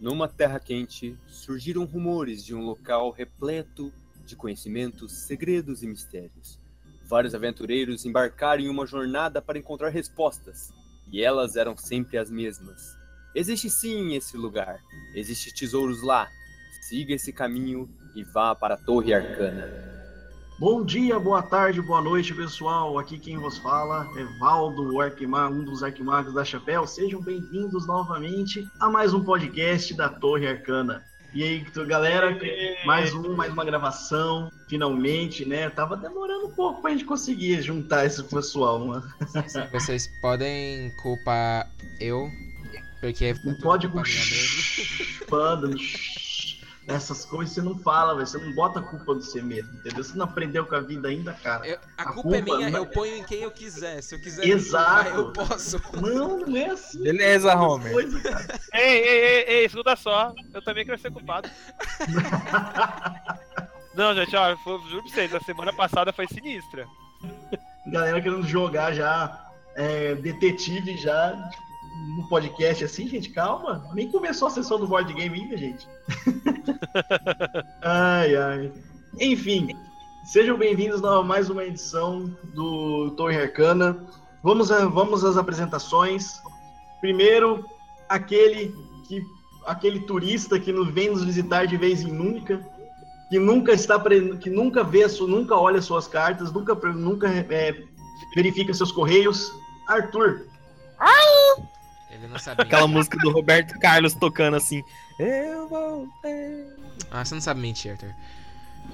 Numa terra quente, surgiram rumores de um local repleto de conhecimentos, segredos e mistérios. Vários aventureiros embarcaram em uma jornada para encontrar respostas, e elas eram sempre as mesmas. Existe sim esse lugar, existe tesouros lá. Siga esse caminho e vá para a Torre Arcana. Bom dia, boa tarde, boa noite, pessoal. Aqui quem vos fala é Valdo, o Arquimago, um dos arquimagos da Chapéu. Sejam bem-vindos novamente a mais um podcast da Torre Arcana. E aí, galera, mais um, mais uma gravação, finalmente, né? Tava demorando um pouco pra gente conseguir juntar esse pessoal, mano. Vocês podem culpar eu, porque não pode culpar Panda, essas coisas você não fala, véio. você não bota a culpa no você mesmo, entendeu? Você não aprendeu com a vida ainda, cara. Eu, a, a, culpa, culpa é minha, não... eu ponho em quem eu quiser. Se eu quiser, Exato. eu posso. Não, não é assim. Beleza, Homer. Coisa, ei, ei, ei, ei, escuta só. Eu também quero ser culpado. não, gente, ó, eu juro pra vocês, a semana passada foi sinistra. Galera querendo jogar já é, detetive já, no podcast assim, gente, calma. Nem começou a sessão do board game ainda, gente. ai, ai. Enfim, sejam bem-vindos a mais uma edição do Torre Arcana. Vamos, a, vamos às apresentações. Primeiro, aquele que aquele turista que nos vem nos visitar de vez em nunca, que nunca está que nunca vê, nunca olha suas cartas, nunca nunca é, verifica seus correios. Arthur. Ai! Ele não sabia. Aquela música do Roberto Carlos tocando assim. Eu voltei. Ah, você não sabe mentir, Arthur.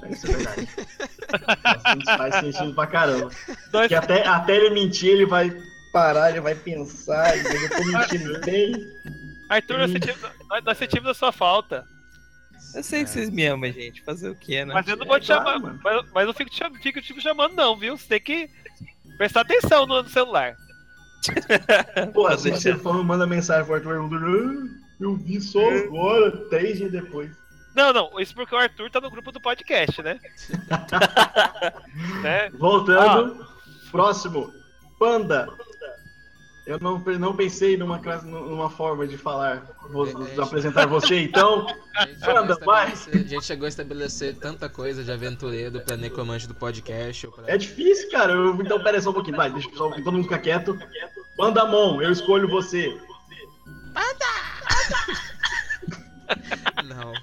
Isso é verdade. Nossa, faz sentido pra caramba. Porque até, até ele mentir, ele vai parar, ele vai pensar, eu tô mentindo bem. Arthur, nós sentimos, nós sentimos a sua falta. Eu sei que vocês me amam, gente. Fazer o que, né? Mas eu não vou te é, chamar. Claro, mas, mas eu fico te, fico te chamando, não, viu? Você tem que prestar atenção no, no celular. Pô, se você for, manda mensagem pro Arthur, eu vi só agora, três dias depois. Não, não, isso porque o Arthur tá no grupo do podcast, né? né? Voltando, ah. próximo, Panda. Eu não, não pensei numa, numa forma de falar, vou, de apresentar você, então. Panda, vai. A gente chegou a estabelecer tanta coisa de aventureiro pra necromante do podcast. Pra... É difícil, cara. Eu, então, pera só um pouquinho, vai, deixa só, todo mundo ficar quieto. Pandamon, eu escolho você. Panda! não.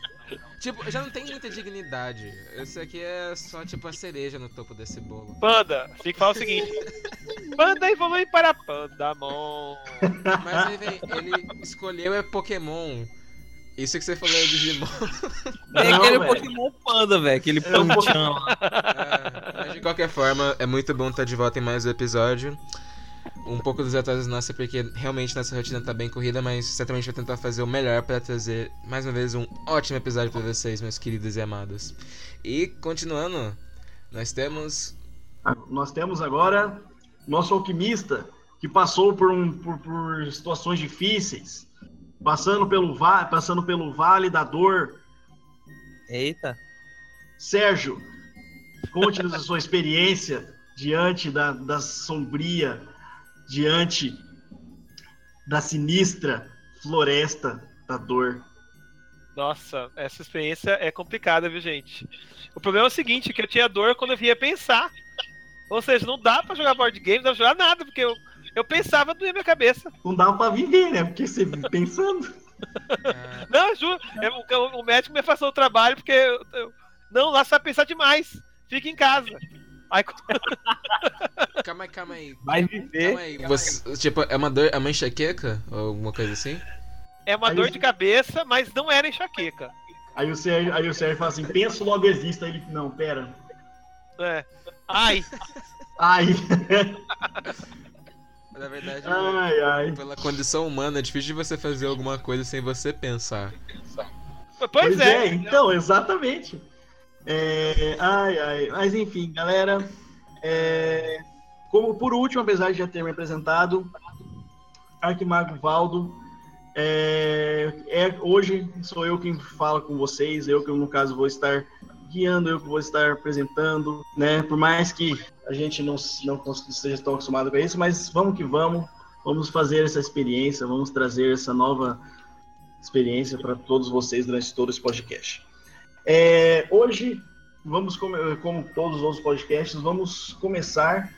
Tipo, já não tem muita dignidade. Esse aqui é só tipo a cereja no topo desse bolo. Panda, fica falar o seguinte. Panda evolui para Pandamon. Mas aí vem, ele escolheu é Pokémon. Isso que você falou é Digimon. É aquele véio. Pokémon Panda, velho. Aquele panchão. É, mas de qualquer forma, é muito bom estar de volta em mais um episódio um pouco dos atrasos nossos, porque realmente nossa rotina tá bem corrida, mas certamente vou tentar fazer o melhor para trazer mais uma vez um ótimo episódio para vocês, meus queridos e amados. E continuando, nós temos. Nós temos agora nosso alquimista que passou por, um, por, por situações difíceis, passando pelo, va passando pelo vale da dor. Eita! Sérgio, conte-nos a sua experiência diante da, da sombria diante da sinistra floresta da dor. Nossa, essa experiência é complicada, viu, gente? O problema é o seguinte, que eu tinha dor quando eu vinha pensar. Ou seja, não dá para jogar board game, não dá pra jogar nada, porque eu, eu pensava, doía minha cabeça. Não dá para viver, né? Porque você vive pensando. não, juro, é, o, o, médico me afastou do trabalho porque eu, eu, não, lá você vai pensar demais. Fica em casa. Aí... calma aí, calma aí. Vai viver. Calma aí. Você, tipo, é uma dor, é uma enxaqueca? Ou alguma coisa assim? É uma aí dor de cabeça, mas não era enxaqueca. Aí o Sérgio, aí o Sérgio fala assim, penso logo existe. Aí ele, não, pera. É. Ai. ai. Na verdade, ai, ai. pela condição humana, é difícil de você fazer alguma coisa sem você pensar. Pois, pois é. é, então, exatamente. É, ai, ai. Mas enfim, galera. É, como por último, apesar de já ter me apresentado, Arquimago Valdo. É, é, hoje sou eu quem fala com vocês, eu que no caso vou estar guiando, eu que vou estar apresentando, né? Por mais que a gente não, não esteja tão acostumado com isso, mas vamos que vamos, vamos fazer essa experiência, vamos trazer essa nova experiência para todos vocês durante todo esse podcast. É, hoje, vamos, como, todos os outros podcasts, vamos começar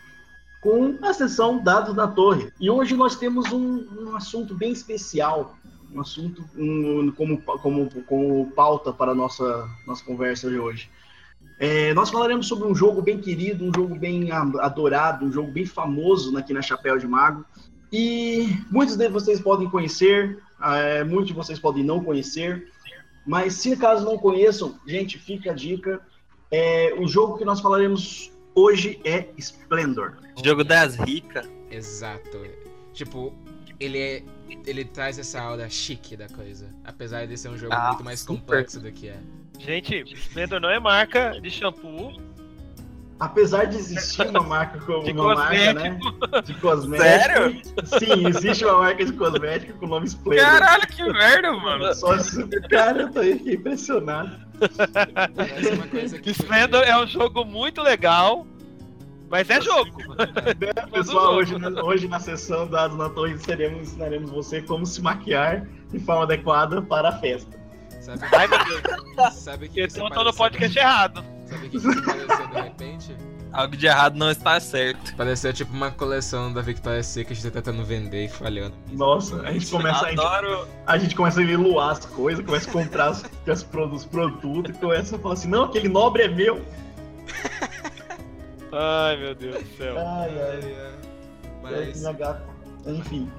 com a sessão Dados da Torre. E hoje nós temos um, um assunto bem especial, um assunto um, como, como, como pauta para a nossa, nossa conversa de hoje. É, nós falaremos sobre um jogo bem querido, um jogo bem adorado, um jogo bem famoso aqui na Chapéu de Mago. E muitos de vocês podem conhecer, é, muitos de vocês podem não conhecer. Mas se caso não conheçam, gente, fica a dica. É, o jogo que nós falaremos hoje é Splendor. Jogo das ricas. Exato. Tipo, ele é. Ele traz essa aura chique da coisa. Apesar de ser um jogo Ah, muito mais super. complexo do que é. Gente, Splendor não é marca de shampoo. Apesar de existir uma marca como De uma marca, né? De cosmético. Sério? Sim, existe uma marca de cosmético com o nome Splendor. Caralho, que merda, mano. Só se... Cara, eu tô aí, fiquei impressionado. Splendor é um jogo muito legal, mas é jogo. Pessoal, hoje, hoje na sessão Dados na Torre seremos, ensinaremos você como se maquiar de forma adequada para a festa. Sabe, Ai, meu Deus. sabe que isso Então eu tô no podcast errado. Sabe o que pareceu de repente? Algo de errado não está certo. Pareceu tipo uma coleção da Victoria's Secret tá tentando vender e falhando. Nossa, a gente começa a, gente, Adoro. a gente começa a leiloar as coisas, começa a comprar as, as os produtos e começa a falar assim, não, aquele nobre é meu. Ai, meu Deus do céu. Ai, ai. Mas. Minha gata. Enfim.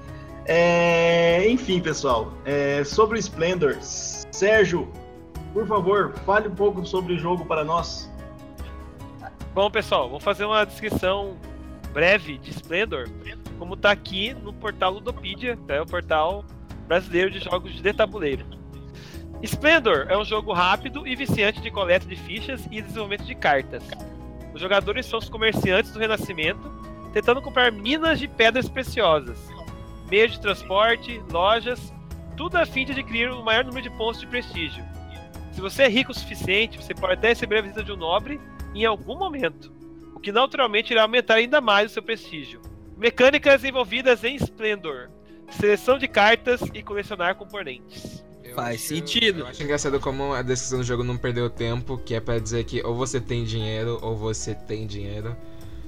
É, enfim, pessoal. é, sobre o Splendor, Sérgio, por favor, fale um pouco sobre o jogo para nós. Bom, pessoal, vamos fazer uma descrição breve de Splendor, como tá aqui no portal Ludopedia, que é o portal brasileiro de jogos de tabuleiro. Splendor é um jogo rápido e viciante de coleta de fichas e desenvolvimento de cartas. Os jogadores são os comerciantes do Renascimento, tentando comprar minas de pedras preciosas, meios de transporte, lojas, tudo a fim de adquirir o maior número de pontos de prestígio. Se você é rico o suficiente, você pode até receber a visita de um nobre em algum momento, o que naturalmente irá aumentar ainda mais o seu prestígio. Mecânicas envolvidas em Splendor, seleção de cartas e colecionar componentes. eu Faz acho- sentido. Eu acho engraçado como a descrição do jogo não perdeu tempo, que é pra dizer que ou você tem dinheiro ou você tem dinheiro.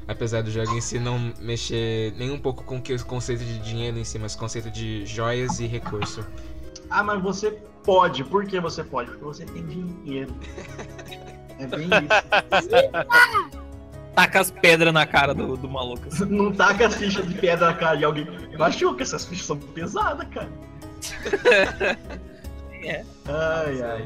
Apesar do jogo em si não mexer nem um pouco com o conceito de dinheiro em si, mas conceito de joias e recurso. Ah, mas você pode. Por que você pode? Porque você tem dinheiro. É bem isso. Taca as pedras na cara do, do maluco. assim. Não taca as fichas de pedra na cara de alguém. Eu acho que essas fichas são pesadas, cara. É. Ai, ai.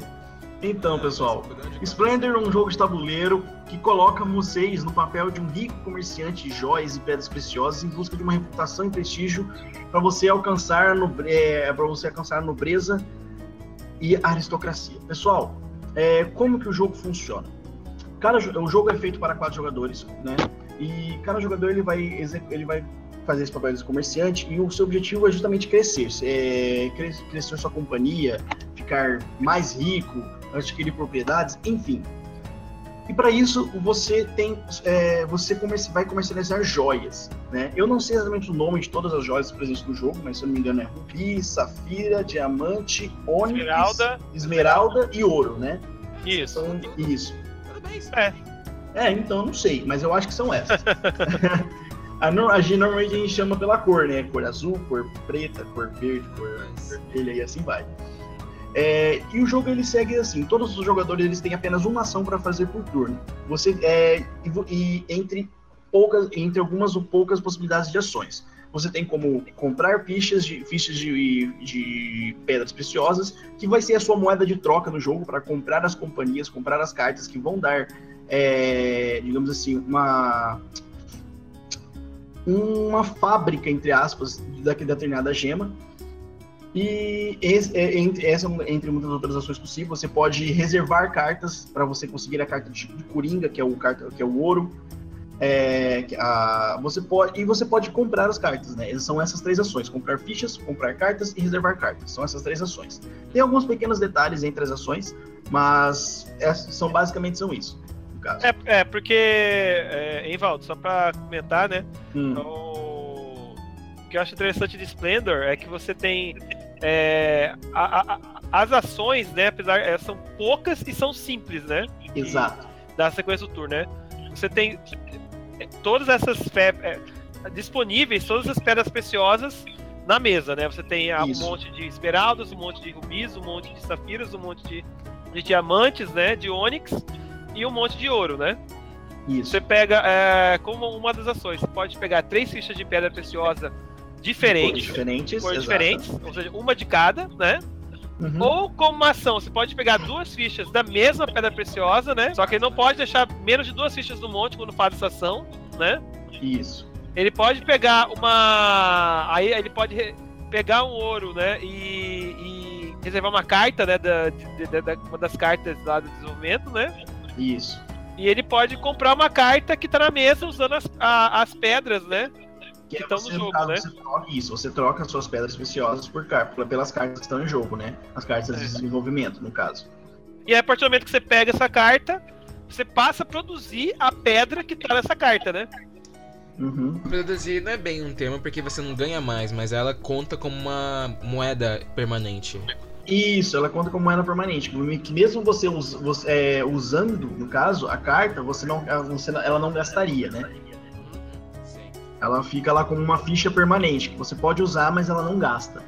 Então, pessoal, Splendor é um jogo de tabuleiro que coloca vocês no papel de um rico comerciante de joias e pedras preciosas em busca de uma reputação e prestígio para você alcançar no, é, para você alcançar a nobreza e aristocracia. Pessoal, é, como que o jogo funciona? Cada, o jogo é feito para quatro jogadores, né? E cada jogador ele vai, ele vai fazer esse papel de comerciante e o seu objetivo é justamente crescer, é, cres- crescer sua companhia, ficar mais rico, adquirir propriedades, enfim. E para isso você tem, é, você comerci- vai comercializar joias, né? Eu não sei exatamente o nome de todas as joias presentes no jogo, mas se eu não me engano é rubi, safira, diamante, ônix, Esmeralda, esmeralda e ouro, né? isso. São isso. Parabéns. É, então eu não sei, mas eu acho que são essas. a, no- a gente, normalmente a gente chama pela cor, né? Cor azul, cor preta, cor verde, cor vermelha e assim vai. É, e o jogo ele segue assim: todos os jogadores eles têm apenas uma ação para fazer por turno. Você é, e, e entre poucas, entre algumas ou poucas possibilidades de ações. Você tem como comprar fichas de fichas de, de pedras preciosas, que vai ser a sua moeda de troca no jogo para comprar as companhias, comprar as cartas que vão dar é, digamos assim, uma uma fábrica, entre aspas, da determinada gema. E é, entre, essa, entre muitas outras ações possíveis, você pode reservar cartas para você conseguir a carta de, de Coringa, que é o, carta, que é o ouro. É, a, você pode, e você pode comprar as cartas, né? São essas três ações: comprar fichas, comprar cartas e reservar cartas. São essas três ações. Tem alguns pequenos detalhes entre as ações, mas essas são basicamente são isso. É, é porque, é, hein, Valdo, só pra comentar, né? Hum. O... o que eu acho interessante de Splendor é que você tem é, a- a- as ações, né, apesar elas são poucas e são simples, né? Exato. Da sequência do turno, né? Você tem é, todas essas fe- é, disponíveis, todas as pedras preciosas na mesa, né? Você tem ah, um monte de esmeraldas, um monte de rubis, um monte de safiras, um monte de, de diamantes, né? De ônix e um monte de ouro, né? Isso. Você pega é, como uma das ações, você pode pegar três fichas de pedra preciosa diferentes, Diferentes. cores diferentes, ou seja, uma de cada, né? Uhum. Ou como uma ação, você pode pegar duas fichas da mesma pedra preciosa, né? Só que ele não pode deixar menos de duas fichas no monte quando faz essa ação, né? Isso. Ele pode pegar uma. Aí ele pode pegar um ouro, né? E, e reservar uma carta, né? Da, de- de- uma das cartas lá do desenvolvimento, né? Isso. E ele pode comprar uma carta que tá na mesa usando as, a- as pedras, né? Que Que é no você, jogo, né? você troca isso, você troca as suas pedras preciosas por car pelas cartas que estão em jogo, né? As cartas É. de desenvolvimento, no caso. E aí, a partir do momento que você pega essa carta, você passa a produzir a pedra que tá nessa carta, né? Uhum. Produzir não é bem um termo porque você não ganha mais, mas ela conta como uma moeda permanente. Isso, ela conta como moeda permanente. Que mesmo você, us- você, é, usando, no caso, a carta, você não, você ela não gastaria, né? Ela fica lá como uma ficha permanente, que você pode usar, mas ela não gasta.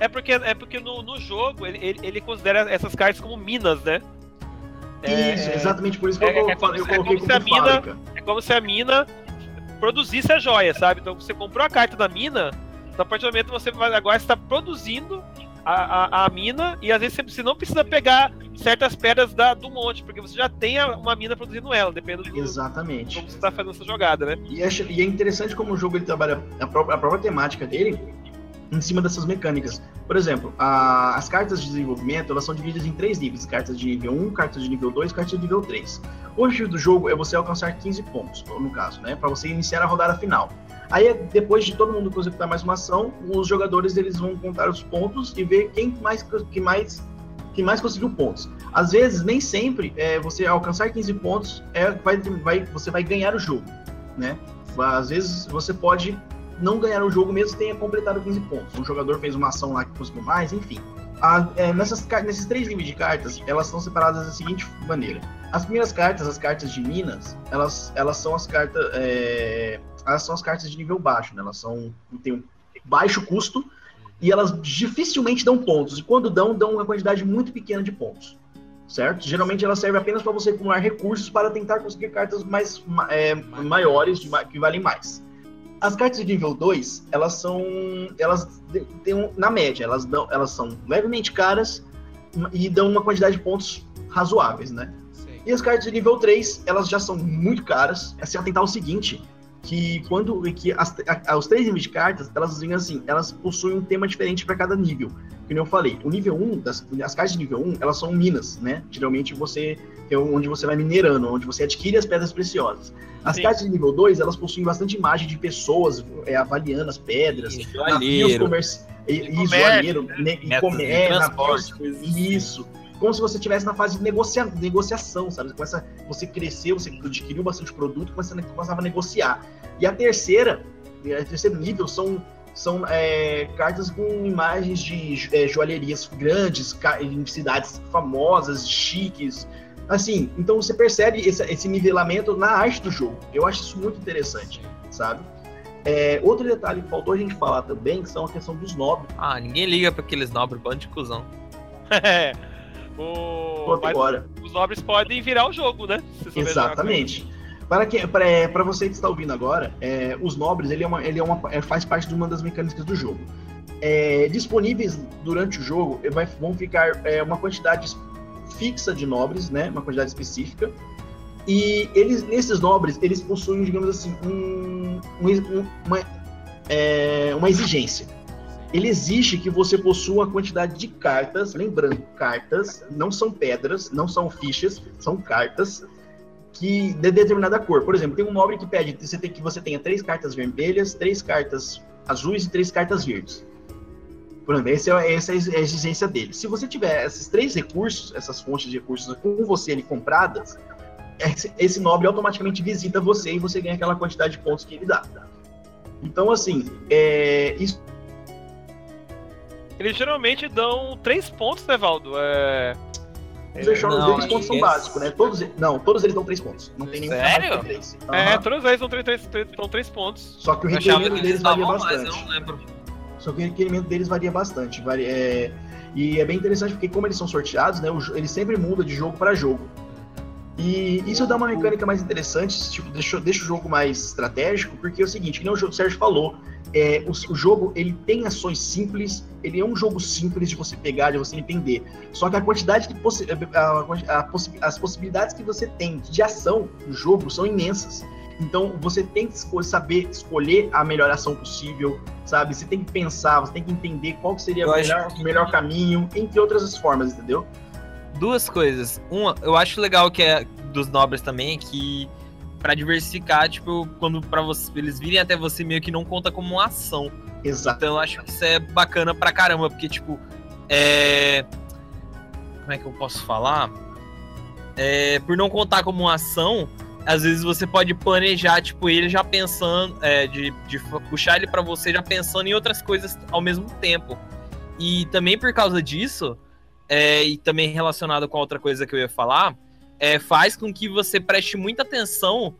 É porque, é porque no, no jogo ele, ele, ele considera essas cartas como minas, né? É- Isso, exatamente por isso que é- eu, é como eu se- é coloquei como se a como mina- fábrica. É como se a mina produzisse a joia, sabe? Então você comprou a carta da mina, então, a partir do momento que você vai agora está produzindo a, a, a mina e às vezes você, não precisa pegar certas pedras da, do monte, porque você já tem uma mina produzindo ela, dependendo do Exatamente. como você está fazendo essa jogada, né? E é, e é interessante como o jogo ele trabalha a própria, a própria temática dele em cima dessas mecânicas. Por exemplo, a- as cartas de desenvolvimento elas são divididas em três níveis: cartas de nível 1, cartas de nível 2 cartas de nível 3. O objetivo do jogo é você alcançar 15 pontos, no caso, né? Para você iniciar a rodada final. Aí, depois de todo mundo executar mais uma ação, os jogadores eles vão contar os pontos e ver quem mais, que mais, que mais conseguiu pontos. Às vezes, nem sempre, é, você alcançar 15 pontos, é, vai, vai, você vai ganhar o jogo, né? Às vezes, você pode não ganhar o jogo mesmo tenha completado 15 pontos. Um jogador fez uma ação lá que conseguiu mais, enfim. A- é, nessas, nesses três níveis de cartas, elas são separadas da seguinte maneira. As primeiras cartas, as cartas de Minas, elas, elas são as cartas. é, elas são as cartas de nível baixo, né? Elas são. têm um baixo custo e elas dificilmente dão pontos. E quando dão, dão uma quantidade muito pequena de pontos. Certo? Geralmente elas servem apenas para você acumular recursos para tentar conseguir cartas mais ma- é, maiores, que valem mais. As cartas de nível 2, elas são. Elas têm na média, elas, dão, elas são levemente caras e dão uma quantidade de pontos razoáveis, né? E as cartas de nível 3, elas já são muito caras. É se atentar ao seguinte, que quando que as, a- os três níveis de cartas, elas dizem assim, elas possuem um tema diferente para cada nível. Como eu falei, o nível 1, das, as cartas de nível 1, elas são minas, né? Geralmente você é onde você vai minerando, onde você adquire as pedras preciosas. As Sim. cartas de nível 2, elas possuem bastante imagem de pessoas é, avaliando as pedras, navios Joalheiro. comerci... e, e joalheiro, né? e é, transporte, navios- coisas assim. isso. Como se você estivesse na fase de negocia... negociação, sabe? Você, começa... você cresceu, você adquiriu bastante produto, começa... começava a negociar. E a terceira, o terceiro nível são, são é, cartas com imagens de é, joalherias grandes, em cidades famosas, chiques. Assim, então você percebe esse, esse nivelamento na arte do jogo. Eu acho isso muito interessante, sabe? É, outro detalhe que faltou a gente falar também são a questão dos nobres. Ah, ninguém liga pra aqueles nobres, bando de cuzão. É. o... Mas os nobres podem virar o jogo, né? Exatamente. Para, que, para, para você que está ouvindo agora, é, os nobres ele, é uma, ele é uma, é, faz parte de uma das mecânicas do jogo. É, disponíveis durante o jogo vai, vão ficar é, uma quantidade fixa de nobres, né, uma quantidade específica. E eles, nesses nobres, eles possuem, digamos assim, um, um- uma, é, uma exigência. Ele exige que você possua a quantidade de cartas, lembrando, cartas não são pedras, não são fichas, são cartas que de determinada cor. Por exemplo, tem um nobre que pede que você, que você tenha três cartas vermelhas, três cartas azuis e três cartas verdes. Por exemplo, esse é, essa é a exigência dele. Se você tiver esses três recursos, essas fontes de recursos com você ali compradas, esse nobre automaticamente visita você e você ganha aquela quantidade de pontos que ele dá. Então, assim, é, isso. Eles geralmente dão 3 pontos, né, Valdo? É... Os deles pontos são básicos, né? Todos, não, todos eles dão 3 pontos. Não tem nenhum Sério? que três. É, todos eles dão 3, dão 3 pontos. Só que o requerimento que deles eles varia bastante. Só que o requerimento deles varia bastante. varia- é, E é bem interessante porque, como eles são sorteados, né, o jo- ele sempre muda de jogo para jogo. E isso dá uma mecânica mais interessante, tipo, deixa, deixa o jogo mais estratégico, porque é o seguinte, que nem o jogo- o Sérgio falou, é, o, o jogo ele tem ações simples, ele é um jogo simples de você pegar, de você entender. Só que a quantidade de possi a- a possi- as possibilidades que você tem de ação no jogo são imensas. Então você tem que saber escolher a melhor ação possível, sabe? Você tem que pensar, você tem que entender qual que seria o melhor, o melhor caminho, entre outras formas, entendeu? Duas coisas. Uma, eu acho legal que é dos nobres também, que pra diversificar, tipo, quando para eles virem até você meio que não conta como uma ação. Exato. Então eu acho que isso é bacana pra caramba, porque, tipo, é. Como é que eu posso falar? É, por não contar como uma ação, às vezes você pode planejar, tipo, ele já pensando, é, de, de puxar ele pra você já pensando em outras coisas ao mesmo tempo. E também por causa disso, é, e também relacionado com a outra coisa que eu ia falar, é, faz com que você preste muita atenção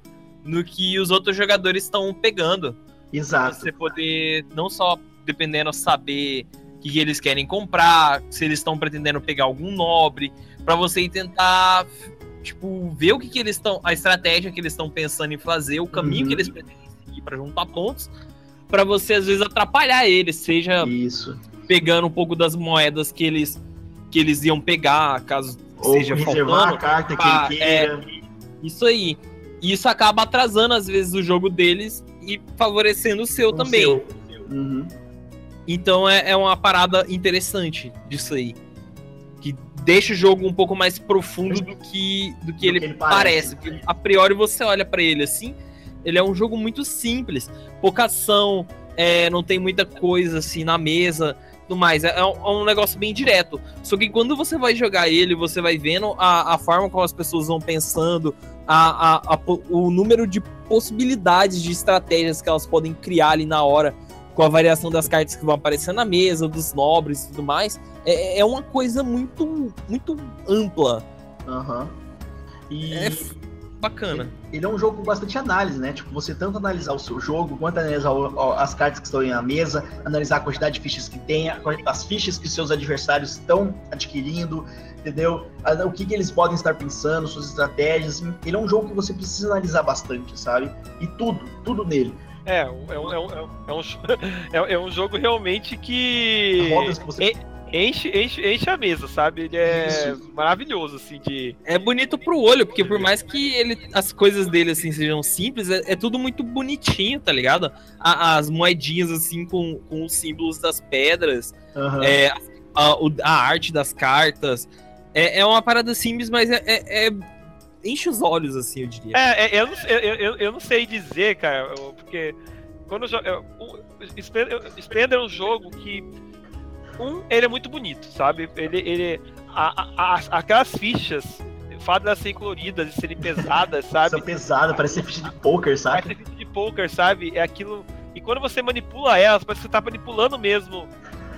no que os outros jogadores estão pegando Exato. você poder não só dependendo saber o que eles querem comprar, se eles estão pretendendo pegar algum nobre, pra você tentar tipo ver o que, que eles estão, a estratégia que eles estão pensando em fazer, o caminho Uhum. que eles pretendem seguir pra juntar pontos, pra você às vezes atrapalhar eles, seja Isso. pegando um pouco das moedas que eles que eles iam pegar, caso Ou seja reservar faltando. a carta que ele é. queira. Isso aí. E isso acaba atrasando às vezes o jogo deles e favorecendo o seu o também. seu. Uhum. Então é, é uma parada interessante disso aí. Que deixa o jogo um pouco mais profundo do que, do que, ele, que ele parece. parece. Porque, a priori você olha pra ele assim, ele é um jogo muito simples. Pouca ação, é, não tem muita coisa assim na mesa, tudo mais. É, é um, é um negócio bem direto. Só que quando você vai jogar ele, você vai vendo a, a forma como as pessoas vão pensando, a, a- a o número de possibilidades de estratégias que elas podem criar ali na hora com a variação das cartas que vão aparecer na mesa, dos nobres e tudo mais, é, é uma coisa muito, muito ampla. Aham. E É bacana. ele é um jogo com bastante análise, né? Tipo, você tanto analisar o seu jogo, quanto analisar o- o- as cartas que estão aí na mesa, analisar a quantidade de fichas que tem, a- as fichas que os seus adversários estão adquirindo, entendeu? A- O que, que eles podem estar pensando, suas estratégias. Ele é um jogo que você precisa analisar bastante, sabe? E tudo, tudo nele. É, um- é um, é um, é um, é um, é- é um jogo realmente que Rodas que você enche, enche, enche a mesa, sabe? Ele é Isso. maravilhoso, assim, de. É bonito pro olho, porque por mais que ele, as coisas dele assim sejam simples, é, é tudo muito bonitinho, tá ligado? A- as moedinhas assim com, com os símbolos das pedras, Aham. é, a, a arte das cartas. É, é uma parada simples, mas é, é- é- enche os olhos, assim, eu diria. É, é, eu, não, sei- eu, eu, eu não sei dizer, cara, porque quando eu jogo. eu- Splendor é um jogo que. Um, ele é muito bonito, sabe? Ele. ele a, a- a- aquelas fichas, o fato de elas serem coloridas e serem pesadas, sabe? Essa pesada, parece ficha de poker, sabe? Parece ficha de poker, sabe? É aquilo. E quando você manipula elas, parece que você tá manipulando mesmo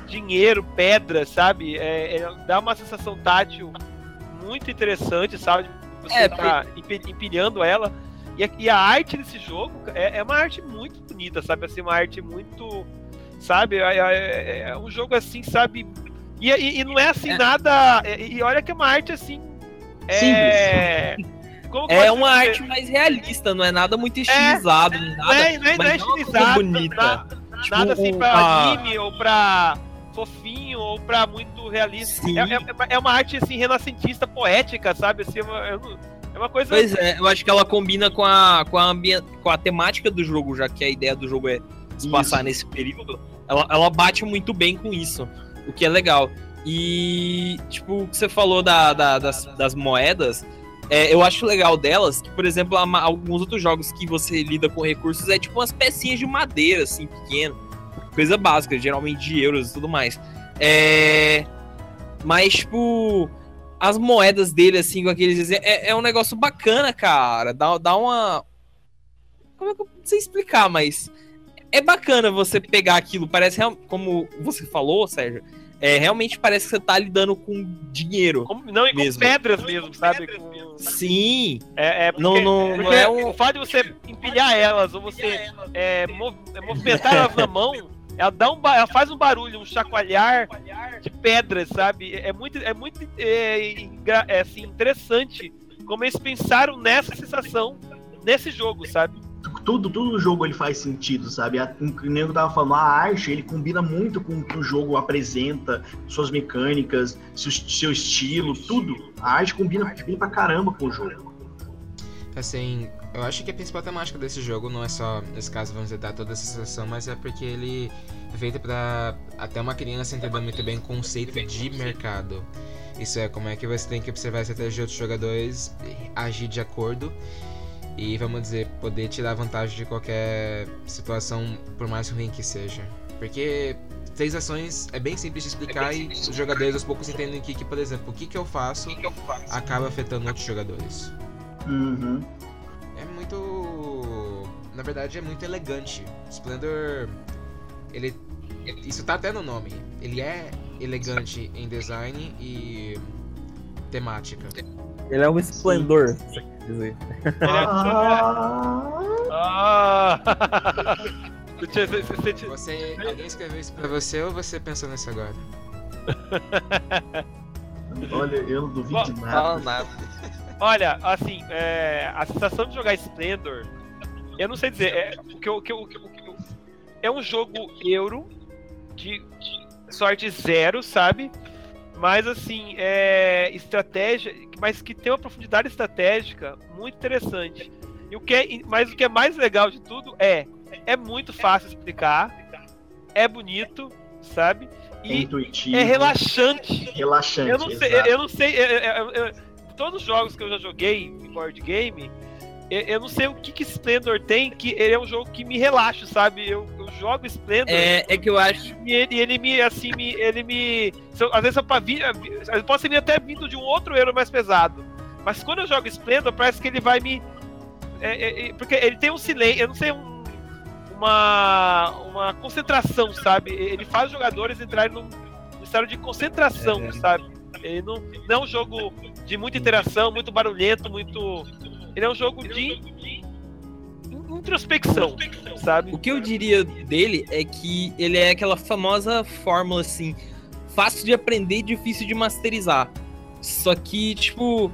dinheiro, pedra, sabe? É, é- dá uma sensação tátil muito interessante, sabe? Você É, tá empe- empilhando ela. E a, e a arte desse jogo é, é uma arte muito bonita, sabe? Assim, uma arte muito. Sabe? É, é- é um jogo assim, sabe? E, e- e não é assim É. nada. E, e olha que é uma arte assim. É. Eu É uma dizer? arte mais realista, não é nada muito estilizado, Não nada. é, não é, não é é estilizado, bonita. na- Tipo, nada assim pra a- anime ou pra fofinho ou pra muito realista. É, é- é uma arte assim renascentista, poética, sabe? Assim, é, uma, é uma- é coisa. Pois é, eu acho que ela combina com a, com a, ambien- com a temática do jogo, já que a ideia do jogo é se passar nesse período. Ela, ela bate muito bem com isso, o que é legal. E, tipo, o que você falou da, da- das, das moedas, é, eu acho legal delas, que, por exemplo, ma- alguns outros jogos que você lida com recursos é tipo umas pecinhas de madeira, assim, pequeno. Coisa básica, geralmente de euros e tudo mais. É. Mas, tipo, as moedas dele, assim, com aqueles. É, é um negócio bacana, cara. Dá, dá uma. Como é que eu não sei explicar, mas. É bacana você pegar aquilo. Parece, real- como você falou, Sérgio. É, realmente parece que você tá lidando com dinheiro. Como- não, e com Mesmo. pedras mesmo, sabe? Sim. É, é porque, Não, não, porque não é um. o fato de você empilhar elas ou você é, é, movimentar elas na mão, ela, dá um, ba- ela faz um barulho, um chacoalhar de pedras, sabe? É muito, é muito é, é, assim, interessante como eles pensaram nessa sensação nesse jogo, sabe? Tudo, tudo no jogo ele faz sentido, sabe? A, o o nego tava falando, a arte ele combina muito com o que o jogo apresenta, suas mecânicas, seu, seu estilo, tudo. A arte combina bem pra caramba com o jogo. Assim, eu acho que a principal temática desse jogo não é só, nesse caso, vamos dizer, dar toda essa sensação, mas é porque ele é feito pra até uma criança entender muito bem o conceito de mercado. Isso é como é que você tem que observar a estratégia de outros jogadores, agir de acordo e, vamos dizer, poder tirar vantagem de qualquer situação, por mais ruim que seja. Porque três ações é bem simples de explicar e os jogadores aos poucos entendem que, que por exemplo, o que, que eu faço acaba afetando outros jogadores. Uhum. É muito. Na verdade, é muito elegante. Splendor. Ele. Isso tá até no nome. Ele é elegante em design e. temática. Ele é um esplendor, você quer dizer. Ah, Ah! Você- você- você- você- Você. Alguém escreveu isso pra você ou você pensou nisso agora? olha, eu não duvido de Fala nada. nada. Olha, assim, é, a sensação de jogar Splendor, eu não sei dizer, é, o que o que eu- o que eu- o que eu- é um jogo euro de, de sorte zero, sabe? Mas assim, é estratégia, mas que tem uma profundidade estratégica muito interessante. E o que é, mas o que é mais legal de tudo é é muito fácil explicar, é bonito, sabe? É E intuitivo, é relaxante. relaxante. Eu não sei, exato. eu não sei. eu- eu- eu- todos os jogos que eu já joguei em board game, eu, eu não sei o que, que Splendor tem, que ele é um jogo que me relaxa, sabe? Eu, eu jogo Splendor É, é que eu acho. e ele, ele me, assim, me, ele me. eu- às vezes eu, pra vir, eu posso vir até vindo de um outro euro mais pesado. Mas quando eu jogo Splendor, parece que ele vai me. é, é, é, porque ele tem um silêncio, eu não sei, um- uma, uma concentração, sabe? Ele faz os jogadores entrarem num, num estado de concentração, É. sabe? Ele não, não é um jogo de muita interação, muito barulhento, muito. Ele é um jogo de introspecção, sabe? O que eu diria dele é que ele é aquela famosa fórmula assim, fácil de aprender e difícil de masterizar. Só que, tipo,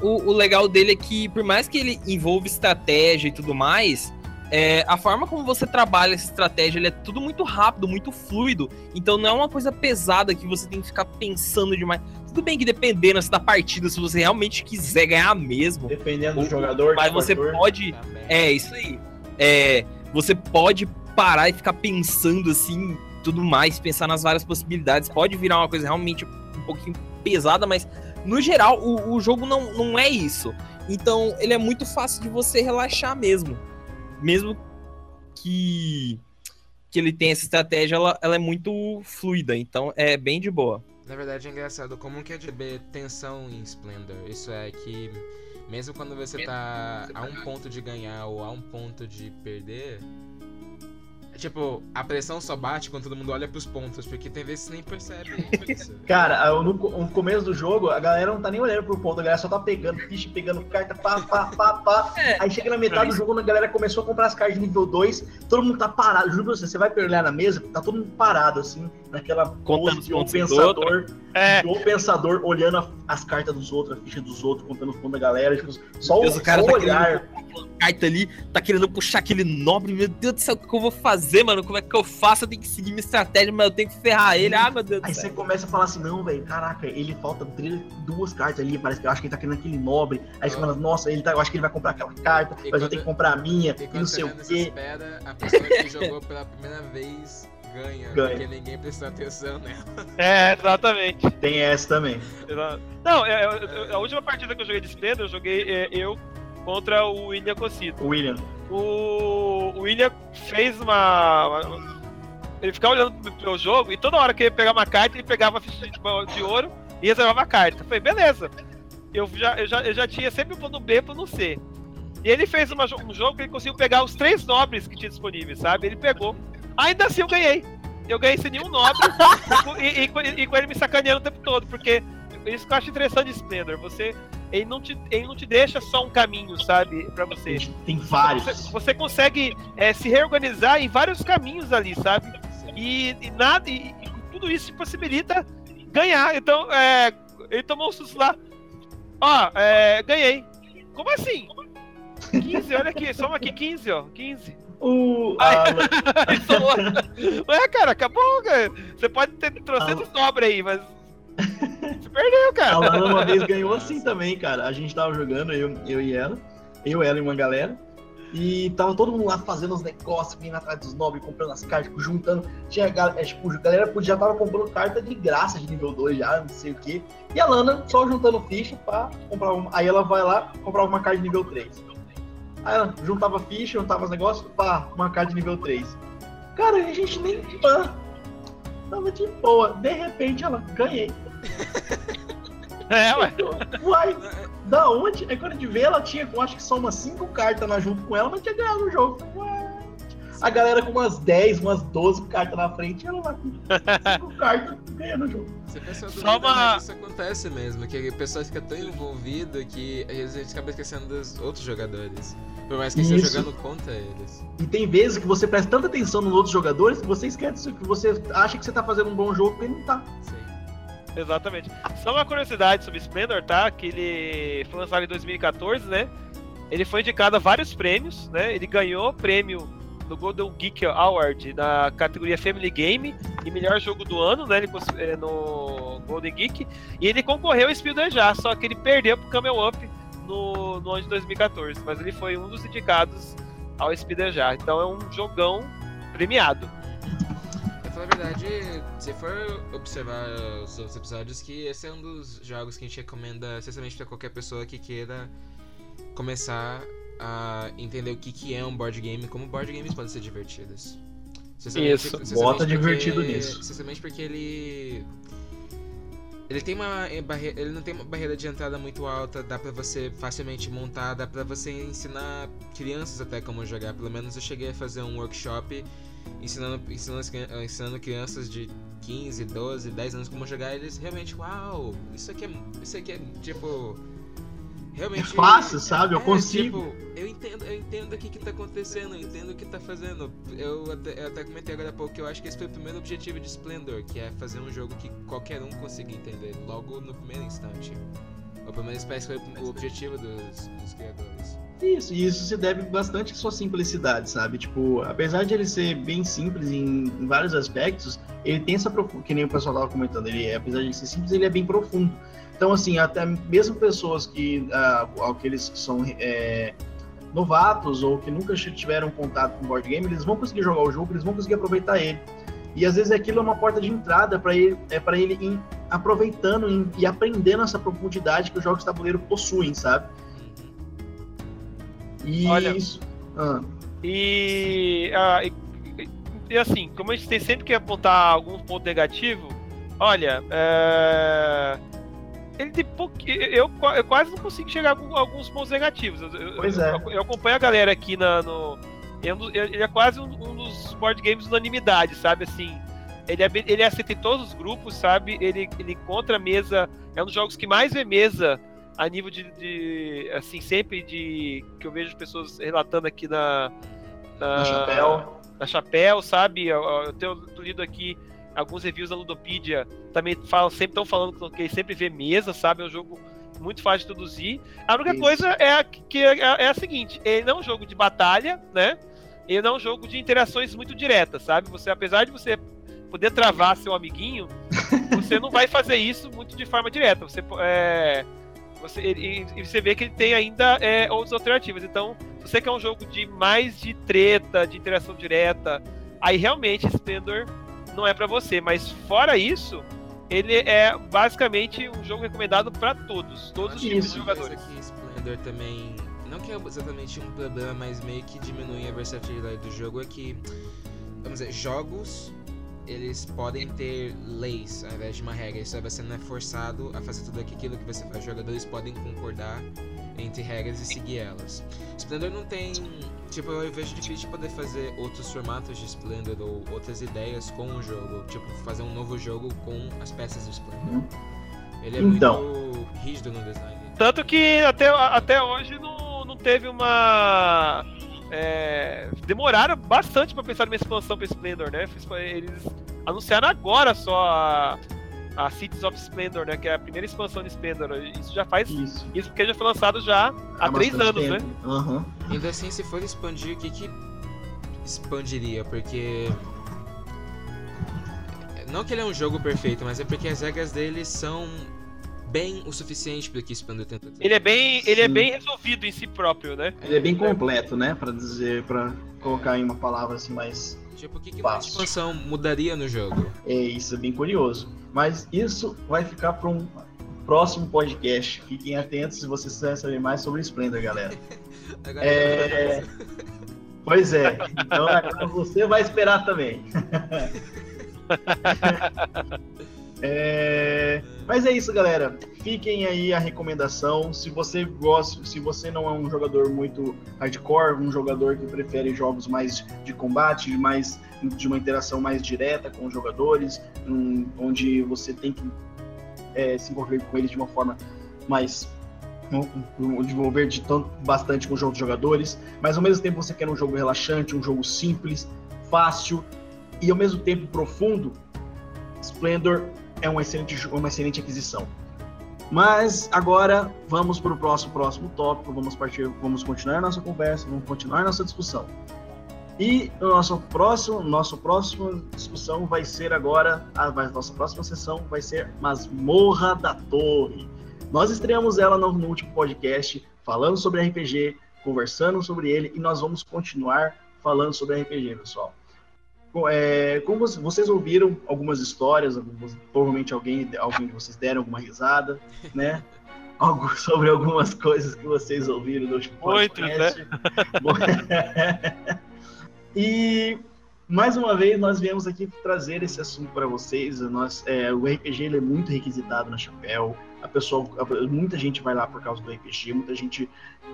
o, o legal dele é que, por mais que ele envolva estratégia e tudo mais, é, a forma como você trabalha essa estratégia ele é tudo muito rápido, muito fluido. Então não é uma coisa pesada que você tem que ficar pensando demais. Tudo bem que dependendo assim, da partida, se você realmente quiser ganhar mesmo, Dependendo do jogador, mas você jogador. pode é, isso aí. É, você pode parar e ficar pensando assim, tudo mais, pensar nas várias possibilidades. Pode virar uma coisa realmente um pouquinho pesada, mas no geral o, o jogo não, não é isso. Então ele é muito fácil de você relaxar mesmo. Mesmo que, que ele tenha essa estratégia, ela, ela é muito fluida. Então é bem de boa. Na verdade é engraçado como que é de ver tensão em Splendor. Isso é que mesmo quando você tá a um ponto de ganhar ou a um ponto de perder, tipo, a pressão só bate quando todo mundo olha pros pontos, porque tem vezes que você nem percebe. Cara, no, no começo do jogo, a galera não tá nem olhando pro ponto, a galera só tá pegando ficha, pegando carta, pá, pá, pá, pá. É. Aí chega na metade do jogo, a galera começou a comprar as cartas de nível 2, todo mundo tá parado. Juro pra você, você vai olhar na mesa, tá todo mundo parado, assim, naquela Contando de um pensador, É, de um pensador olhando a- as cartas dos outros, a ficha dos outros, contando os pontos da galera, tipo, só o, Deus, o cara só tá o olhar. carta ali, tá querendo puxar aquele nobre. Meu Deus do céu, o que eu vou fazer, mano? Como é que eu faço? Eu tenho que seguir minha estratégia, mas eu tenho que ferrar ele. Ah, meu Deus Aí você começa a falar assim, não, velho, caraca, ele falta duas cartas ali, parece que eu acho que ele tá querendo aquele nobre. Aí você fala, nossa, ele tá, eu acho que ele vai comprar aquela carta, E mas eu quando- tenho que comprar a minha, E e não sei o quê. espera, a pessoa que jogou pela primeira vez ganha, Ganha. porque ninguém prestou atenção nela. é, exatamente. Tem essa também. Não, é, eu- eu- a última partida que eu joguei de Splendor, eu joguei é, eu contra o William Cocito. William. O, o William fez uma, Ele ficava olhando pro jogo e toda hora que ele pegava uma carta, ele pegava a ficha de, ouro e reservava a carta. Eu falei, beleza. Eu já, eu, já, eu já tinha sempre o plano B e plano C. E ele fez uma um jogo que ele conseguiu pegar os três nobres que tinha disponíveis, sabe? Ele pegou. Ainda assim eu ganhei. eu ganhei sem nenhum nobre e, e, e, com ele me sacaneando o tempo todo, porque isso que eu acho interessante de Splendor, você ele não te, ele não te deixa só um caminho, sabe, para você. Tem vários. Você, você consegue é, se reorganizar em vários caminhos ali, sabe? E, e nada, e, e, tudo isso te possibilita ganhar. Então, é, ele tomou um susto lá. Ó, é, ganhei. Como assim? 15, olha aqui, soma aqui 15, ó. 15. O. A... Ué, cara, acabou, cara. Você pode ter trocentos a... sobre aí, mas. Você perdeu, cara. A Lana uma vez ganhou assim também, cara. A gente tava jogando, eu, eu e ela. Eu, ela e uma galera. E tava todo mundo lá fazendo os negócios, vindo atrás dos nobres, comprando as cartas, tipo, juntando. Tinha, é, tipo, a galera já tava comprando carta de graça de nível 2 já, não sei o que. E a Lana só juntando ficha pra comprar uma. Aí ela vai lá comprar uma carta de nível 3. Aí ela juntava ficha, juntava os negócios, pá, uma carta de nível 3. Cara, a gente nem. Pá, tava de boa. De repente ela, ganhei. É, ué. Uai, da onde? Aí quando a gente vê, ela tinha, eu acho que só umas 5 cartas na junto com ela, mas tinha ganhado o jogo. A galera com umas 10, umas 12 cartas na frente, ela lá com 5 cartas ganhando o jogo. Você pensa Só uma... isso acontece mesmo, que a pessoa fica tão envolvida que às vezes a gente acaba esquecendo dos outros jogadores. Por mais que esteja jogando contra eles. E tem vezes que você presta tanta atenção nos outros jogadores que você esquece que você acha que você tá fazendo um bom jogo e não tá. Sim. Exatamente. Só uma curiosidade sobre Splendor, tá? Que ele foi lançado em 2014, né? Ele foi indicado a vários prêmios, né? Ele ganhou prêmio no Golden Geek Award na categoria Family Game e melhor jogo do ano, né? Ele, é, no Golden Geek. E ele concorreu ao Spiel já, só que ele perdeu pro Camel Up no, no ano de 2014. Mas ele foi um dos indicados ao Spiel já. Então é um jogão premiado falar a verdade, se for observar os outros episódios, que esse é um dos jogos que a gente recomenda, especialmente para qualquer pessoa que queira começar a entender o que, que é um board game, como board games podem ser divertidos. Isso, bota divertido nisso. Especialmente porque ele ele tem uma eh, barreira, ele não tem uma barreira de entrada muito alta, dá para você facilmente montar, dá para você ensinar crianças até como jogar. Pelo menos eu cheguei a fazer um workshop ensinando, ensinando, ensinando crianças de 15, 12, 10 anos como jogar, eles realmente, uau, isso aqui é, isso aqui é tipo realmente é fácil, sabe? Eu é, consigo. Tipo, eu entendo, eu entendo o que, que tá acontecendo, eu entendo o que tá fazendo. Eu até, eu até comentei agora há pouco que eu acho que esse foi o primeiro objetivo de Splendor, que é fazer um jogo que qualquer um consiga entender logo no primeiro instante. Ou pelo menos parece que foi o objetivo dos, dos criadores. Isso, e isso se deve bastante à sua simplicidade, sabe? Tipo, apesar de ele ser bem simples em, em vários aspectos, ele tem essa profundidade, que nem o pessoal tava comentando, ele, apesar de ser simples, ele é bem profundo. Então, assim, até mesmo pessoas que, uh, aqueles que são é, novatos ou que nunca tiveram contato com board game, eles vão conseguir jogar o jogo, eles vão conseguir aproveitar ele. E às vezes aquilo é uma porta de entrada para ele, é para ele ir aproveitando e aprendendo essa profundidade que os jogos de tabuleiro possuem, sabe? E Olha, isso. Ah. E, ah, e, e, assim, como a gente tem sempre que apontar algum ponto negativo, olha, é... ele tem pouco, eu, eu quase não consigo chegar com alguns pontos negativos. Eu, pois é. Eu, eu, acompanho a galera aqui na, no. Ele é quase um, um dos board games unanimidade, sabe? Assim, ele, é, ele aceita em todos os grupos, sabe? Ele, ele encontra mesa. É um dos jogos que mais vê mesa a nível de, de, assim sempre de que eu vejo pessoas relatando aqui na na, na chapéu, na chapéu, sabe? Eu, eu tenho lido aqui alguns reviews da Ludopedia também falam sempre estão falando que sempre vê mesa, sabe? É um jogo muito fácil de produzir. A única Isso. coisa é a, que é, é, a seguinte: ele não é um jogo de batalha, né? Ele não é um jogo de interações muito diretas, sabe? Você, apesar de você poder travar seu amiguinho, você não vai fazer isso muito de forma direta. Você é, você, e, e, você vê que ele tem ainda é, outras alternativas. Então, se você quer um jogo de mais de treta, de interação direta, aí realmente Splendor não é para você. Mas fora isso, ele é basicamente um jogo recomendado para todos, todos os tipos de jogadores. Que Splendor também não que é exatamente um problema, mas meio que diminui a versatilidade do jogo é que vamos dizer, jogos eles podem ter leis ao invés de uma regra. Isso aí você não é forçado a fazer tudo aquilo que você faz. Os jogadores podem concordar entre regras e seguir elas. Splendor não tem. Tipo, eu vejo difícil de poder fazer outros formatos de Splendor ou outras ideias com o jogo. Tipo, fazer um novo jogo com as peças de Splendor. Uhum. Ele é Então. muito rígido no design. Tanto que até, até hoje não, não teve uma. É, demoraram bastante pra pensar numa expansão pra Splendor, né? Eles anunciaram agora só a, a Cities of Splendor, né? Que é a primeira expansão de Splendor. Isso já faz. Isso. Isso porque já foi lançado já há três bastante anos, né? tempo. Aham. Ainda assim, se for expandir, o que que expandiria? Porque. Não que ele é um jogo perfeito, mas é porque as regras dele são bem o suficiente para que Splendor tenta ter. Ele é bem, ele é Sim. bem resolvido em si próprio, né? Ele é bem completo, né? Pra dizer, para colocar em uma palavra assim mais. Tipo, o que, que uma Fácil. expansão mudaria no jogo? É isso, é bem curioso. Mas isso vai ficar para um próximo podcast. Fiquem atentos se vocês quiserem saber mais sobre Splendor, galera. Agora É, Pois é. Então agora você vai esperar também. É, Mas é isso, galera. Fiquem aí a recomendação. Se você gosta, se você não é um jogador muito hardcore, um jogador que prefere jogos mais de combate, mais de uma interação mais direta com os jogadores, um- onde você tem que é, se envolver com eles de uma forma mais desenvolver de tanto, bastante com os outros jogadores, mas ao mesmo tempo você quer um jogo relaxante, um jogo simples, fácil e ao mesmo tempo profundo, Splendor é uma excelente, uma excelente aquisição. Mas agora vamos para o próximo, próximo tópico, vamos partir, vamos continuar nossa conversa, vamos continuar nossa discussão. E o nosso próximo, nosso próxima discussão vai ser agora, a nossa próxima sessão vai ser Masmorra da Torre. Nós estreamos ela no, no último podcast, falando sobre RPG, conversando sobre ele, e nós vamos continuar falando sobre RPG, pessoal. É, como vocês, ouviram algumas histórias, algumas- provavelmente alguém, alguém de vocês deram alguma risada, né? Algo sobre algumas coisas que vocês ouviram no último Muitos, podcast. Bom, e mais uma vez nós viemos aqui trazer esse assunto para vocês. Nós, é, o RPG ele é muito requisitado na Chapéu. A pessoa, a- muita gente vai lá por causa do RPG, muita gente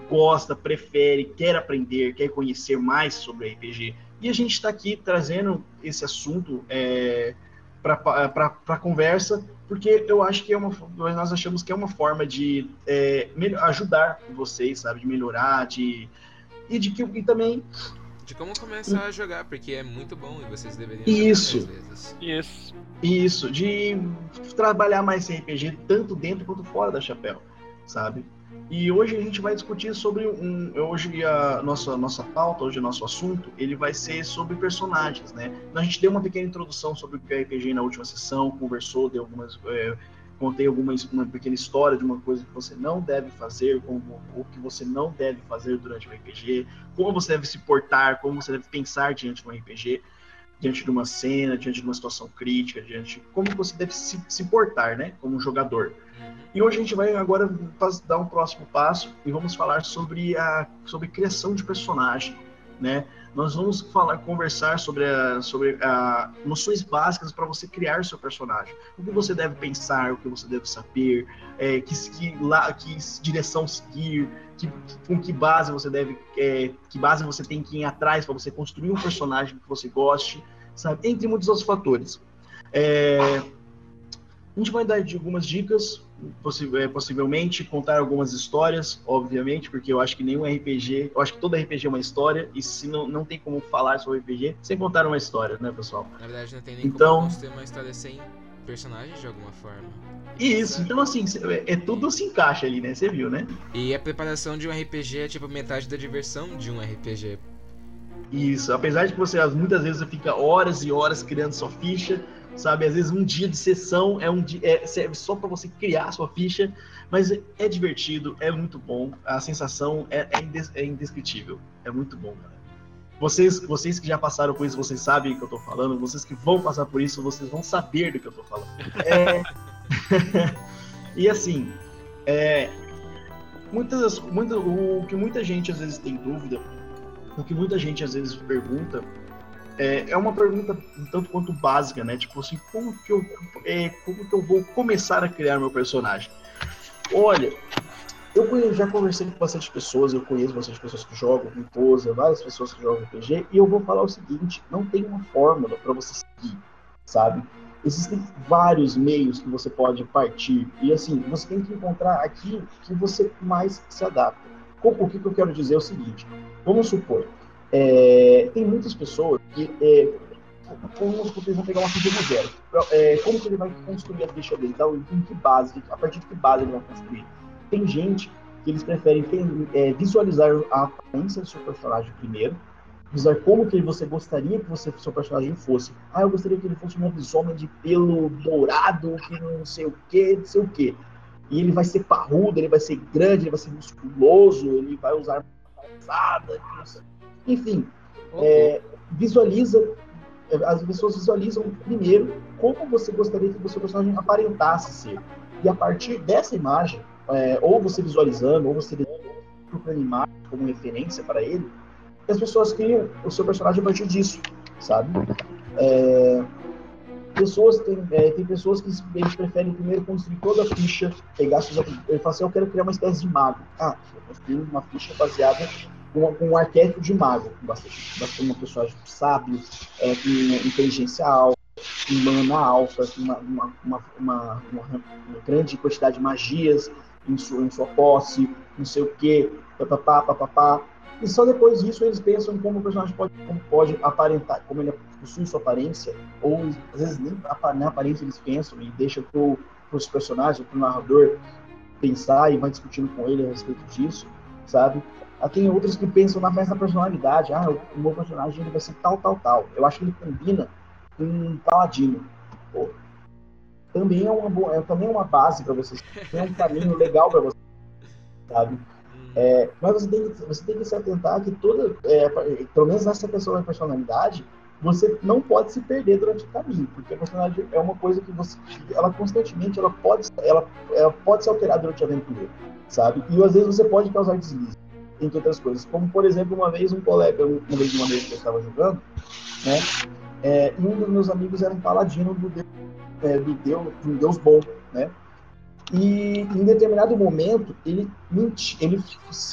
gosta, prefere, quer aprender, quer conhecer mais sobre RPG. E a gente está aqui trazendo esse assunto é, para a conversa, porque eu acho que é uma, nós achamos que é uma forma de é, melhor- ajudar vocês, sabe, de melhorar, de e de que e também De como começar a jogar, porque é muito bom e vocês deveriam Isso. jogar mais vezes. Isso. Isso, de trabalhar mais RPG tanto dentro quanto fora da chapéu, sabe? E hoje a gente vai discutir sobre um. Hoje a nossa, nossa pauta, hoje o nosso assunto, ele vai ser sobre personagens, né? A gente deu uma pequena introdução sobre o que é RPG na última sessão, conversou, deu algumas. é, contei algumas, uma pequena história de uma coisa que você não deve fazer, como o que você não deve fazer durante o RPG, como você deve se portar, como você deve pensar diante de um RPG diante de uma cena, diante de uma situação crítica, diante como você deve se, se portar, né, como jogador. E hoje a gente vai agora dar um próximo passo e vamos falar sobre a sobre criação de personagem, né? Nós vamos falar, conversar sobre a, sobre a noções básicas para você criar seu personagem. O que você deve pensar, o que você deve saber, é, que, que, lá, que direção seguir, que, com que base você deve, é, que base você tem que ir atrás para você construir um personagem que você goste, sabe? Entre muitos outros fatores. É, a gente vai dar algumas dicas, possi- é, possivelmente contar algumas histórias, obviamente, porque eu acho que nenhum RPG, eu acho que todo RPG é uma história, e se não, não tem como falar sobre RPG sem contar uma história, né, pessoal? Na verdade, não tem nem Então- como construir uma história sem personagens de alguma forma. E isso, então assim, é, é tudo se encaixa ali, né? Você viu, né? E a preparação de um RPG é tipo metade da diversão de um RPG. Isso, apesar de que você muitas vezes fica horas e horas criando sua ficha, sabe? Às vezes um dia de sessão é um dia, é, serve só para você criar sua ficha, mas é, divertido, é muito bom, a sensação é, é, indes- é indescritível, é muito bom, cara. Vocês, vocês que já passaram por isso, vocês sabem o que eu tô falando, vocês que vão passar por isso, vocês vão saber do que eu tô falando. É... e assim, é... muitas, muita, o que muita gente às vezes tem dúvida o que muita gente às vezes pergunta é, é uma pergunta um tanto quanto básica, né? Tipo assim, como que eu, é, como que eu vou começar a criar meu personagem? Olha, eu já conversei com bastante pessoas, eu conheço bastante pessoas que jogam com Posa, várias pessoas que jogam RPG, e eu vou falar o seguinte: não tem uma fórmula para você seguir, sabe? Existem vários meios que você pode partir, e assim, você tem que encontrar aquilo que você mais se adapta. O que, que eu quero dizer é o seguinte: vamos supor, é, tem muitas pessoas que. É, vamos vão pegar uma ficha do zero. É, como que ele vai construir a ficha dele? Então, em que base, a partir de que base ele vai construir? Tem gente que eles preferem é, visualizar a aparência do seu personagem primeiro, visualizar como que você gostaria que você, seu personagem fosse. Ah, eu gostaria que ele fosse um lobisomem de pelo dourado, que não sei o que, não sei o que. E ele vai ser parrudo, ele vai ser grande, ele vai ser musculoso, ele vai usar pesada, enfim, é, visualiza, as pessoas visualizam primeiro como você gostaria que o seu personagem aparentasse ser. E a partir dessa imagem, é, ou você visualizando, ou você procurando imagem como referência para ele, as pessoas criam o seu personagem a partir disso, sabe? É, pessoas tem, é, tem pessoas que eles preferem primeiro construir toda a ficha, pegar suas ele fala assim, eu quero criar uma espécie de mago. Ah, eu construí uma ficha baseada com, um arquétipo de mago, bastante, bastante uma personagem sábio, é, com inteligência alta, com mana alta, com uma, uma, uma, uma, uma grande quantidade de magias em sua, em sua posse, não sei o que, papapá, papapá. E só depois disso eles pensam como o personagem pode, como pode aparentar, como ele possui sua aparência, ou às vezes nem na aparência eles pensam e deixam para os personagens, o narrador pensar e vai discutindo com ele a respeito disso, sabe? Ah, tem outros que pensam na, mais na personalidade. Ah, o meu personagem vai ser tal, tal, tal. Eu acho que ele combina com um paladino. Pô, também é uma boa, é, também é uma base para você. Tem um caminho legal para você, sabe? Hum. É, mas você tem, que, você tem que se atentar que toda, é, pelo menos nessa questão da personalidade, você não pode se perder durante o caminho, porque a personalidade é uma coisa que você, ela constantemente, ela pode, ela, ela pode ser alterada durante a aventura, sabe? E às vezes você pode causar deslize entre outras coisas. Como, por exemplo, uma vez um colega, uma vez uma vez que eu estava jogando, né? É, e um dos meus amigos era um paladino do Deus, é, do Deus, de um Deus bom, né? E em determinado momento ele, menti, ele,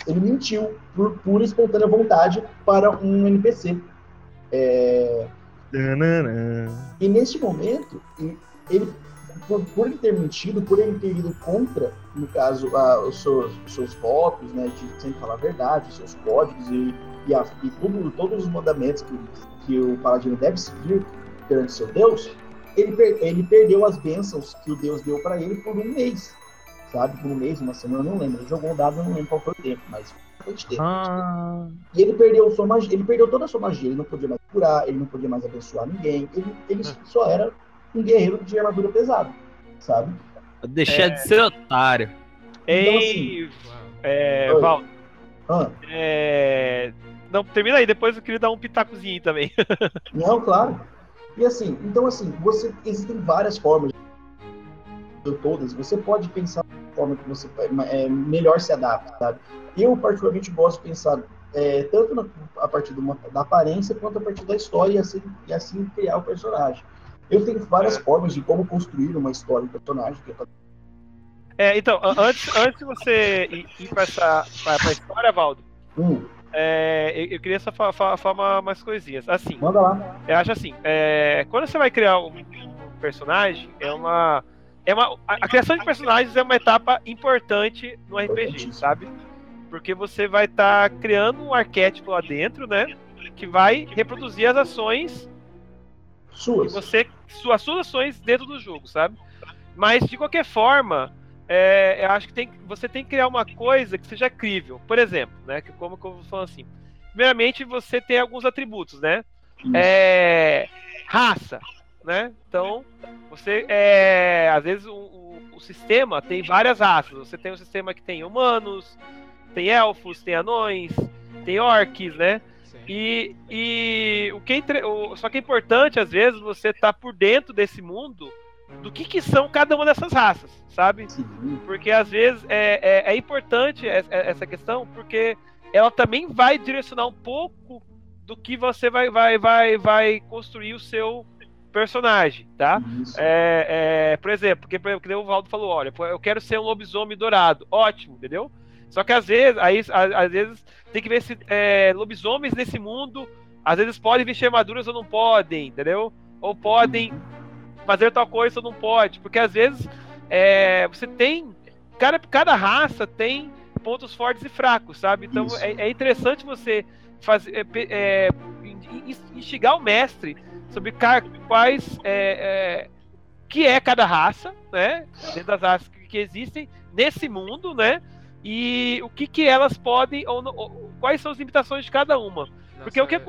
ele mentiu por pura e espontânea vontade para um NPC. É... E nesse momento ele por, por ele ter mentido, por ele ter ido contra, no caso, a, os, seus, os seus votos, né, de sempre falar a verdade, os seus códigos e, e, a, e tudo, todos os mandamentos que, que o paladino deve seguir perante seu Deus, ele, ele perdeu as bênçãos que o Deus deu para ele por um mês, sabe? Por um mês, uma semana, não lembro. Ele jogou um dado, não lembro qual foi o tempo, mas foi de tempo. Ah. E ele perdeu sua magia, ele perdeu toda a sua magia, ele não podia mais curar, ele não podia mais abençoar ninguém, ele, ele hum. só era um guerreiro de armadura pesada, sabe? Deixar é... de ser otário. Então, Ei, assim, é, Val. Ah. É... Não, termina aí, depois eu queria dar um pitacozinho também. Não, claro. E assim, então assim, você existem várias formas todas, você pode pensar de forma que você é, melhor se adapta, sabe? Eu particularmente gosto de pensar é, tanto na, a partir uma, da aparência quanto a partir da história e assim, e assim criar o personagem. Eu tenho várias é. formas de como construir uma história, um personagem. Eu... É, então, antes, antes de você ir, ir para essa pra, pra história, Valdo, hum. é, eu, eu, queria só falar, falar, falar mais coisinhas. Assim, Manda lá. Eu acho assim, é, quando você vai criar um, um personagem, é uma. É uma, a, a criação de personagens é uma etapa importante no RPG, sabe? Porque você vai estar tá criando um arquétipo lá dentro, né? Que vai reproduzir as ações suas. você, suas suas ações dentro do jogo, sabe? Mas de qualquer forma, é, eu acho que tem, você tem que criar uma coisa que seja crível. Por exemplo, né? Que como que eu vou falar assim? Primeiramente, você tem alguns atributos, né? É, raça, né? Então, você é, às vezes o, o, o, sistema tem várias raças. Você tem um sistema que tem humanos, tem elfos, tem anões, tem orcs, né? E, e o que é, o, só que é importante, às vezes, você estar tá por dentro desse mundo do que, que são cada uma dessas raças, sabe? Porque às vezes é, é, é importante essa questão, porque ela também vai direcionar um pouco do que você vai, vai, vai, vai construir o seu personagem, tá? É, é, por exemplo, que nem o Valdo falou, olha, eu quero ser um lobisomem dourado. Ótimo, entendeu? Só que às vezes, aí, às, vezes tem que ver se é, lobisomens nesse mundo, às vezes podem vestir armaduras ou não podem, entendeu? Ou podem fazer tal coisa ou não pode, porque às vezes é, você tem cada, cada raça tem pontos fortes e fracos, sabe? Então é, é interessante você fazer é, é, in- in- instigar o mestre sobre quais é, é, que é cada raça, né? Dentro das raças que existem nesse mundo, né? E o que que elas podem ou, não- ou quais são as limitações de cada uma. Porque o que-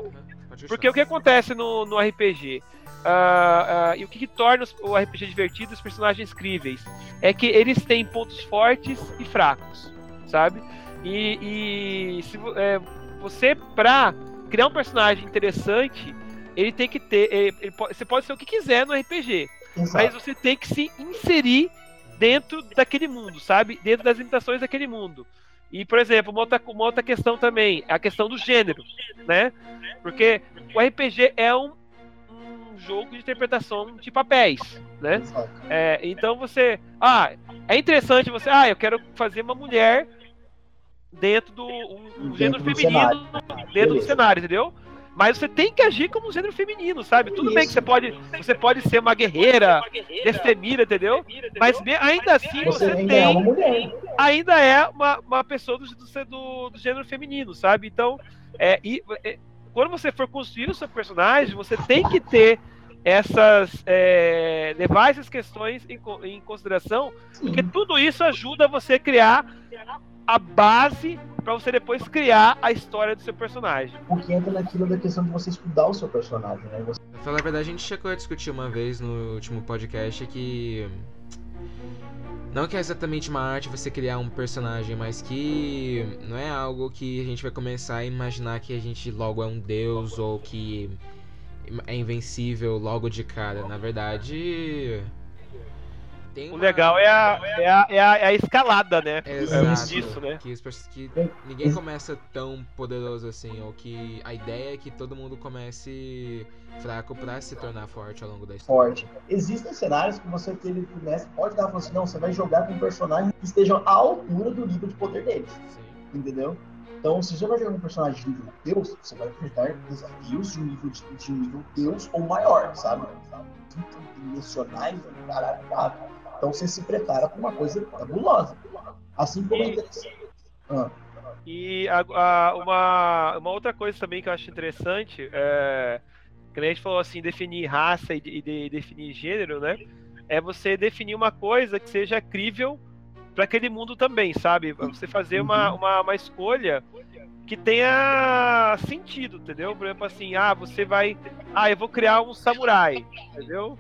Porque o que acontece no, no RPG? ah, ah, e o que, que torna o RPG divertido e os personagens críveis? É que eles têm pontos fortes e fracos, sabe? E, e se é, você, pra criar um personagem interessante, ele tem que ter. ele- ele você pode ser o que quiser no RPG, mas Exato. você tem que se inserir dentro daquele mundo, sabe? Dentro das limitações daquele mundo. E, por exemplo, uma outra, uma outra questão também, a questão do gênero, né? Porque o RPG é um, um jogo de interpretação de papéis, né? É, então você. Ah, é interessante você. Ah, eu quero fazer uma mulher dentro do. Um, um Dentro gênero do feminino dentro do Beleza. cenário, entendeu? Mas você tem que agir como um gênero feminino, sabe? Tudo bem que você pode, você pode ser uma guerreira, destemida, entendeu? Mas ainda assim Você é uma tem, mulher. ainda é uma, uma pessoa do, do, do, gênero feminino, sabe? Então, é, e, é, quando você for construir o seu personagem, você tem que ter essas é, levar essas questões em, em consideração porque tudo isso ajuda você a criar a base para você depois criar a história do seu personagem. Porque entra naquilo da questão de você estudar o seu personagem, né? Você Pra falar a verdade, a gente chegou a discutir uma vez no último podcast que. Não que é exatamente uma arte você criar um personagem, mas que não é algo que a gente vai começar a imaginar que a gente logo é um deus ou que é invencível logo de cara. Na verdade. Tem O uma- legal é a, é a, é a, é a escalada, né? Exato. disso, né? Que, que ninguém começa tão poderoso assim, ou que a ideia é que todo mundo comece fraco pra se tornar forte ao longo da história. forte. Existem cenários que você que ele mestre pode dar falando assim, não, você vai jogar com um personagem que esteja à altura do nível de poder deles. Sim. Entendeu? Então, se você vai jogar com um personagem de nível Deus, você vai enfrentar desafios de um nível, de, de um nível Deus ou maior, sabe? Dimensionais, caralho, cara. Então você se prepara para uma coisa fabulosa. Assim como é interessante. Ah, E a- a- uma, uma outra coisa também que eu acho interessante é que a gente falou assim, definir raça e, de- e de- definir gênero, né? É você definir uma coisa que seja crível para aquele mundo também, sabe? Você fazer uma, uma, uma escolha que tenha sentido, entendeu? Por exemplo, assim, ah, você vai. Ah, eu vou criar um samurai, entendeu?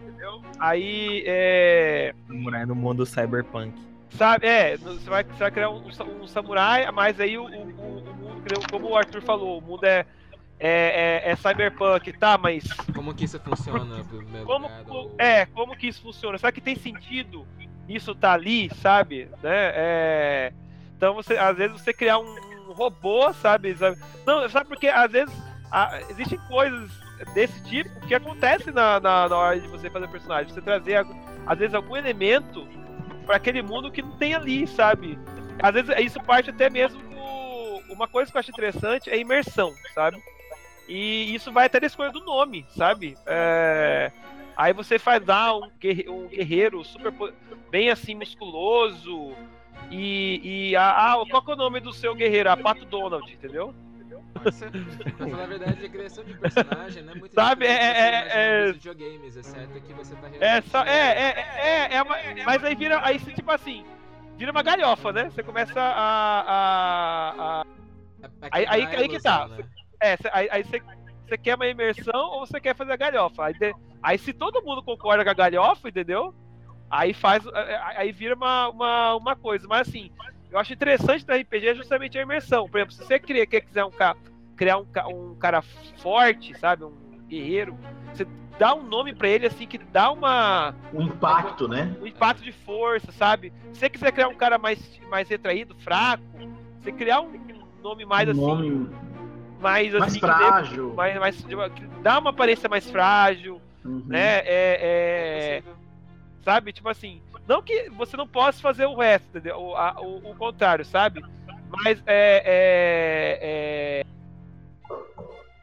Aí é. Samurai no mundo cyberpunk. Sabe, é, você vai, você vai criar um, um samurai, mas aí o, o, o- como o Arthur falou, o mundo é, é, é, é cyberpunk, tá? Mas Como que isso funciona como, é, como que isso funciona? Será que tem sentido isso tá ali, sabe? Né? É, então você, às vezes você criar um, um robô, sabe? sabe? Não, sabe porque às vezes ah, existem coisas desse tipo que acontecem na, na, na hora de você fazer personagem. Você trazer, às vezes, algum elemento para aquele mundo que não tem ali, sabe? Às vezes isso parte até mesmo do... Uma coisa que eu acho interessante é a imersão, sabe? E isso vai até da escolha do nome, sabe? É, Aí você faz lá um, um guerreiro super bem assim musculoso e, e a, ah, qual que é o nome do seu guerreiro? A Pato Donald, entendeu? Pode ser. Pra falar a verdade, a criação de personagem não é muito Sabe, é- é- é- dos videogames, exceto que você tá É é é é, é uma- mas aí vira aí tipo assim vira uma galhofa, né? Você começa a, a, a É- é aí- aí- que tá. né? é aí, aí você você quer uma imersão ou você quer fazer a galhofa? Aí, de- aí se todo mundo concorda com a galhofa, entendeu? Aí faz aí- aí vira uma, uma, uma coisa, mas assim eu acho interessante do RPG é justamente a imersão. Por exemplo, se você quer, quer quiser um ca- criar um, um cara forte, sabe, um guerreiro, você dá um nome pra ele assim que dá uma o impacto, né? um impacto de força, sabe? Se você quiser criar um cara mais, mais retraído, fraco, você criar um nome mais um assim, nome mais Mais assim, frágil. dê- mais, mais, que dá uma aparência mais frágil, Uhum. né? É, é- sabe? Tipo assim, não que você não possa fazer o resto, entendeu? O, a- o, o contrário, sabe? Mas é, é- é-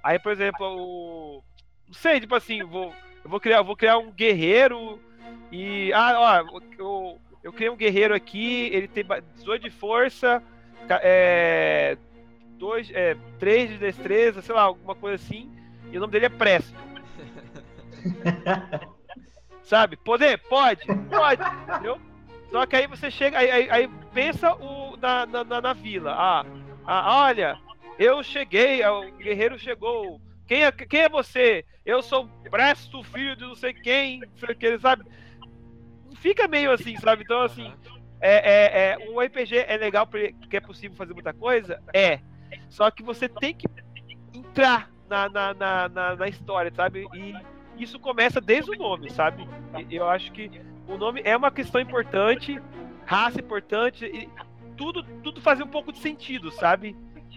Aí, por exemplo, o. Não sei, tipo assim, eu vou, eu vou criar, eu vou criar um guerreiro e. Ah, ó, eu, eu criei um guerreiro aqui, ele tem ba- 18 de força, é, dois, é, 3 de destreza, sei lá, alguma coisa assim, e o nome dele é Presto. Sabe? Poder? Pode, pode, entendeu? Só que aí você chega, aí, aí- aí pensa o, na, na, na- na vila. Ah, ah, olha, eu cheguei, o guerreiro chegou. Quem é, quem é você? Eu sou Presto, filho de não sei quem, não sei o que, sabe? Fica meio assim, sabe? Então, assim, é, é, é, o RPG é legal porque é possível fazer muita coisa? É. Só que você tem que entrar na, na, na, na, na história, sabe? E isso começa desde o nome, sabe? Eu acho que o nome é uma questão importante, raça importante, e tudo, tudo fazer um pouco de sentido, sabe?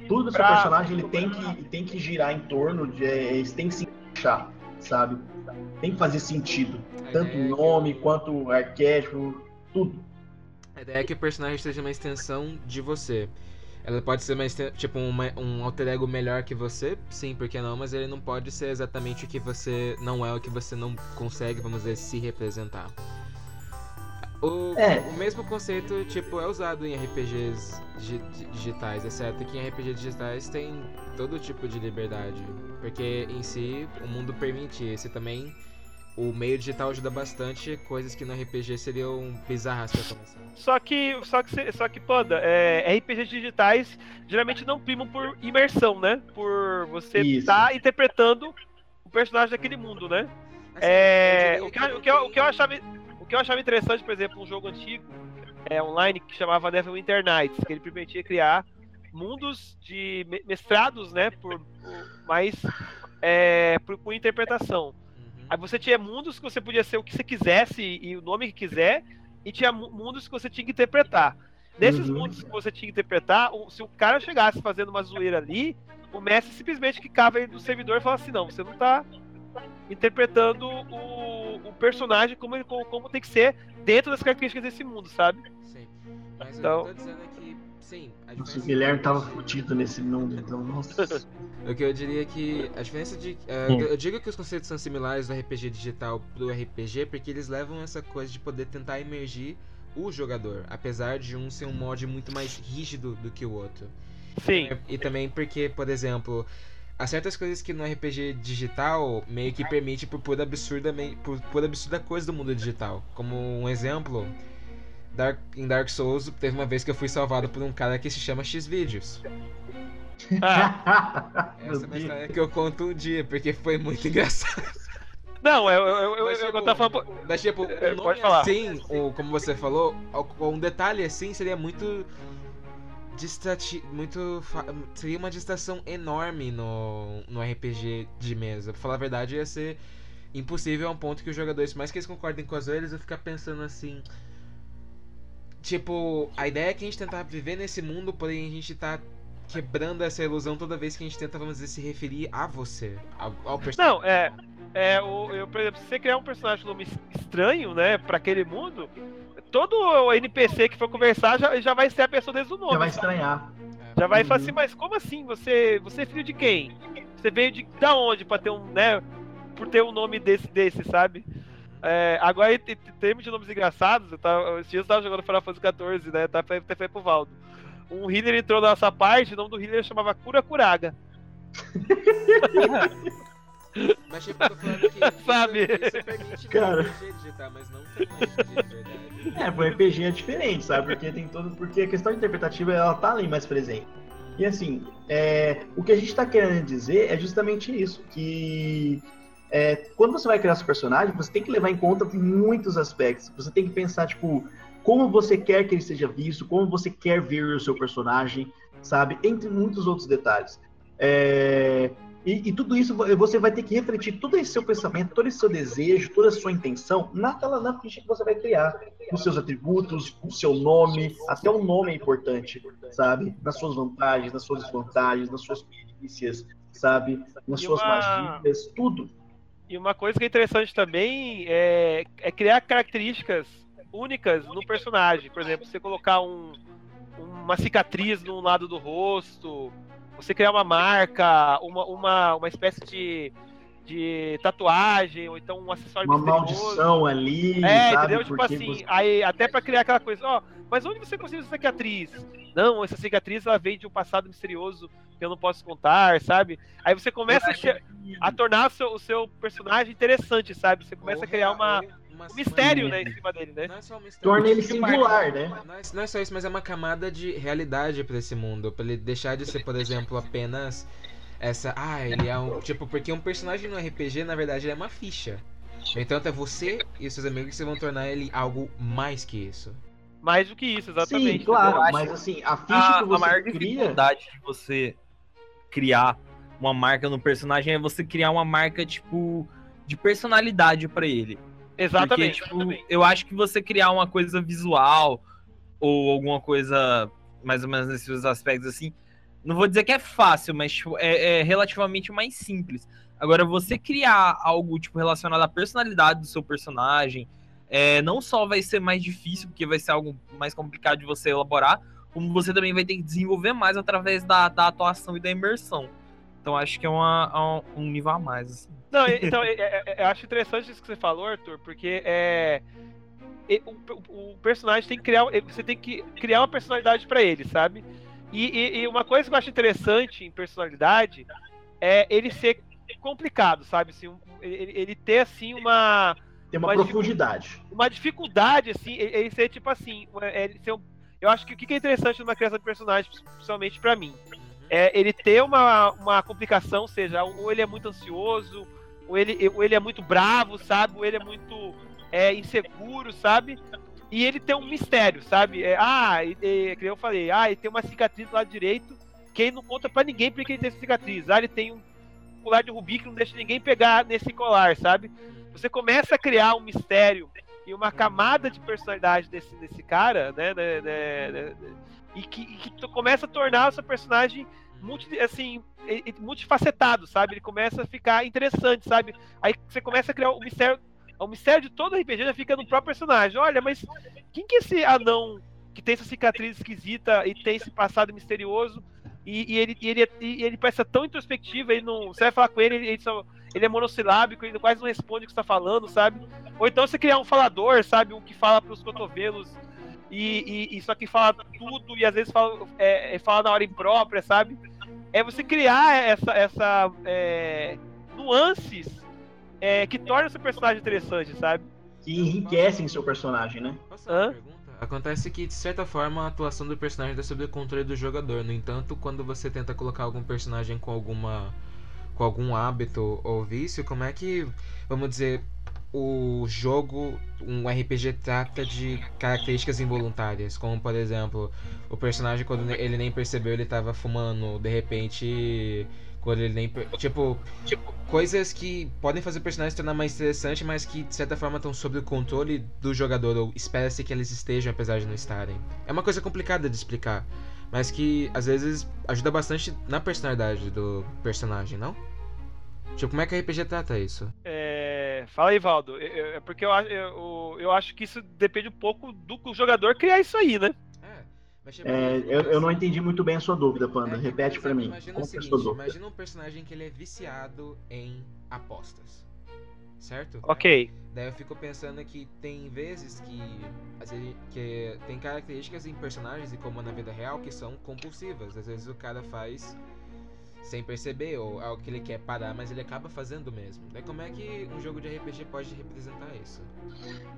Tudo do seu Pra- personagem ele tem que, tem que girar em torno de. é, Ele tem que se encaixar, sabe? Tem que fazer sentido. Tanto ideia é nome que- quanto arquétipo, tudo. A ideia é que o personagem seja uma extensão de você. Ela pode ser exten- tipo uma- um alter ego melhor que você, sim, por que não? Mas ele não pode ser exatamente o que você não é, o que você não consegue, vamos dizer, se representar. O, É. o mesmo conceito, tipo, é usado em RPGs digi- digitais, exceto que em RPGs digitais tem todo tipo de liberdade. Porque em si o mundo permite isso e também o meio digital ajuda bastante, coisas que no RPG seriam bizarras pra começar. Só que, só que, só que, Panda, é, RPGs digitais geralmente não primam por imersão, né? Por você estar interpretando o personagem daquele mundo, né? Assim, É, o, que, o, que eu, tem- o, que eu achava, o que eu achava interessante, por exemplo, um jogo antigo é, online que chamava Neverwinter Nights, que ele permitia criar mundos de me- mestrados, né? Por, por mais é, por, por interpretação. Uhum. Aí você tinha mundos que você podia ser o que você quisesse e o nome que quiser, e tinha mu- mundos que você tinha que interpretar. Nesses Uhum. mundos que você tinha que interpretar, se o cara chegasse fazendo uma zoeira ali, o mestre simplesmente quicava ele do servidor e falava assim: não, você não tá interpretando o, o personagem como, como, como tem que ser dentro das características desse mundo, sabe? Sim. Mas Então- o que eu tô dizendo é que, sim, a Nossa, o Guilherme tava fudido nesse mundo, então, nossa. O que eu diria é que a diferença de. Hum. Eu digo que os conceitos são similares do RPG digital pro RPG porque eles levam essa coisa de poder tentar emergir o jogador, apesar de um ser um mod muito mais rígido do que o outro. Sim. E também porque, por exemplo, há certas coisas que no RPG digital meio que permite por pura absurda, por pura absurda coisa do mundo digital. Como um exemplo, Dark, em Dark Souls teve uma vez que eu fui salvado por um cara que se chama Xvideos. Ah, Essa é uma história que eu conto um dia, porque foi muito engraçado. não, eu, eu, eu, eu, Mas, eu, tipo, tava falando. Mas, tipo, É, um nome pode falar. assim, ou como você falou, ou- um detalhe assim seria muito. Distrati muito. Seria uma distração enorme no, no RPG de mesa. Pra falar a verdade, ia ser impossível a um ponto que os jogadores, por mais que eles concordem com as eles, eu ficar pensando assim. Tipo, a ideia é que a gente tentar viver nesse mundo, porém a gente tá quebrando essa ilusão toda vez que a gente tenta, vamos dizer, se referir a você. Ao, ao personagem. Não, é. É, o, eu, por exemplo, se você criar um personagem com nome estranho, né, pra aquele mundo, todo o NPC que for conversar já, já vai ser a pessoa desde o nome. Já vai sabe? estranhar. Já vai Uhum. falar assim, mas como assim? Você, você é filho de quem? Você veio de da onde pra ter um, né? Por ter um nome desse, desse sabe? É, agora, em termos de nomes engraçados, eu tava, esses dias eu tava jogando Final Fantasy XIV, né? Tá, até foi pro Valdo. Um healer entrou na nossa parte, o nome do healer chamava Cura Curaga. Mas tipo, eu tô falando que isso, Sabe? isso permite Cara. no RPG digitar, mas não de verdade. É, pro RPG é diferente, sabe? Porque tem todo. Porque a questão interpretativa ela tá ali mais presente. E assim, é, o que a gente tá querendo dizer é justamente isso, que é, quando você vai criar seu personagem, você tem que levar em conta muitos aspectos. Você tem que pensar, tipo, como você quer que ele seja visto, como você quer ver o seu personagem, sabe? Entre muitos outros detalhes. É, E, e, tudo isso você vai ter que refletir todo esse seu pensamento, todo esse seu desejo, toda a sua intenção naquela na ficha que você vai criar, os seus atributos, o seu nome, até o nome é importante, sabe? Nas suas vantagens, nas suas desvantagens, nas suas perícias, sabe? Nas suas uma... magias, tudo. E uma coisa que é interessante também é, é criar características únicas no personagem. Por exemplo, você colocar um, uma cicatriz no lado do rosto, você criar uma marca, uma, uma, uma espécie de, de tatuagem, ou então um acessório Uma maldição ali. É, sabe? entendeu? Tipo assim, você... aí, até para criar aquela coisa, ó, mas onde você conseguiu essa cicatriz? Não, essa cicatriz ela vem de um passado misterioso que eu não posso contar, sabe? Aí você começa a, a tornar o seu, o seu personagem interessante, sabe? Você começa a criar uma uma, um mistério, né, em cima dele, né? Não é só um mistério. Torna ele singular, né? Não é, não é, só isso, mas é uma camada de realidade para esse mundo, para ele deixar de ser, por exemplo, apenas essa, ah, ele é um, tipo, porque um personagem no RPG, na verdade, ele é uma ficha. Então é você e seus amigos que vão tornar ele algo mais que isso. Mais do que isso, exatamente. Sim, claro, mas assim, a ficha a, que você a maior cria... dificuldade de você criar uma marca no personagem é você criar uma marca, tipo, de personalidade para ele. Exatamente. Porque, tipo, eu acho que você criar uma coisa visual ou alguma coisa mais ou menos nesses aspectos assim, não vou dizer que é fácil, mas tipo, é, é, relativamente mais simples. Agora, você criar algo tipo relacionado à personalidade do seu personagem, é, não só vai ser mais difícil, porque vai ser algo mais complicado de você elaborar, como você também vai ter que desenvolver mais através da, da atuação e da imersão. Então acho que é uma, um nível a mais. Assim. Não, então, é, é, é, eu acho interessante isso que você falou, Arthur, porque é, o, o, personagem tem que criar. Você tem que criar uma personalidade para ele, sabe? E, e, e, uma coisa que eu acho interessante em personalidade é ele ser complicado, sabe? Assim, um, ele, ele, ter assim uma. Tem uma, uma profundidade. Dificuldade, uma dificuldade, assim, ele ser tipo assim. Ele ser um, eu acho que o que é interessante numa criação de personagem, principalmente para mim, é ele ter uma, uma complicação, seja, ou ele é muito ansioso, ou ele, ou ele é muito bravo, sabe? Ou ele é muito é, inseguro, sabe? E ele tem um mistério, sabe? É, ah, que eu falei, ah, ele tem uma cicatriz do lado direito que ele não conta para ninguém porque ele tem cicatriz. Ah, ele tem um colar de rubi que não deixa ninguém pegar nesse colar, sabe? Você começa a criar um mistério e uma camada de personalidade desse, desse cara, né, né, né, né e que, e que começa a tornar o seu personagem multi, assim, multifacetado, sabe? Ele começa a ficar interessante, sabe? Aí você começa a criar o mistério. O mistério de todo RPG já fica no próprio personagem. Olha, mas quem que é esse anão que tem essa cicatriz esquisita e tem esse passado misterioso? E, e ele, e ele, e ele parece tão introspectivo, ele não. Você vai falar com ele, ele, só, ele é monossilábico, ele quase não responde o que você tá falando, sabe? Ou então você criar um falador, sabe? Um que fala pros cotovelos e, e, e só que fala tudo e às vezes fala, é, fala na hora imprópria, sabe? é você criar essa, essa é, nuances é, que tornam o seu personagem interessante, sabe? Que enriquecem seu personagem, né? Hã? Acontece que, de certa forma, a atuação do personagem está sob o controle do jogador. No entanto, quando você tenta colocar algum personagem com alguma com algum hábito ou vício, como é que, vamos dizer, o jogo, um RPG trata de características involuntárias, como por exemplo, o personagem quando ele nem percebeu ele estava fumando, de repente quando ele nem tipo, tipo coisas que podem fazer o personagem se tornar mais interessante, mas que de certa forma estão sob o controle do jogador ou espera-se que eles estejam apesar de não estarem. É uma coisa complicada de explicar, mas que às vezes ajuda bastante na personalidade do personagem, não? Tipo, como é que a RPG trata isso? É... Fala aí, Valdo. É porque eu, eu, eu acho que isso depende um pouco do jogador criar isso aí, né? É, é, eu, eu não entendi muito bem a sua dúvida, Panda. É, Repete para mim. Imagina o seguinte, imagina um personagem que ele é viciado em apostas. Certo? Ok. Daí eu fico pensando que tem vezes que, vezes, que tem características em personagens e como na vida real que são compulsivas. Às vezes o cara faz sem perceber, ou algo que ele quer parar, mas ele acaba fazendo mesmo. Daí como é que um jogo de RPG pode representar isso?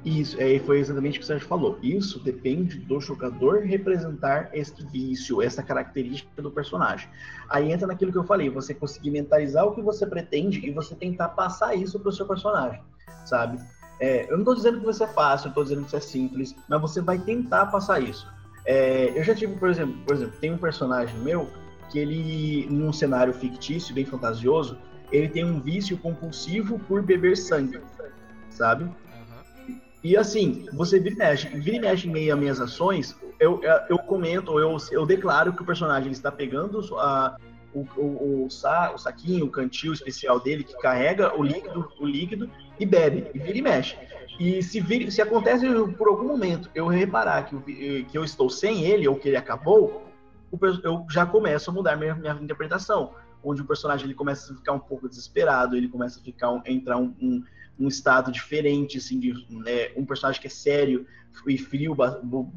Isso, é, foi exatamente o que o Sérgio falou. Isso depende do jogador representar este vício, essa característica do personagem. Aí entra naquilo que eu falei, você conseguir mentalizar o que você pretende e você tentar passar isso para o seu personagem, sabe? É, eu não estou dizendo que vai ser fácil, eu estou dizendo que isso é simples, mas você vai tentar passar isso. É, eu já tive, por exemplo, por exemplo, tem um personagem meu que ele, num cenário fictício, bem fantasioso, ele tem um vício compulsivo por beber sangue, sabe? E assim, você vira e mexe, vira e mexe em meio a minhas ações, eu, eu comento, eu, eu declaro que o personagem está pegando a, o, o, o, sa, o saquinho, o cantil especial dele, que carrega o líquido, o líquido e bebe, e vira e mexe. E se, vir, se acontece por algum momento eu reparar que, que eu estou sem ele, ou que ele acabou, eu já começo a mudar minha, minha interpretação. Onde o personagem ele começa a ficar um pouco desesperado, ele começa a ficar um, entrar um, um, um estado diferente, assim, de, né, um personagem que é sério e frio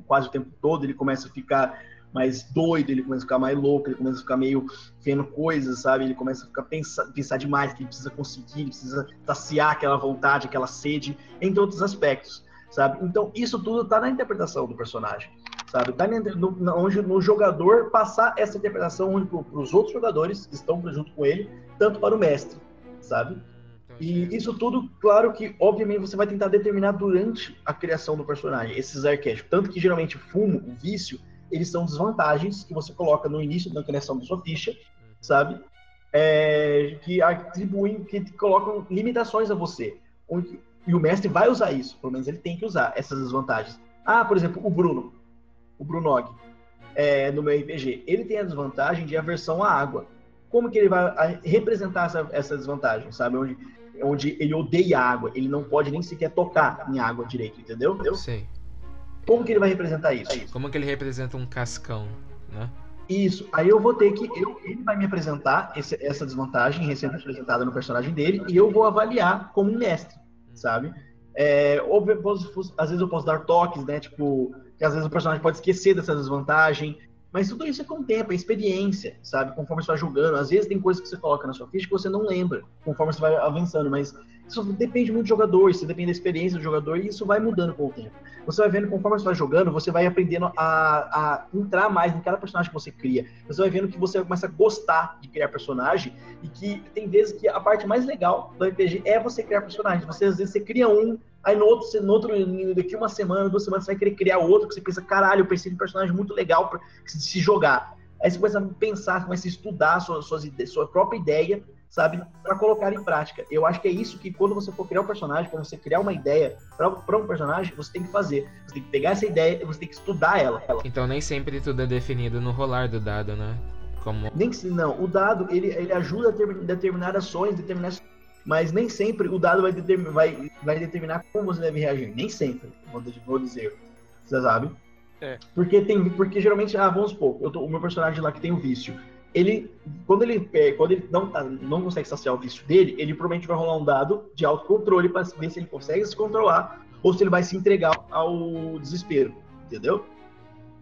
quase o tempo todo, ele começa a ficar mais doido, ele começa a ficar mais louco, ele começa a ficar meio vendo coisas, sabe? Ele começa a ficar pensar, pensar demais, que ele precisa conseguir, ele precisa saciar aquela vontade, aquela sede, entre outros aspectos, sabe? Então, isso tudo tá na interpretação do personagem, sabe? Tá no, onde no jogador passar essa interpretação para os outros jogadores que estão junto com ele, tanto para o mestre, sabe? E isso tudo, claro que, obviamente, você vai tentar determinar durante a criação do personagem, esses arquétipos. Tanto que, geralmente, fumo, o vício, eles são desvantagens que você coloca no início da criação da sua ficha, sabe? É, que atribuem, que colocam limitações a você. E o mestre vai usar isso, pelo menos ele tem que usar essas desvantagens. Ah, por exemplo, o Bruno, o Brunog, é, no meu RPG, ele tem a desvantagem de aversão à água. Como que ele vai representar essa, essa desvantagem, sabe? Onde, onde ele odeia água, ele não pode nem sequer tocar em água direito, entendeu? Eu sei. Como que ele vai representar isso? Como que ele representa um cascão, né? Isso. Aí eu vou ter que. eu- ele vai me apresentar esse- essa desvantagem recém apresentada no personagem dele e eu vou avaliar como um mestre, sabe? É, posso- às vezes eu posso dar toques, né? Tipo, que às vezes o personagem pode esquecer dessa desvantagem. Mas tudo isso é com o tempo, é experiência, sabe? Conforme você vai jogando. Às vezes tem coisas que você coloca na sua ficha que você não lembra, conforme você vai avançando. Mas isso depende muito do jogador, isso depende da experiência do jogador e isso vai mudando com o tempo. Você vai vendo, conforme você vai jogando, você vai aprendendo a, a entrar mais em cada personagem que você cria. Você vai vendo que você começa a gostar de criar personagem e que tem vezes que a parte mais legal do RPG é você criar personagens. Você, às vezes, você cria um, aí no outro, no outro daqui uma semana, duas semanas, você vai querer criar outro, que você pensa, caralho, eu pensei em um personagem muito legal pra se jogar. Aí você começa a pensar, começa a estudar suas, suas ideias, sua própria ideia, sabe, para colocar em prática. Eu acho que é isso que quando você for criar um personagem, quando você criar uma ideia para um personagem, você tem que fazer. Você tem que pegar essa ideia e você tem que estudar ela. ela. Então nem sempre tudo é definido no rolar do dado, né? Como. Nem que não, o dado ele, ele ajuda a ter, determinar ações, determinar mas nem sempre o dado vai, determin, vai, vai determinar como você deve reagir. Nem sempre, vou, dizer. Você sabe? É. Porque tem, porque geralmente, ah, vamos supor, tô, o meu personagem lá que tem o vício, ele, quando ele, é, quando ele não, tá- não consegue saciar o vício dele, ele provavelmente vai rolar um dado de autocontrole para ver se ele consegue se controlar ou se ele vai se entregar ao desespero, entendeu?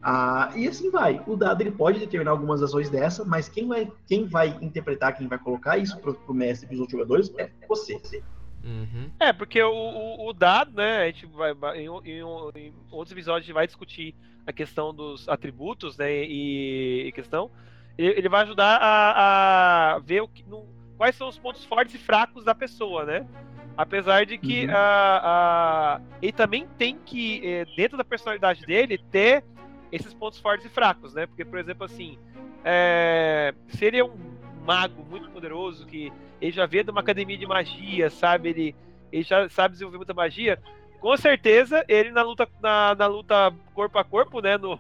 Ah, e assim vai. O dado ele pode determinar algumas ações dessa, mas quem vai, quem vai interpretar, quem vai colocar isso pro, pro mestre e pros outros jogadores é você. Uhum. É, porque o, o, o dado, né, a gente vai, em, em- em outros episódios a gente vai discutir a questão dos atributos, né, e, e questão, ele, ele vai ajudar a, a ver o que, no- quais são os pontos fortes e fracos da pessoa, né, apesar de que Uhum. a, a- ele também tem que, eh, dentro da personalidade dele, ter esses pontos fortes e fracos, né, porque, por exemplo, assim, é, se ele é um mago muito poderoso que ele já veio de uma academia de magia, sabe? Ele, ele já sabe desenvolver muita magia. Com certeza, ele na luta, na, na luta corpo a corpo, né? No,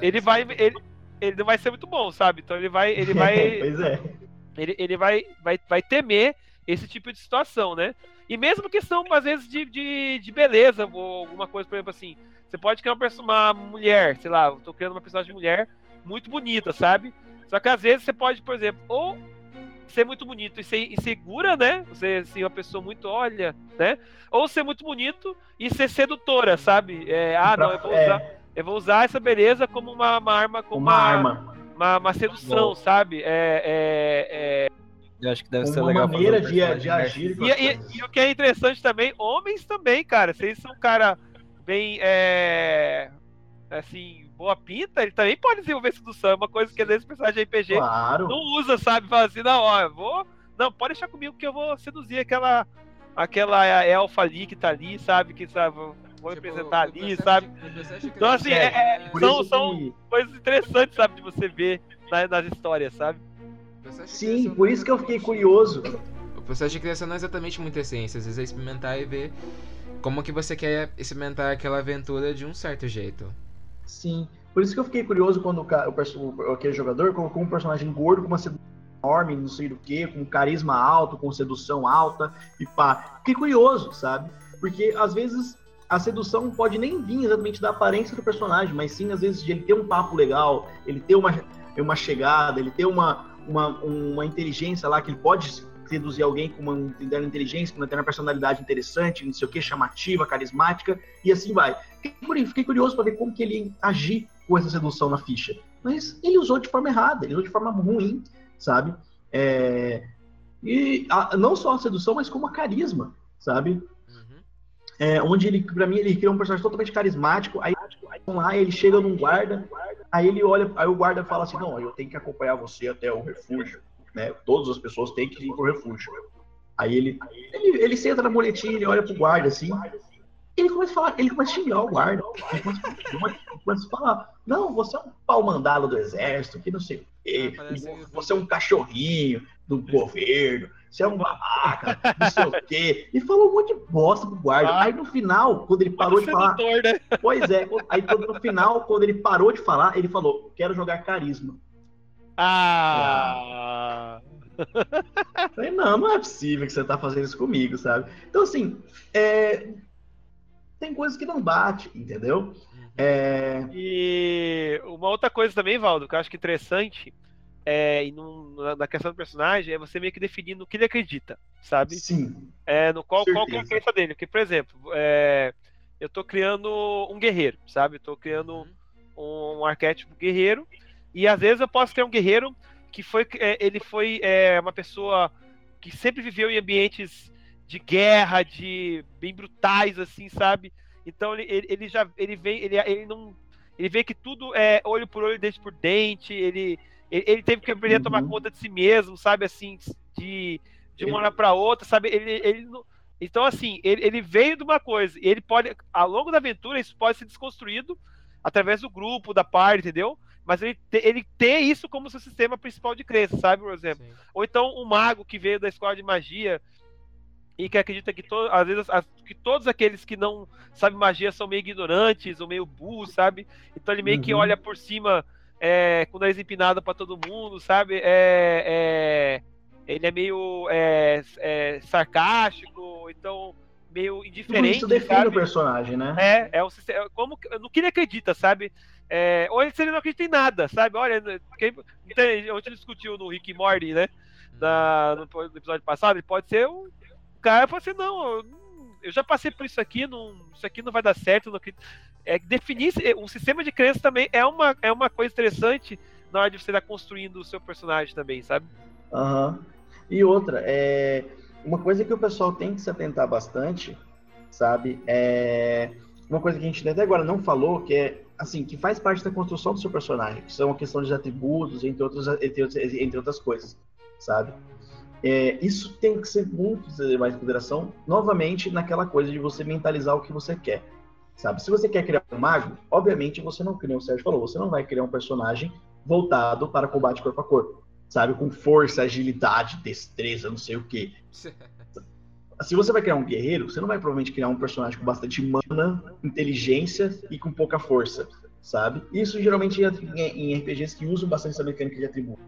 ele vai. Ele, ele não vai ser muito bom, sabe? Então ele vai. Ele vai. pois é. ele, ele vai, vai, vai temer esse tipo de situação, né? E mesmo questão, às vezes, de, de, de beleza, ou alguma coisa, por exemplo, assim, você pode criar uma, uma mulher, sei lá, eu tô criando uma personagem de mulher muito bonita, sabe? Só que às vezes você pode, por exemplo, ou ser muito bonito e ser insegura, né? Você ser uma pessoa muito, olha, né? Ou ser muito bonito e ser sedutora, sabe? É, ah, não, eu vou É, usar, eu vou usar essa beleza como uma, uma arma, como uma arma. uma, uma sedução, sabe? É, é, é... Eu acho que deve ser Uma legal fazer maneira de, de agir. E, e- e o que é interessante também, homens também, cara. Vocês são um cara bem, é, assim, boa pinta, ele também pode desenvolver sedução. É uma coisa que às vezes o personagem de RPG Claro. não usa, sabe? Fala assim, não, ó, eu vou. Não, pode deixar comigo que eu vou seduzir aquela. Aquela elfa ali que tá ali, sabe? Que sabe, vou Tipo, representar ali, sabe? Então, assim, é- são- isso são- que- Coisas interessantes, sabe, de você ver na- nas histórias, sabe? Sim, por é isso que eu fiquei curioso. O processo de criação não é exatamente muita ciência, às vezes é experimentar e ver como que você quer experimentar aquela aventura de um certo jeito. Sim. Por isso que eu fiquei curioso quando o, o- aquele jogador colocou um personagem gordo com uma sedução enorme, não sei do que, com carisma alto, com sedução alta e pá. Fiquei curioso, sabe? Porque às vezes a sedução pode nem vir exatamente da aparência do personagem, mas sim às vezes de ele ter um papo legal, ele ter uma, uma chegada, ele ter uma, uma, uma inteligência lá que ele pode seduzir alguém com uma determinada inteligência, com uma determinada personalidade interessante, não sei o que, chamativa, carismática, e assim vai. Fiquei curi- Fiquei curioso para ver como que ele agir com essa sedução na ficha. Mas ele usou de forma errada, ele usou de forma ruim, sabe? É, E a- não só a sedução, mas como a carisma, sabe? Uhum. É, onde ele, pra mim, ele criou um personagem totalmente carismático. Aí, aí lá, ele chega num guarda, aí ele olha, aí o guarda fala assim: Não, eu tenho que acompanhar você até o refúgio. Né? Todas as pessoas têm que ir pro refúgio. Aí ele, ele, ele senta na muletinha, ele olha pro guarda assim. Ele começa a falar, ele começa a xingar o guarda. Ele começa, ele começa a falar: Não, você é um pau mandado do exército, que não sei o quê. Ah, parece- Você é um cachorrinho do governo. Você é um babaca, não sei o quê. E falou um monte de bosta pro guarda. Ah. Aí no final, quando ele parou de falar. sedutor, né? Pois é, aí no final, quando ele parou de falar, ele falou: Quero jogar carisma. Ah. Falei, não, não é possível que você tá fazendo isso comigo, sabe? Então, assim, é, tem coisas que não bate, entendeu? Uhum. É, E uma outra coisa também, Valdo, que eu acho que é interessante é, e num- na- questão do personagem é você meio que definir no que ele acredita, sabe? sim, É, no qual, qual que é a crença dele. Porque, por exemplo, é, eu tô criando um guerreiro, sabe? Eu tô criando Uhum. um arquétipo guerreiro. E às vezes eu posso ter um guerreiro que foi. é, ele foi é, uma pessoa que sempre viveu em ambientes de guerra, de bem brutais, assim, sabe? Então ele, ele, já. Ele vem. Ele, ele não. Ele vê que tudo é olho por olho, dente por dente. Ele, ele, ele teve que aprender a tomar Uhum. conta de si mesmo, sabe? Assim, de, de uma hora para outra, sabe? Ele, ele não- então, assim, ele, ele veio de uma coisa. e Ele pode, ao longo da aventura, isso pode ser desconstruído através do grupo, da parte, entendeu? Mas ele, te- ele ter isso como seu sistema principal de crença, sabe, por exemplo? Sim. Ou então um mago que veio da escola de magia e que acredita que, to, às vezes, as- que todos aqueles que não sabem magia são meio ignorantes ou meio burros, sabe? Então ele meio que Uhum. olha por cima é, com o nariz empinado pra todo mundo, sabe? É, é, ele é meio é, é, sarcástico, então meio tudo indiferente, isso define sabe? o personagem, né? É, é um sistema. Como, que- no que ele acredita, sabe? É, ou ele, se ele não acredita em nada, sabe? Olha, quem, tem, a gente discutiu no Rick e Morty, né? Da, no, no episódio passado, ele pode ser um cara pode ser, não, eu, não- eu já passei por isso aqui, não, isso aqui não vai dar certo. Não, acredito." é, definir se- um sistema de crença também é uma, é uma coisa interessante na hora de você estar construindo o seu personagem também, sabe? Aham. E outra, é uma coisa que o pessoal tem que se atentar bastante, sabe? É uma coisa que a gente até agora não falou, que é assim, que faz parte da construção do seu personagem, que são a questão de atributos, entre outras, entre, entre outras coisas, sabe? É, isso tem que ser muito mais consideração, novamente, naquela coisa de você mentalizar o que você quer, sabe? Se você quer criar um mago, obviamente você não, como o Sérgio falou, você não vai criar um personagem voltado para combate corpo a corpo sabe? Com força, agilidade, destreza, não sei o quê. Se você vai criar um guerreiro, você não vai provavelmente criar um personagem com bastante mana, inteligência e com pouca força, sabe? Isso geralmente em, em RPGs que usam bastante essa mecânica de atributo.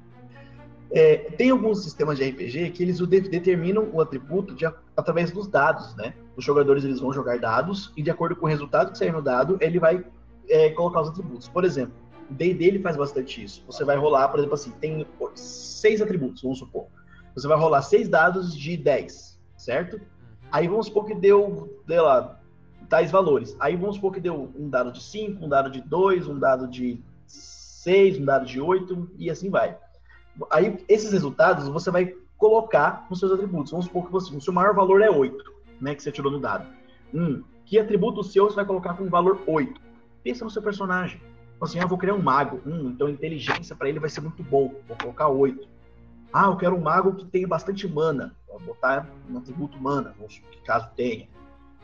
É, tem alguns sistemas de RPG que eles determinam o atributo de, através dos dados, né? Os jogadores eles vão jogar dados e de acordo com o resultado que sair no dado, ele vai é, colocar os atributos. Por exemplo, o D&D ele faz bastante isso. Você vai rolar, por exemplo, assim, tem seis atributos, vamos supor. Você vai rolar seis dados de 10, certo? Aí vamos supor que deu, sei lá, tais valores. Aí vamos supor que deu um dado de 5, um dado de 2, um dado de 6, um dado de 8 e assim vai. Aí esses resultados você vai colocar nos seus atributos. Vamos supor que você, o seu maior valor é 8, né, que você tirou no dado. Hum, que atributo seu você vai colocar com valor 8? Pensa no seu personagem. Assim, ah, vou criar um mago. Hum, então inteligência para ele vai ser muito bom. Vou colocar 8. Ah, eu quero um mago que tenha bastante mana. Botar um atributo mana, vamos supor que caso tenha.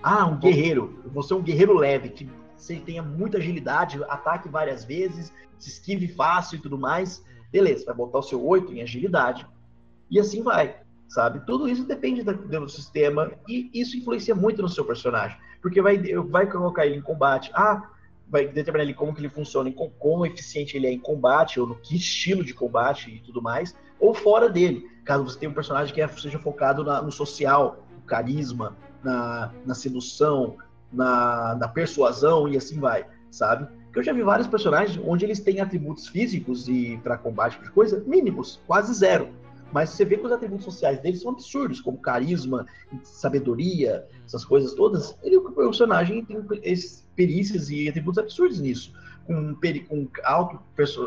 Ah, um guerreiro. Vou ser um guerreiro leve, que você tenha muita agilidade, ataque várias vezes, se esquive fácil e tudo mais. Beleza, vai botar o seu 8 em agilidade. E assim vai, sabe? Tudo isso depende do sistema e isso influencia muito no seu personagem. Porque vai, vai colocar ele em combate. Ah, vai determinar ele como que ele funciona, com quão eficiente ele é em combate, ou no que estilo de combate e tudo mais, ou fora dele. Caso você tenha um personagem que é, seja focado na, no social, no carisma, na, na sedução, na, na persuasão e assim vai, sabe? Porque eu já vi vários personagens onde eles têm atributos físicos e para combate de coisa mínimos, quase zero. Mas você vê que os atributos sociais deles são absurdos, como carisma, sabedoria, essas coisas todas. Ele, o personagem tem perícias e atributos absurdos nisso. Com, com alto,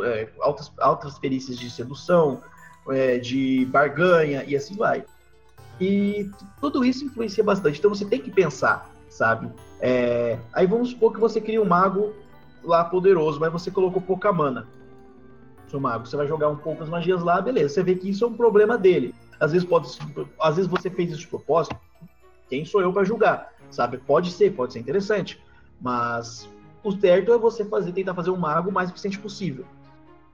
é, altas, altas perícias de sedução, é, de barganha e assim vai. E tudo isso influencia bastante. Então você tem que pensar, sabe? É, aí vamos supor que você cria um mago lá poderoso, mas você colocou pouca mana seu mago. Você vai jogar um pouco as magias lá, beleza. Você vê que isso é um problema dele. Às vezes pode, às vezes você fez isso de propósito. Quem sou eu para julgar? Sabe? Pode ser, pode ser interessante, mas o certo é você fazer, tentar fazer um mago o mais eficiente possível.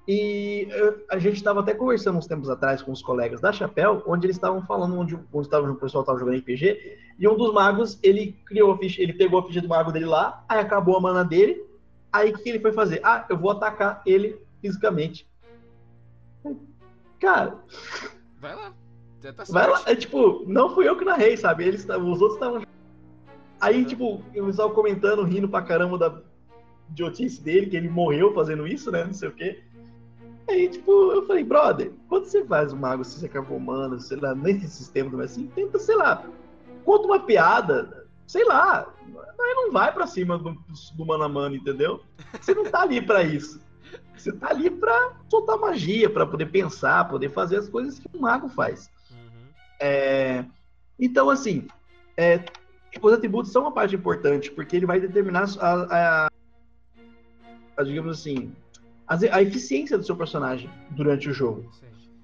E a gente estava até conversando uns tempos atrás com os colegas da Chapéu, onde eles estavam falando, onde, onde tava, o pessoal estava jogando RPG, e um dos magos, ele criou a ficha, ele pegou a ficha do mago dele lá, aí acabou a mana dele, aí o que ele foi fazer? Ah, eu vou atacar ele fisicamente. Cara. Vai lá. Já tá vai lá. É, tipo, não fui eu que narrei, sabe? Eles, os outros estavam. Aí, tipo, eu estava comentando, rindo pra caramba da idiotice dele, que ele morreu fazendo isso, né? Não sei o quê. Aí, tipo, eu falei, brother, quando você faz um mago, se você acabou humano, sei lá, nesse sistema também assim, tenta, sei lá, conta uma piada, sei lá, aí não vai pra cima do, do mano a mano, entendeu? Você não tá ali pra isso. Você tá ali para soltar magia, para poder pensar, poder fazer as coisas que um mago faz. Uhum. É, então, assim, é, os atributos são uma parte importante, porque ele vai determinar a, a, a digamos assim, a, eficiência do seu personagem durante o jogo.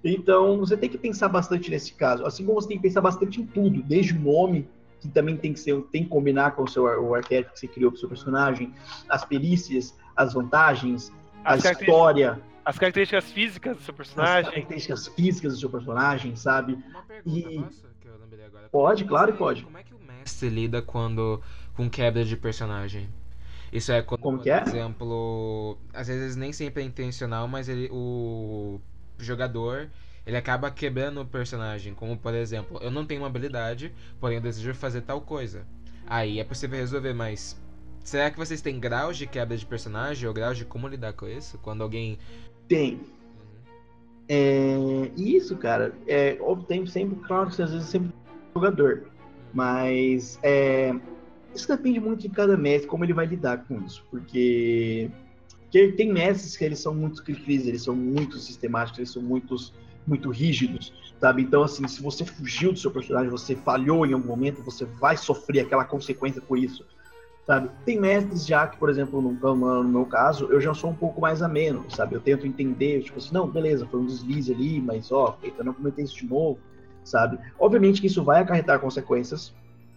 Então, você tem que pensar bastante nesse caso. Assim como você tem que pensar bastante em tudo, desde o nome, que também tem que ser, tem que combinar com o seu o arquétipo que você criou para o seu personagem, as perícias, as vantagens, a história. As características físicas do seu personagem. As características físicas do seu personagem, sabe? Uma pergunta, e... posso, que eu lembrei agora. Pode, claro que pode. Como é que o mestre lida quando com quebra de personagem? Isso é quando, Como por que é? exemplo, às vezes nem sempre é intencional, mas ele, o jogador ele acaba quebrando o personagem. Como por exemplo, eu não tenho uma habilidade, porém eu desejo fazer tal coisa. Aí é possível resolver, mas Será que vocês têm graus de quebra de personagem ou graus de como lidar com isso? Quando alguém. Tem. É, isso, cara, é, tem sempre, claro que às vezes sempre jogador. Uhum. Mas é, isso depende muito de cada mestre, como ele vai lidar com isso. Porque, porque tem mestres que eles são muito cris, eles são muito sistemáticos, eles são muitos, muito rígidos, sabe? Então, assim, se você fugiu do seu personagem, você falhou em algum momento, você vai sofrer aquela consequência por isso sabe? Tem mestres já que, por exemplo, no, no, meu caso, eu já sou um pouco mais ameno, sabe? Eu tento entender, tipo assim, não, beleza, foi um deslize ali, mas ó, não cometer isso de novo, sabe? Obviamente que isso vai acarretar consequências,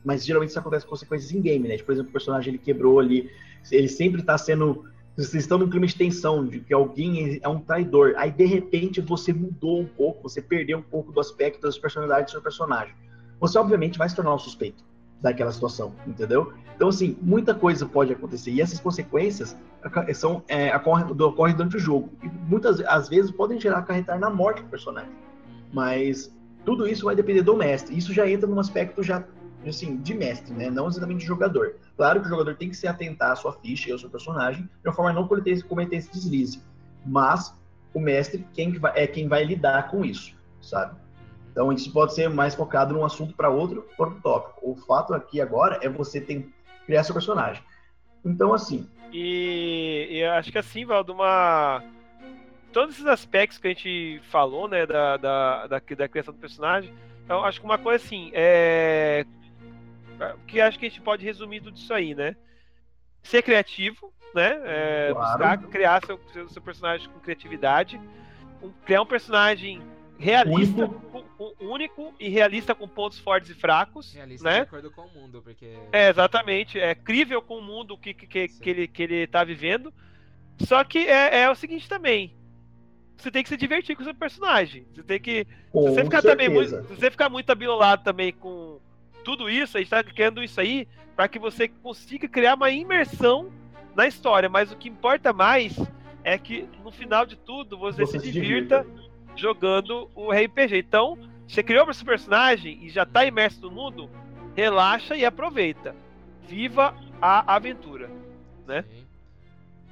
mas geralmente isso acontece com consequências em game, né? Tipo, por exemplo, o personagem ele quebrou ali, ele sempre tá sendo. Vocês estão num clima de tensão, de que alguém é um traidor. Aí, de repente, você mudou um pouco, você perdeu um pouco do aspecto das personalidades do seu personagem. Você, obviamente, vai se tornar um suspeito daquela situação, entendeu? Então, assim, muita coisa pode acontecer. E essas consequências são, é, ocorrem, ocorrem durante o jogo. E muitas às vezes podem gerar acarretar na morte do personagem. Mas tudo isso vai depender do mestre. Isso já entra num aspecto já assim, de mestre, né? Não exatamente de jogador. Claro que o jogador tem que se atentar à sua ficha e ao seu personagem, de uma forma a não cometer, cometer esse deslize. Mas o mestre quem vai, é quem vai lidar com isso, sabe? Então isso pode ser mais focado num assunto para outro, outro tópico. O fato aqui agora é você ter, criar seu personagem. Então assim. E, e acho que assim, Valdo, uma todos esses aspectos que a gente falou, né, da, da, da, da criação do personagem. Então acho que uma coisa assim é que acho que a gente pode resumir tudo isso aí, né? Ser criativo, né? É, claro. Buscar criar seu, seu, seu personagem com criatividade, criar um personagem realista, único. único e realista com pontos fortes e fracos. Realista né? de acordo com o mundo, porque. É, exatamente. É crível com o mundo que, que, que, ele, que ele tá vivendo. Só que é, é o seguinte também. você tem que se divertir com o seu personagem. Você tem que. Com se você ficar também muito. certeza. Se você ficar muito abilolado também com tudo isso, a gente tá criando isso aí para que você consiga criar uma imersão na história. Mas o que importa mais é que no final de tudo você, Você se se divirta jogando o RPG. Então, você criou seu personagem e já tá imerso no mundo, relaxa e aproveita. Viva a aventura. né?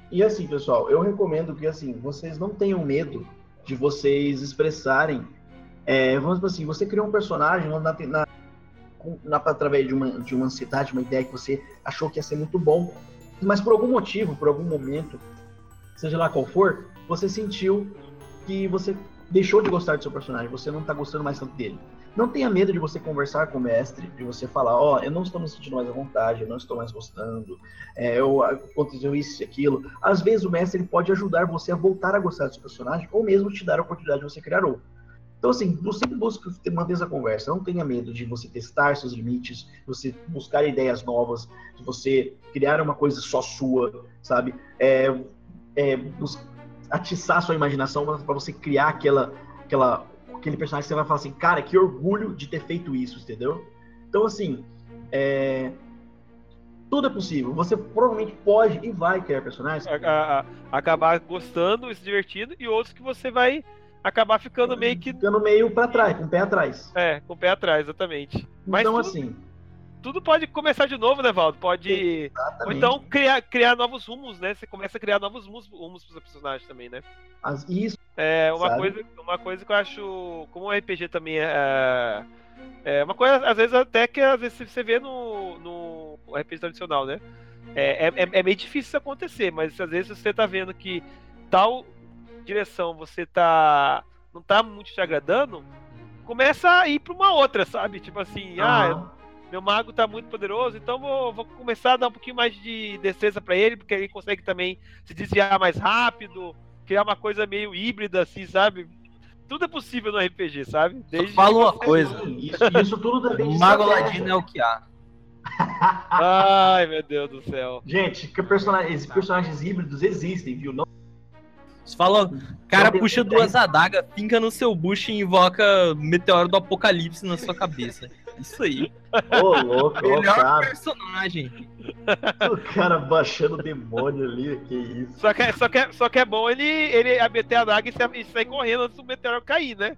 E assim, pessoal, eu recomendo que assim, vocês não tenham medo de vocês expressarem. é, vamos assim, você criou um personagem na, na, na- através de uma, de uma ansiedade, uma ideia que você achou que ia ser muito bom, mas por algum motivo, por algum momento, seja lá qual for, você sentiu que você deixou de gostar do seu personagem, você não tá gostando mais tanto dele. Não tenha medo de você conversar com o mestre, de você falar, ó, eu não estou me sentindo mais à vontade, eu não estou mais gostando, é, eu, aconteceu isso e aquilo. Às vezes o mestre ele pode ajudar você a voltar a gostar do seu personagem, ou mesmo te dar a oportunidade de você criar outro. Então, assim, você sempre manter essa conversa. Não tenha medo de você testar seus limites, você buscar ideias novas, de você criar uma coisa só sua, sabe? É, é, atiçar sua imaginação para você criar aquela, aquela, aquele personagem que você vai falar assim, cara, que orgulho de ter feito isso, entendeu? Então, assim, é, tudo é possível. Você provavelmente pode e vai criar personagens. A- a- a- acabar gostando e se divertindo, e outros que você vai acabar ficando meio que. Ficando meio para trás, com o pé atrás. É, com o pé atrás, exatamente. Mas então, tudo- assim, Tudo pode começar de novo, né, Valdo? Pode. Ou exatamente. então criar, criar novos rumos, né? Você começa a criar novos rumos, rumos pro seu personagem também, né? As- isso, É uma Sabe? coisa, uma coisa que eu acho. Como o RPG também é. É uma coisa, às vezes, até que às vezes você vê no, no RPG tradicional, né? É, é, é meio difícil isso acontecer, mas às vezes você tá vendo que tal direção você tá. não tá muito te agradando, começa a ir pra uma outra, sabe? Tipo assim, ah, aham, meu mago tá muito poderoso, então vou, vou começar a dar um pouquinho mais de destreza pra ele, porque ele consegue também se desviar mais rápido, criar uma coisa meio híbrida, assim, sabe? Tudo é possível no RPG, sabe? Só fala uma coisa. isso, isso tudo depende de Mago. Ladino é o que há. Ai, meu Deus do céu. Gente, que personagens, personagens híbridos existem, viu? Não Você fala, cara puxa duas adagas, finca no seu bucho e invoca meteoro do apocalipse na sua cabeça. Isso aí. Ô, louco, Melhor cara, personagem. o cara baixando o demônio ali, que isso. Só que, é- só que, é- só que é bom ele, ele meter a daga e sa- sair correndo antes do meteoro cair, né?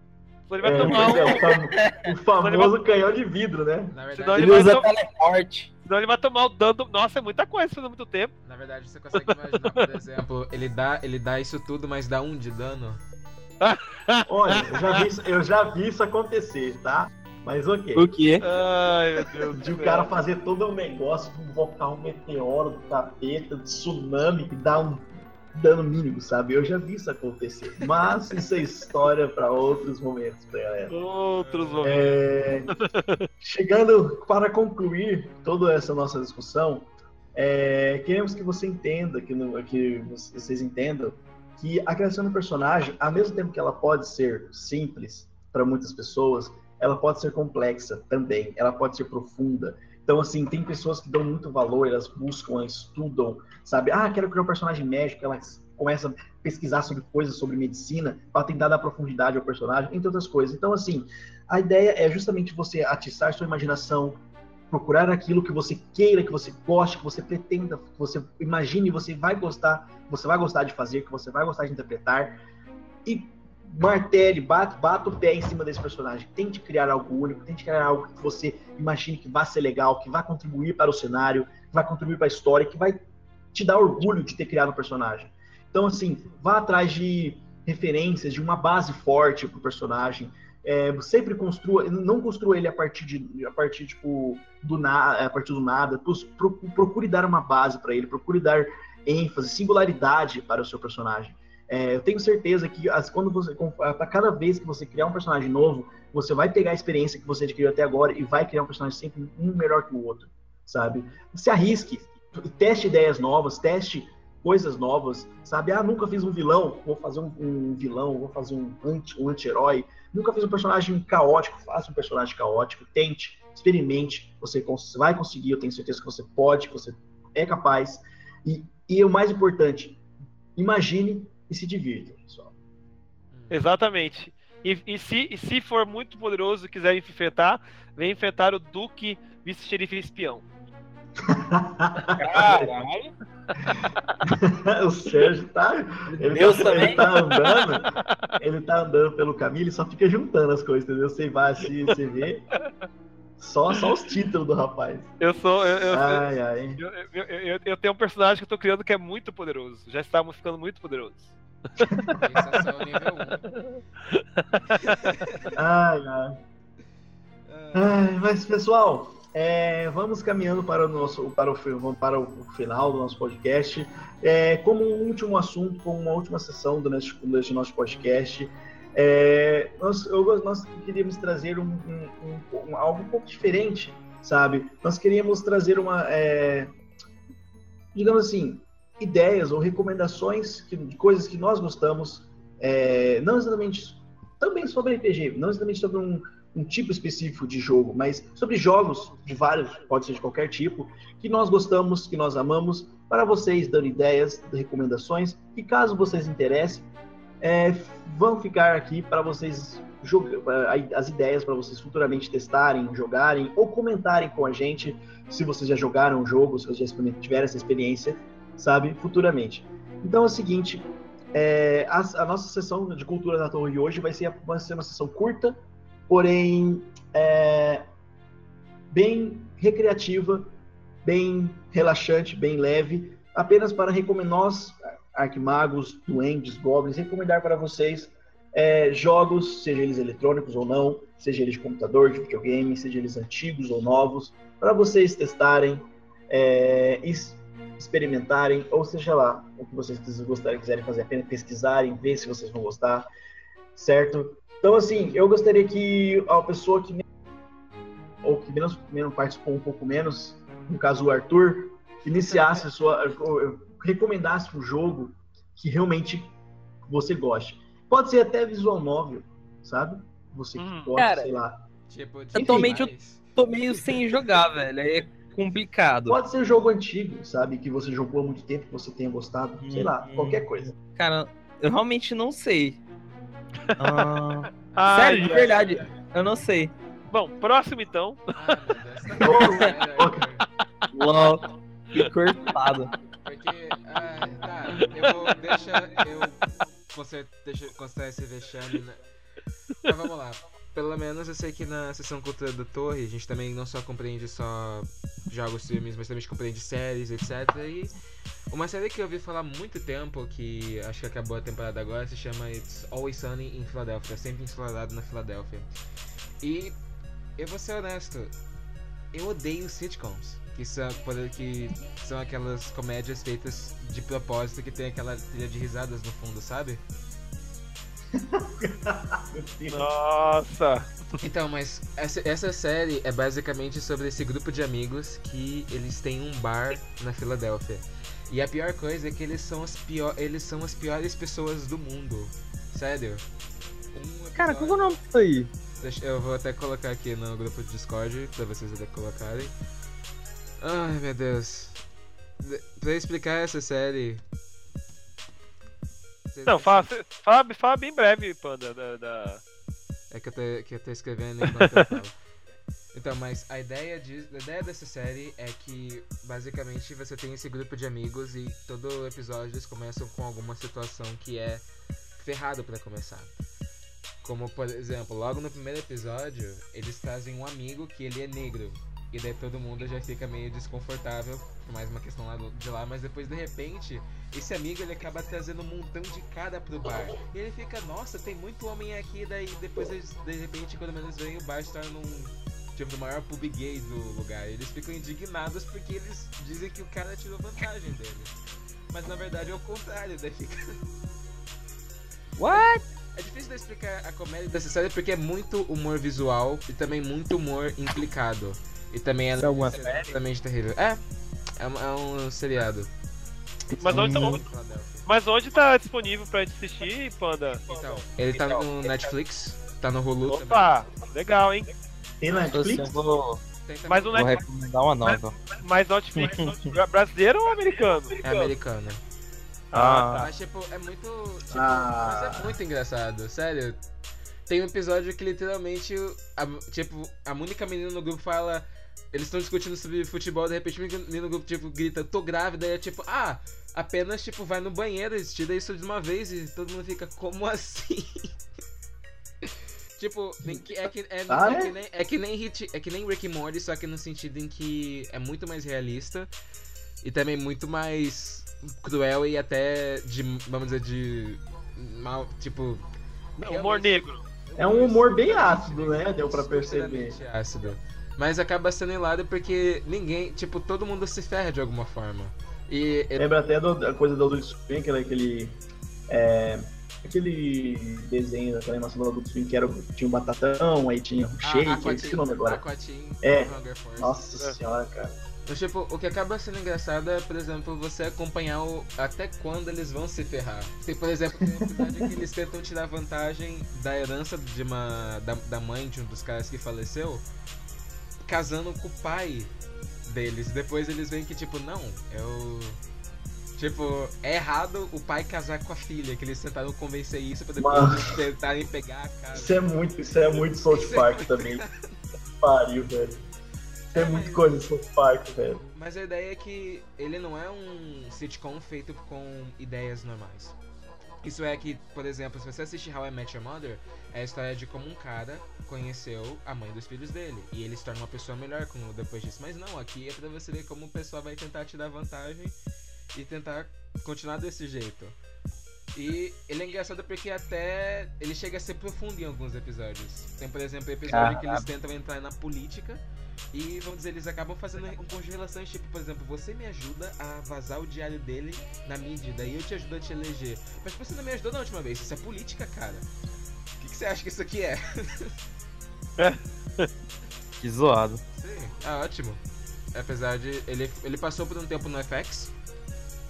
Senão ele vai É, tomar é, um. o, fam- o famoso canhão de vidro, né? Na verdade, Senão Ele ele vai usa to- teleporte. Senão ele vai tomar o dano. do- Nossa, é muita coisa fazendo muito tempo. na verdade, você consegue imaginar, por exemplo, ele dá, ele dá isso tudo, mas dá um de dano. Olha, eu já vi, isso- eu já vi isso acontecer, tá? Mas ok. O quê? Ai, meu Deus. De o cara fazer todo um negócio, invocar um meteoro do capeta, de tsunami, que dá um dano mínimo, sabe? Eu já vi isso acontecer. Mas isso é história para outros momentos, pra galera. Outros momentos. É, chegando para concluir toda essa nossa discussão, é, queremos que você entenda, que, no- que vocês entendam, que a criação do personagem, ao mesmo tempo que ela pode ser simples para muitas pessoas, ela pode ser complexa também, ela pode ser profunda. Então, assim, tem pessoas que dão muito valor, elas buscam, estudam, sabe? Ah, quero criar um personagem médico, elas começam a pesquisar sobre coisas sobre medicina para tentar dar profundidade ao personagem, entre outras coisas. Então, assim, a ideia é justamente você atiçar sua imaginação, procurar aquilo que você queira, que você goste, que você pretenda, que você imagine, você vai gostar, você vai gostar de fazer, que você vai gostar de interpretar e martele, bata, bata o pé em cima desse personagem. Tente criar algo único, tente criar algo que você imagine que vai ser legal, que vai contribuir para o cenário, que vai contribuir para a história, que vai te dar orgulho de ter criado o personagem. Então, assim, vá atrás de referências, de uma base forte para o personagem. É, sempre construa, não construa ele a partir de, a partir tipo do nada, a partir do nada. Pro- Procure dar uma base para ele, procure dar ênfase, singularidade para o seu personagem. É, eu tenho certeza que as, quando você, a cada vez que você criar um personagem novo, você vai pegar a experiência que você adquiriu até agora e vai criar um personagem sempre um melhor que o outro, sabe? Se arrisque, teste ideias novas, teste coisas novas, sabe? Ah, nunca fiz um vilão, vou fazer um, um vilão, vou fazer um anti, um anti-herói. Nunca fiz um personagem caótico, faça um personagem caótico, tente, experimente, você vai conseguir, eu tenho certeza que você pode, que você é capaz. E, e o mais importante, imagine e se divirta, pessoal. Exatamente. E, e se, e se for muito poderoso e quiser enfrentar, vem enfrentar o Duque vice-xerife espião. Caralho. o Sérgio tá. Ele, Deus tá, também. ele tá andando. Ele tá andando pelo caminho, ele só fica juntando as coisas, entendeu? Você vai assim, você vê. Só, só os títulos do rapaz. Eu sou. Eu, eu, Ai, ai. eu, eu, eu- eu tenho um personagem que eu tô criando que é muito poderoso. Já estamos ficando muito poderosos. Esse é nível 1. Ai, ai. Mas pessoal, é, vamos caminhando para o nosso para o, para o final do nosso podcast. É, como um último assunto, como uma última sessão do nosso, podcast, é, nós, eu nós queríamos trazer um- um- um- algo um pouco diferente, sabe? Nós queríamos trazer uma, é, digamos assim, ideias ou recomendações que- de coisas que nós gostamos, é, não exatamente também sobre RPG, não exatamente sobre um, um tipo específico de jogo, mas sobre jogos de vários, pode ser de qualquer tipo, que nós gostamos, que nós amamos, para vocês dando ideias, recomendações, e caso vocês interessem, é, vão ficar aqui para vocês as ideias para vocês futuramente testarem, jogarem ou comentarem com a gente se vocês já jogaram o jogo, se vocês já tiveram essa experiência, sabe, futuramente. Então é o seguinte, é, a, a nossa sessão de cultura da torre hoje vai ser, vai ser uma sessão curta, porém é, bem recreativa, bem relaxante, bem leve, apenas para recomendar nós, arquimagos, duendes, goblins, recomendar para vocês é, jogos, seja eles eletrônicos ou não, seja eles de computador, de videogame, seja eles antigos ou novos, para vocês testarem, é, es- experimentarem, ou seja lá, o que vocês gostarem, quiserem fazer, apenas pesquisarem, ver se vocês vão gostar, certo? Então, assim, eu gostaria que a pessoa que ou que menos, menos participou um pouco menos, no caso o Arthur, iniciasse a sua, ou, recomendasse um jogo que realmente você goste. Pode ser até visual novel, sabe? Você que Hum. gosta, Cara, sei lá. Tipo, Atualmente eu- demais. Tô meio sem jogar, velho. É complicado. Pode ser jogo antigo, sabe? Que você jogou há muito tempo, que você tenha gostado, sei lá, Hum. qualquer coisa. Cara, eu realmente não sei. Ah, Ai, sério, de verdade. Eu não sei. Bom, próximo então. Ah, meu Deus, bom, LOL. Que cortado. Porque, ah, tá, eu vou, deixa eu você deixa, considerar esse vexame, né? Mas vamos lá. Pelo menos eu sei que na sessão cultura da torre, a gente também não só compreende só jogos, filmes, mas também compreende séries, etc. E uma série que eu ouvi falar há muito tempo, que acho que acabou a temporada agora, se chama It's Always Sunny in Philadelphia, sempre ensolarado na Filadélfia. E eu vou ser honesto, eu odeio sitcoms. Que são, que são aquelas comédias feitas de propósito que tem aquela trilha de risadas no fundo, sabe? Nossa. Então, mas essa, essa série é basicamente sobre esse grupo de amigos que eles têm um bar na Filadélfia. E a pior coisa é que eles são as, pior, eles são as piores pessoas do mundo. Sério. Um Cara, qual é o nome disso aí? Deixa- eu vou até colocar aqui no grupo de Discord pra vocês até colocarem. Ai meu Deus. De- Pra explicar essa série. Não, fala, fala, fala bem breve, Panda, da. da- É que eu tô, que eu tô escrevendo enquanto eu falo. Então, mas a ideia, de, a ideia dessa série é que basicamente você tem esse grupo de amigos e todo episódio eles começam com alguma situação que é ferrado pra começar. Como por exemplo, logo no primeiro episódio, eles trazem um amigo que ele é negro. E daí todo mundo já fica meio desconfortável, por mais uma questão lá de lá, mas depois de repente, esse amigo ele acaba trazendo um montão de cara pro bar. E ele fica, nossa, tem muito homem aqui, daí depois eles, de repente, quando menos vem, o bar se torna um tipo do maior pub gay do lugar. Eles ficam indignados porque eles dizem que o cara tirou vantagem deles. Mas na verdade é o contrário, daí fica. What? É difícil de explicar a comédia dessa série porque é muito humor visual e também muito humor implicado. E também é Isso é uma extremamente terrível. É, é um, é um seriado. Mas onde, tá, onde- mas onde tá disponível pra gente assistir, Panda? Então, ele tá no Netflix, tá no Hulu também. Opa, legal, hein? Tem Então, assim, Netflix? vou, Tem também. Mas o vou Net- recomendar uma nova. mas Netflix brasileiro ou americano? É americana. Ah, Mas, tipo, é muito. Tipo, Ah. Mas é muito engraçado, sério. Tem um episódio que literalmente, a, tipo, a única menina no grupo fala. Eles estão discutindo sobre futebol, de repente a menina no grupo, tipo, grita, tô grávida, e é tipo, ah, apenas, tipo, vai no banheiro e tira isso de uma vez e todo mundo fica, como assim? tipo, que, é, que, é, Ah, é é? que nem, é que nem Hit, é que nem Rick Morty, só que no sentido em que é muito mais realista e também muito mais cruel e até de, vamos dizer, de mal, tipo... Humor negro. É um humor bem ácido, né? Deu pra perceber. Ácido. Mas acaba sendo hilário porque ninguém, tipo, todo mundo se ferra de alguma forma. E é- Lembra até do- da coisa do Adult Swim, aquele. aquele é, aquele desenho, aquela animação do Adult Swim que era, tinha um batatão, aí tinha um shake, eu esqueci o nome agora. Aquatim, É. Hunger Force. Nossa senhora, cara. Mas, tipo, o que acaba sendo engraçado é, por exemplo, você acompanhar o, até quando eles vão se ferrar. Tem, por exemplo, tem um episódio que eles tentam tirar vantagem da herança de uma, da, da mãe de um dos caras que faleceu, casando com o pai deles. Depois eles veem que, tipo, não, eu. Tipo, é errado o pai casar com a filha, que eles tentaram convencer isso pra depois Mano. eles tentarem pegar a casa. Isso é muito, isso é muito South é Park muito também. Pariu, velho. Isso é muito coisa de South Park, velho. Mas a ideia é que ele não é um sitcom feito com ideias normais. Isso é que, por exemplo, se você assistir How I Met Your Mother, é a história de como um cara conheceu a mãe dos filhos dele. E ele se torna uma pessoa melhor com, depois disso. Mas não, aqui é pra você ver como o pessoal vai tentar te dar vantagem e tentar continuar desse jeito. E ele é engraçado porque até ele chega a ser profundo em alguns episódios. Tem, por exemplo, episódio que eles tentam entrar na política e, vamos dizer, eles acabam fazendo um relações, tipo, por exemplo, você me ajuda a vazar o diário dele na mídia, daí eu te ajudo a te eleger. Mas você não me ajudou na última vez, isso é política, cara. O que, que você acha que isso aqui é? que zoado. Sim, é ótimo. Apesar de. Ele, ele passou por um tempo no FX.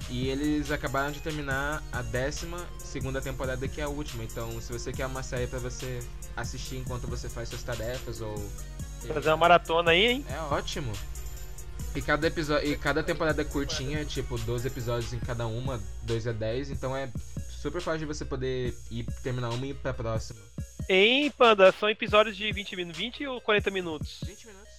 E eles acabaram de terminar a décima segunda temporada, que é a última. Então, se você quer uma série pra você assistir enquanto você faz suas tarefas ou. Fazer uma maratona aí, hein? É ótimo. E cada episódio. E cada temporada é curtinha, tipo 12 episódios em cada uma, 2 a 10, então é super fácil de você poder ir terminar uma e ir pra próxima. Em Panda, são episódios de 20 minutos, 20 ou 40 minutos? 20 minutos,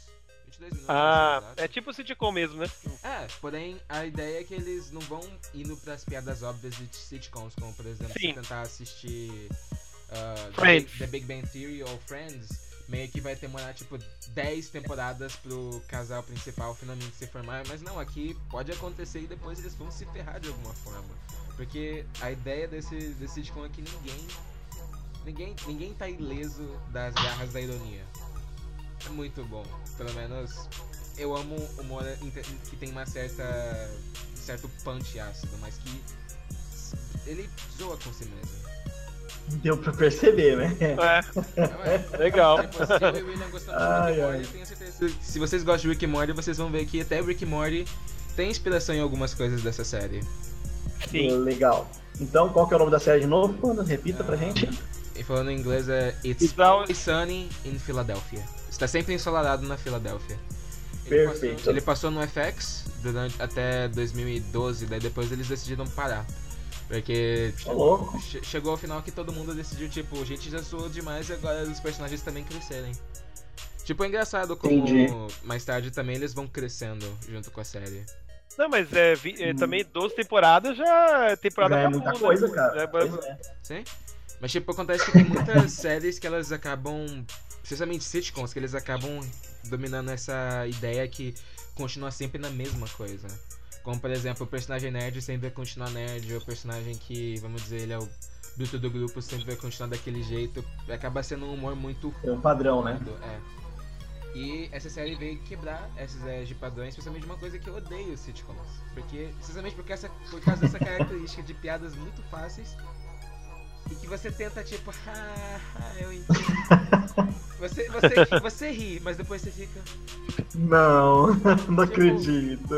22 minutos. Ah, é tipo sitcom mesmo, né? É, porém a ideia é que eles não vão indo pras piadas óbvias de sitcoms, como por exemplo Sim. você tentar assistir uh, The. Big, The Big Bang Theory ou Friends, meio que vai demorar tipo 10 temporadas pro casal principal finalmente se formar, mas não, aqui pode acontecer e depois eles vão se ferrar de alguma forma. Porque a ideia desse, desse sitcom é que ninguém. Ninguém, ninguém tá ileso das garras da ironia. É muito bom. Pelo menos eu amo humor que tem uma certa. certo punch ácido, mas que ele zoa com si mesmo. Deu pra perceber, né? É, É, legal. Se eu e o William gostamos de Ai, Rick Morty, tenho certeza se vocês gostam de Rick and Morty, vocês vão ver que até Rick and Morty tem inspiração em algumas coisas dessa série. Sim. Legal. Então, qual que é o nome da série de novo? Repita pra gente. E falando em inglês é It's Always Sunny in Philadelphia. Está sempre ensolarado na Filadélfia. Ele Perfeito. Passou, ele passou no FX durante, até 2012, daí depois eles decidiram parar. Porque Ô, louco. che- chegou ao final que todo mundo decidiu, tipo, a gente já zoou demais e agora os personagens também crescerem. Tipo, é engraçado como Entendi. mais tarde também eles vão crescendo junto com a série. Não, mas é, vi- é, também 12 temporadas já. Temporada Já é pra muita bunda, coisa, né? cara. É- é. Sim? Mas tipo, acontece que tem muitas séries que elas acabam. Especialmente sitcoms, que eles acabam dominando essa ideia que continua sempre na mesma coisa. Como por exemplo, o personagem nerd sempre vai continuar nerd, o personagem que, vamos dizer, ele é o bruto do grupo sempre vai continuar daquele jeito. Acaba sendo um humor muito É um padrão, né? É. E essa série veio quebrar essas ideias de padrões, especialmente uma coisa que eu odeio sitcoms. Porque, precisamente porque essa, por causa dessa característica de piadas muito fáceis e que você tenta, tipo, ah, ah, eu entendo. Você, você, você ri, mas depois você fica. Não, não Tipo, acredito.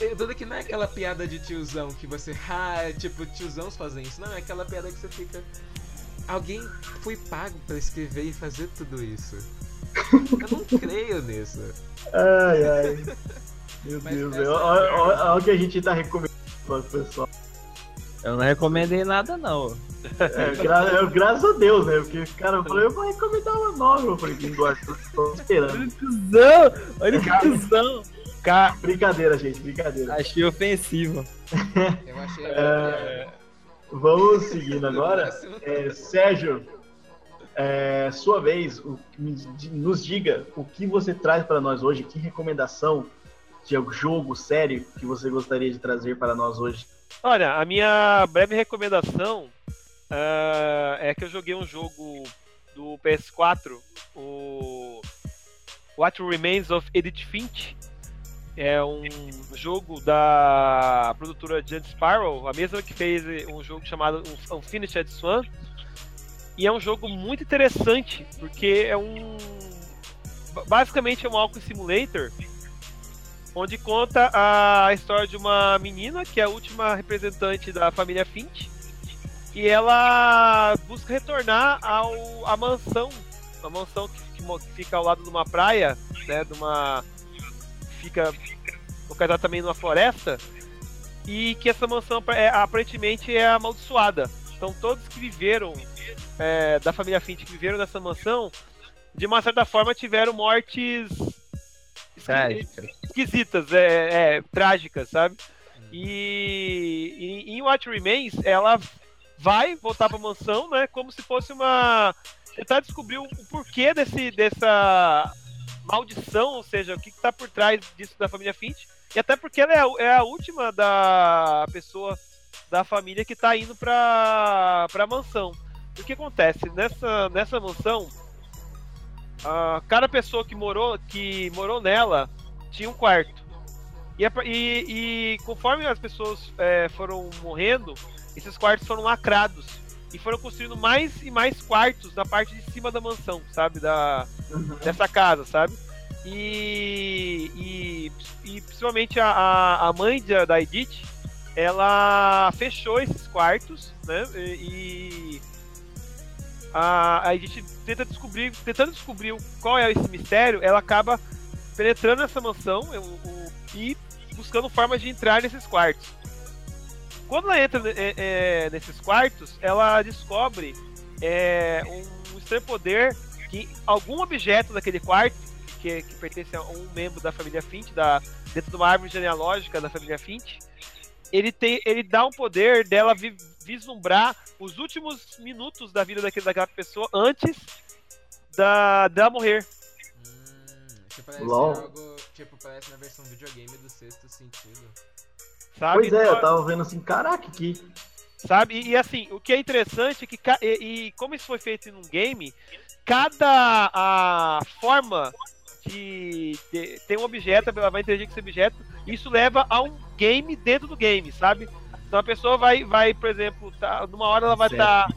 Eu- Tudo que não é aquela piada de tiozão que você, ah, tipo, tiozãos fazem isso. Não, é aquela piada que você fica. Alguém foi pago pra escrever e fazer tudo isso. Eu não creio nisso. Ai, ai. Meu Mas Deus, olha, olha o que a gente tá recomendando para o pessoal. Eu não recomendei nada, não. É, gra- é, graças a Deus, né? Porque o cara falou, eu vou recomendar uma nova. Eu falei, quem gosta, tô esperando. Cusão! Olha que cuzão! Ca- Brincadeira, gente, brincadeira. Achei ofensivo. Eu achei. É, Vamos seguindo agora. É, Sérgio, é, sua vez, o- nos diga o que você traz para nós hoje, que recomendação de jogo, série que você gostaria de trazer para nós hoje. Olha, a minha breve recomendação ah, é que eu joguei um jogo do PS4, o What Remains of Edith Finch. É um jogo da produtora Giant Sparrow, a mesma que fez um jogo chamado Unfinished Swan. E é um jogo muito interessante, porque é um. Basicamente é um Walking Simulator, onde conta a história de uma menina que é a última representante da família Finch e ela busca retornar ao à mansão, a mansão que, que fica ao lado de uma praia, né, de uma fica localizada também numa floresta e que essa mansão é, aparentemente é amaldiçoada. Então todos que viveram é, da família Finch que viveram nessa mansão, de uma certa forma tiveram mortes esqui- Trágica. esquisitas, é, é, trágicas, sabe? E, em What Remains, ela vai voltar pra mansão, né? Como se fosse uma. Tentar descobrir o porquê desse, dessa maldição, ou seja, o que, que tá por trás disso da família Finch. E até porque ela é a, é a última da pessoa da família que tá indo pra, pra mansão. O que acontece? Nessa, nessa mansão, ah, cada pessoa que morou, que morou nela tinha um quarto. E, e- e conforme as pessoas é, foram morrendo, esses quartos foram lacrados. E foram construindo mais e mais quartos na parte de cima da mansão, sabe? Da, dessa casa, sabe? E, e, e principalmente a, a, mãe da, da Edith, ela fechou esses quartos, né? E a, a Edith tenta descobrir, tentando descobrir qual é esse mistério, ela acaba penetrando nessa mansão o- e buscando formas de entrar nesses quartos. Quando ela entra é, é, nesses quartos, ela descobre é, um estranho poder que algum objeto daquele quarto, que, que pertence a um membro da família Finch, da, dentro de uma árvore genealógica da família Finch, ele, tem, ele dá um poder dela vi- vislumbrar os últimos minutos da vida daquele, daquela pessoa antes da, dela morrer. Hum, isso parece LOL. algo. Tipo, parece na versão videogame do sexto sentido. Sabe? Pois é, Então, eu tava vendo assim, caraca, que. Sabe? E, e, assim, o que é interessante é que, e, e como isso foi feito em um game, cada a forma de, de- tem um objeto, ela vai interagir com esse objeto, e isso leva a um game dentro do game, sabe? Então a pessoa vai, vai por exemplo, tá, numa hora ela vai estar.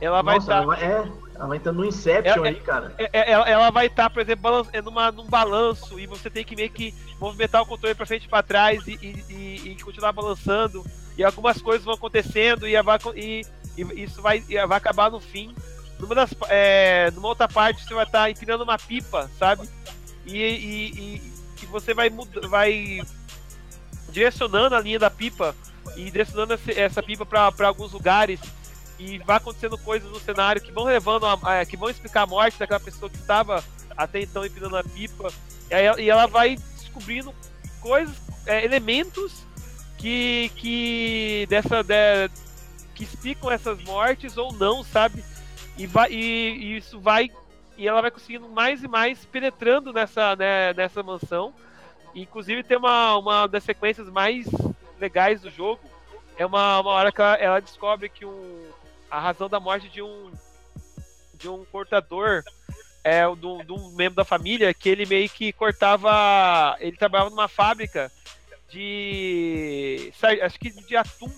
ela vai estar. ela vai, é, ela vai entrando no Inception É- aí, cara. é- é- ela, ela vai estar, por exemplo, é numa, num balanço e você tem que meio que movimentar o controle para frente e para trás e, e- e- continuar balançando. E algumas coisas vão acontecendo e, vai, e- e isso vai, vai acabar no fim. Numa, das, é, numa outra parte você vai estar empinando uma pipa, sabe? E, e- e- e você vai, vai direcionando a linha da pipa e direcionando essa pipa para alguns lugares e vai acontecendo coisas no cenário que vão levando a, que vão explicar a morte daquela pessoa que estava até então empinando a pipa. E, ela- e ela vai descobrindo coisas é, elementos que que dessa de- que explicam essas mortes ou não sabe? E vai e, e isso vai e ela vai conseguindo mais e mais penetrando nessa né, nessa mansão. Inclusive tem uma uma das sequências mais legais do jogo é uma, uma hora que ela, ela descobre que um, a razão da morte de um de um cortador é de um, de um membro da família que ele meio que cortava ele trabalhava numa fábrica de acho que de atum.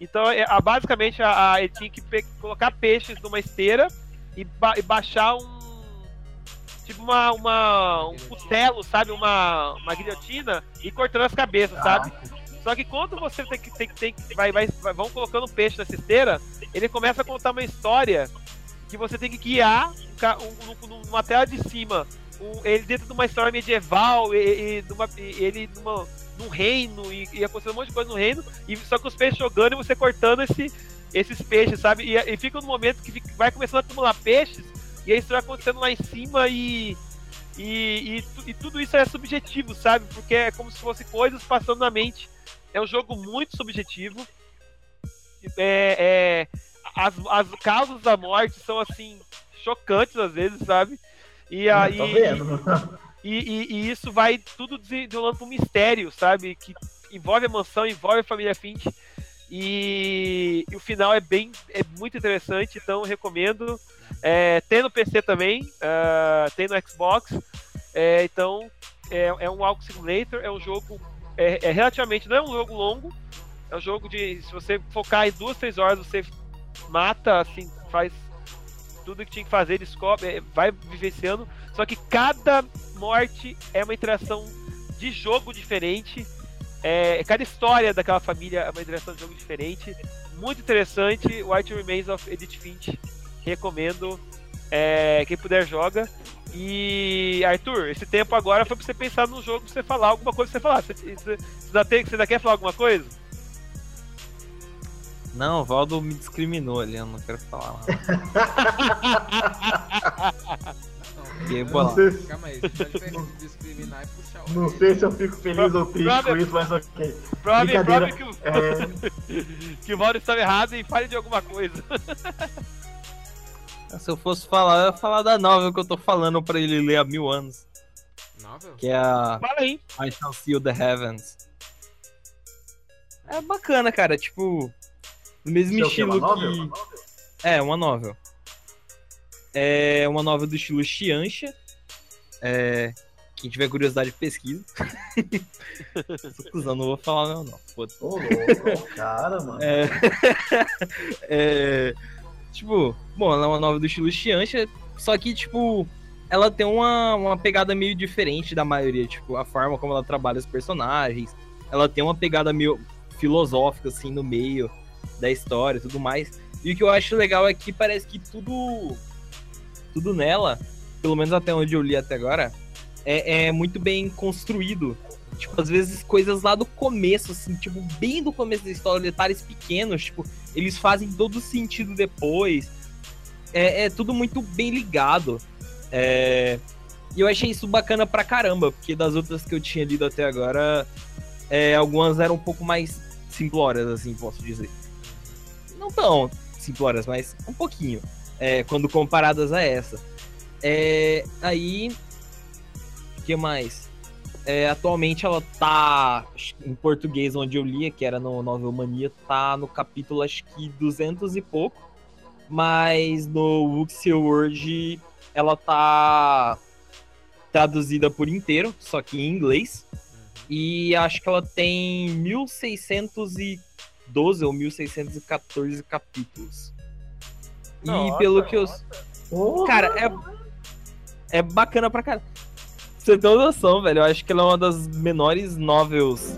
Então é, a- basicamente a, a- ele tinha que pe- colocar peixes numa esteira e, ba- e baixar um tipo uma, uma um cutelo sabe? Uma, uma guilhotina e cortando as cabeças sabe só que quando você tem que, tem, tem, vai, vai, vai- vão colocando peixe nessa esteira, ele começa a contar uma história que você tem que guiar um um- um- numa tela de cima. um- ele dentro de uma história medieval, e, e numa- ele numa, num reino e, e acontecendo um monte de coisa no reino, e só com os peixes jogando e você cortando esse, esses peixes, sabe? E, e fica no momento que fica- vai começando a acumular peixes, e a história acontecendo lá em cima e. E, e, e tudo isso é subjetivo, sabe? Porque é como se fosse coisas passando na mente. É um jogo muito subjetivo. É, é, as, as causas da morte são assim chocantes às vezes, sabe? E aí e, e- e isso vai tudo desenrolando um mistério, sabe? Que envolve a mansão, envolve a família Finch. E, e o final é bem, é muito interessante, então eu recomendo. É, tem no PC também, ah, tem no Xbox. É, então é, é um Walk Simulator, é um jogo é, é relativamente, não é um jogo longo, é um jogo de se você focar em duas, três horas você mata, assim, faz tudo que tinha que fazer, descobre, é, vai vivenciando. Só que cada morte é uma interação de jogo diferente. É, cada história daquela família é uma interação de jogo diferente. Muito interessante. White Remains of Edith Finch. Recomendo. É, quem puder joga. E Arthur, esse tempo agora foi pra você pensar no jogo, pra você falar alguma coisa pra você falar. Você, você, você, ainda tem- você ainda quer falar alguma coisa? Não, o Valdo me discriminou ali, eu não quero falar Não, sei, se- Calma aí, discriminar e puxar o. não sei se eu fico feliz ou triste Brother. com isso, mas ok. Prove, que, o, É, que o Valdo estava errado e fale de alguma coisa. Se eu fosse falar, eu ia falar da novel que eu tô falando pra ele ler há mil anos. Novel? Que é a Fala aí. I Shall Seal the Heavens. É bacana, cara. Tipo, no mesmo isso é estilo novel? que. Novel? É, uma novel. É uma novel do estilo Xianxia. É... Quem tiver curiosidade, pesquisa. Tô cuzão, não vou falar não, não. Ô, louco, cara, mano. É... é... Tipo, bom, ela é uma novel do estilo Xianxia, só que, tipo, ela tem uma, uma pegada meio diferente da maioria. Tipo, a forma como ela trabalha os personagens. Ela tem uma pegada meio filosófica, assim, no meio da história e tudo mais. E o que eu acho legal é que parece que tudo. Tudo nela, pelo menos até onde eu li até agora, é, é muito bem construído. Tipo, às vezes coisas lá do começo, assim, tipo, bem do começo da história, detalhes pequenos, tipo, eles fazem todo sentido depois. É, é tudo muito bem ligado. É, E eu achei isso bacana pra caramba, porque das outras que eu tinha lido até agora, é, algumas eram um pouco mais simplórias, assim, posso dizer. Não tão simplórias, mas um pouquinho, é, quando comparadas a essa. É, aí, o que mais? É, atualmente ela tá em português, onde eu lia, que era no Novel Mania, tá no capítulo acho que 200 e pouco. Mas no Wuxia Word ela tá traduzida por inteiro, só que em inglês. E acho que ela tem 1612 ou 1614 capítulos. E Nossa, pelo que eu. Porra, Cara, é. É bacana pra caralho. Você tem uma noção, velho. Eu acho que ela é uma das menores novels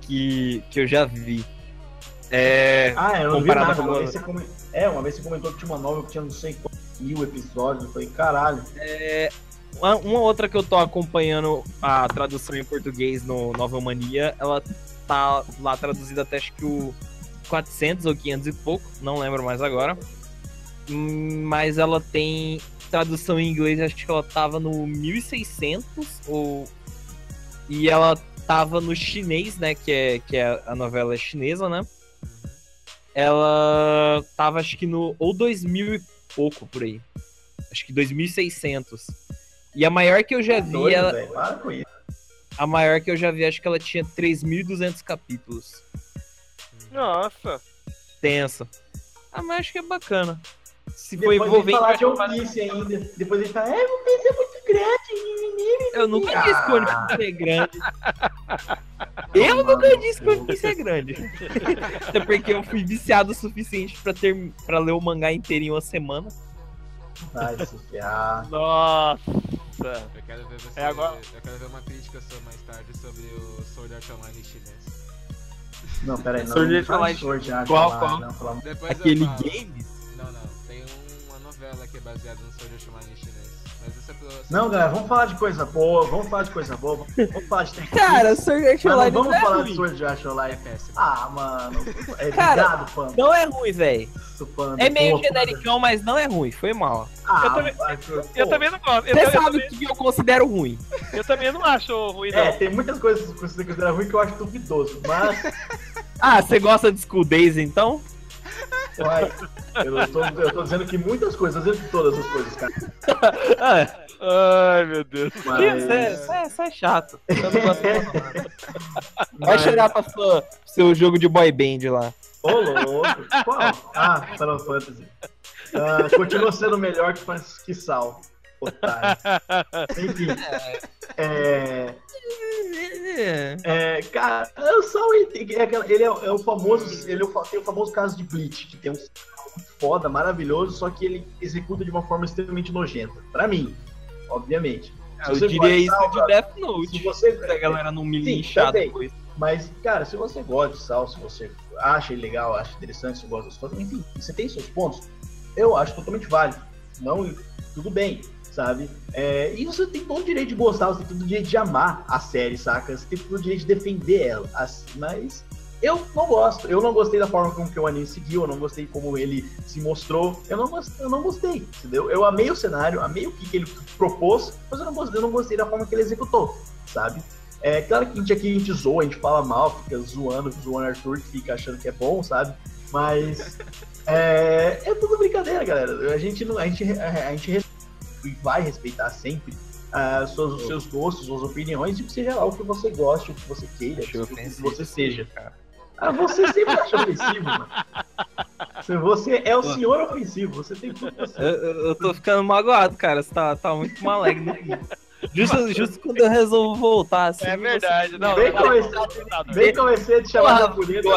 que, que eu já vi. É. Ah, eu não vi nada. Uma vez, É, uma vez você comentou que tinha uma novel que tinha não sei quantos mil episódios. Eu falei, caralho. Uma, uma outra que eu tô acompanhando a tradução em português no Novel Mania, ela tá lá traduzida até acho que o 400 ou 500 e pouco, não lembro mais agora. Hum, Mas ela tem tradução em inglês, acho que ela tava no 1600 ou e ela tava no chinês, né, que é que é a novela é chinesa, né? Ela tava acho que no ou 2000 e pouco por aí. Acho que 2600. E a maior que eu já vi, Doido, ela, velho. Para com isso. a maior que eu já vi, acho que ela tinha 3.200 capítulos. Nossa. Tensa. Ah, mas acho que é bacana. Se vem envolvente, falar eu de One Piece ainda. Depois ele fala, é, One Piece é muito grande. Eu nunca disse que o One Piece é grande. Eu nunca disse que o One Piece é grande. Até porque eu fui viciado o suficiente pra, ter, pra ler o mangá inteiro em uma semana. Vai se ferrar. Nossa. Eu quero ver você. É agora- Eu quero ver uma crítica sua mais tarde sobre o Sword Art Online chinês. Não, peraí, não. Sword não Art Online. de Sword Art Qual, Online, qual? Aquele game? Não, não. Novela que é baseada no Sword Art Online chinês. Mas essa é pela... Não, galera, vamos falar de coisa boa, vamos falar de coisa boa, vamos falar de Tekken. Cara, Sword Art Mas não Online vamos é falar de ruim. Sword Art É Online. péssimo. Ah, mano. É Cara, obrigado, Panda. Não é ruim, velho. Panda. É meio genericão, mas não é ruim. Foi mal. Ah, Eu também-. Eu também não gosto. Eu, Você sabe o que eu considero ruim. eu também não acho ruim, não. É, tem muitas coisas que você considera ruim que eu acho duvidoso, mas Ah, você gosta de School Days, então? Vai, eu, tô, eu tô dizendo que muitas coisas, eu dizendo que todas as coisas, cara. Ai, meu Deus. Mas, Você é, você é- você é chato. Não não. Vai mas- chorar pra sua, seu jogo de boy band lá. Ô, louco. Qual? Ah, Final Fantasy. Ah, continua sendo melhor que, que Sal. Otário. Enfim. É, é, cara, o Sal, ele, tem- é ele é, é o famoso. Ele é o tem o famoso caso de Bleach, que tem um foda, maravilhoso, só que ele executa de uma forma extremamente nojenta. Pra mim, obviamente. Se Eu você diria gosta isso de cara, Death Se Note. você, Se a galera não me Sim, linchar depois. Mas, cara, se você gosta de Sal, se você acha ele legal, acha interessante, se gosta das coisas, enfim, você tem seus pontos, eu acho totalmente válido. Não, tudo bem, sabe? É, e você tem todo o direito de gostar, você tem todo o direito de amar a série, saca? Você tem todo o direito de defender ela. mas eu não gosto. Eu não gostei da forma como que o anime seguiu, eu não gostei como ele se mostrou. Eu não, gost- eu não gostei, entendeu? Eu amei o cenário, amei o que, que ele propôs, mas eu não, gostei, eu não gostei da forma que ele executou, sabe? É claro que a gente aqui a gente zoa, a gente fala mal, fica zoando, zoando Arthur, que fica achando que é bom, sabe? Mas é, é tudo brincadeira, galera. A gente não, a gente, a gente res- e vai respeitar sempre suas, os seus gostos, suas opiniões, e que seja lá o que você goste, o que você queira, o que você seja. Ah, você sempre acha ofensivo, mano. Você é o senhor ofensivo, você tem tudo. Eu, eu- tô ficando magoado, cara. Você tá, tá muito malegre no fim. Justo, justo quando eu resolvo voltar, assim. É verdade. Não, Vem não, conhecer- não, não, não. Vem comecei a te chamar de Porra, ampulheta.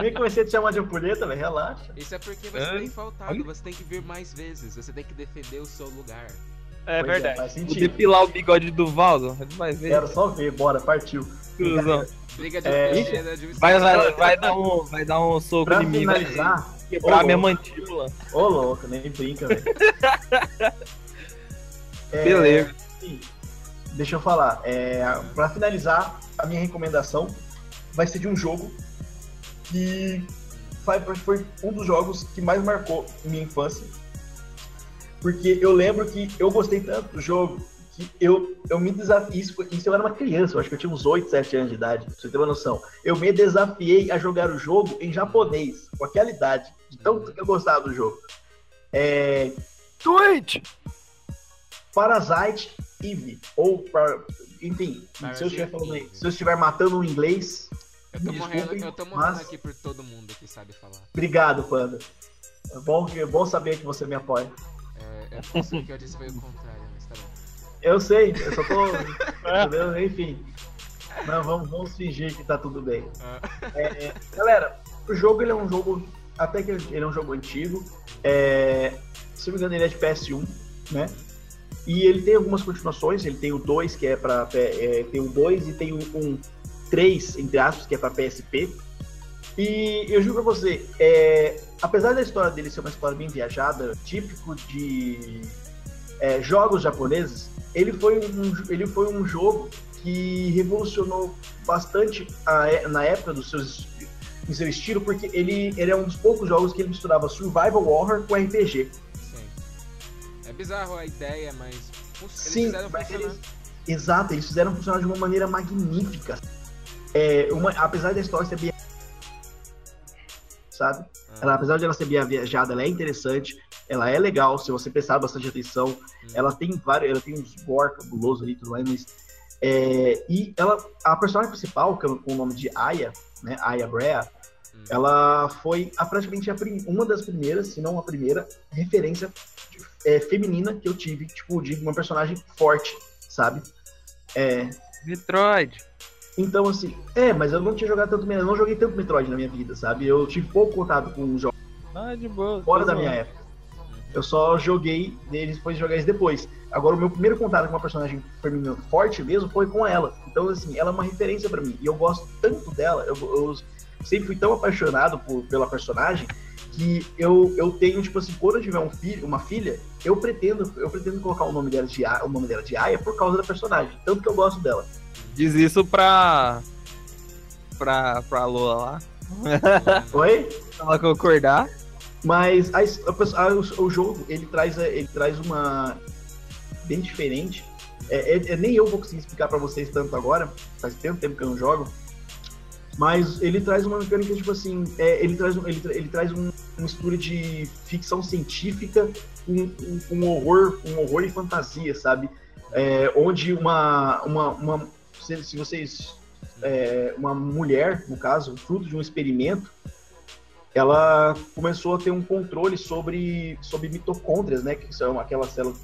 Vem comecei a te chamar de ampulheta, velho. Relaxa. Isso é porque você É. tem faltado, você tem que vir mais vezes, você tem que defender o seu lugar. É Pois verdade. faz Vou sentido. depilar o bigode do Valdo. Vai ver. Quero só ver, bora, partiu. Cuzão. Briga de É. Vai, vai, vai, dar um, vai dar um soco Pra em mim, vai finalizar, quebrar ô, minha mantíbula. Ô, louco, nem brinca, velho. É, Beleza. sim, Deixa eu falar. É, pra finalizar, a minha recomendação vai ser de um jogo que foi, foi um dos jogos que mais marcou minha infância. Porque eu lembro que eu gostei tanto do jogo que eu, eu me desafiei. Isso, foi- isso eu era uma criança, eu acho que eu tinha uns 8, 7 anos de idade, pra você ter uma noção. Eu me desafiei a jogar o jogo em japonês, com aquela idade, de tanto que eu gostava do jogo. É, Twitch! Parasite Eve, ou, par- enfim, se eu, estiver falando, se eu estiver matando um inglês, Eu tô morrendo, eu tô morrendo mas- aqui por todo mundo que sabe falar. obrigado, Panda. É bom, é bom saber que você me apoia. É, eu não sei o que eu disse foi o contrário, mas tá bom. Eu sei, eu só tô. entendeu? Enfim. Não, vamos, vamos fingir que tá tudo bem. Ah, É, galera, o jogo ele é um jogo. Até que ele é um jogo antigo. É, se não me engano, ele é de PS1, né? E ele tem algumas continuações. Ele tem o 2, que é pra. é, tem o 2 e tem o um 3, entre aspas, que é pra PSP. E eu juro pra você, é, apesar da história dele ser uma história bem viajada, típico de é, jogos japoneses, ele foi, um, ele foi um jogo que revolucionou bastante a é- na época dos seus, em seu estilo, porque ele, ele é um dos poucos jogos que ele misturava survival horror com RPG. sim. É bizarro a ideia, mas eles Sim, fizeram mas funcionar. eles, exato, eles fizeram funcionar de uma maneira magnífica. É, uma, apesar da história ser bem sabe? Ah, Ela, apesar de ela ser bem viajada, ela é interessante, ela é legal, se você prestar bastante atenção. hum. Ela tem vários, ela tem uns gore cabulosos ali e tudo mais, mas. é, e ela, a personagem principal, que é com o nome de Aya, né? Aya Brea, Hum. ela foi a, praticamente a prim- uma das primeiras, se não a primeira, referência é, feminina que eu tive, tipo, de uma personagem forte, sabe? É, Metroid. Então, assim, é, mas eu não tinha jogado tanto, eu não joguei tanto Metroid na minha vida, sabe? Eu tive pouco contato com jogos Ah, de boa. fora da minha época. Eu só joguei deles, depois jogar eles depois. Agora, o meu primeiro contato com uma personagem feminina forte mesmo foi com ela. Então, assim, ela é uma referência pra mim. E eu gosto tanto dela, eu, eu sempre fui tão apaixonado por, pela personagem, que eu, eu tenho, tipo assim, quando eu tiver um filho, uma filha, eu pretendo, eu pretendo colocar o nome dela de A- o nome dela de Aya por causa da personagem, tanto que eu gosto dela. Diz isso pra. pra, pra Lola lá. Oi? Ela concordar. Mas a a a- o, o jogo, ele traz, a- ele traz uma bem diferente. É, é- é- nem eu vou conseguir explicar pra vocês tanto agora, faz tanto tempo que eu não jogo. Mas ele traz uma mecânica, tipo assim, é, ele traz, um- ele, ele traz um, uma mistura de ficção científica com um, um horror, um horror e fantasia, sabe? É, onde uma, uma, uma se, se vocês, é, uma mulher, no caso, fruto de um experimento, ela começou a ter um controle sobre, sobre mitocôndrias, né? Que são aquelas células,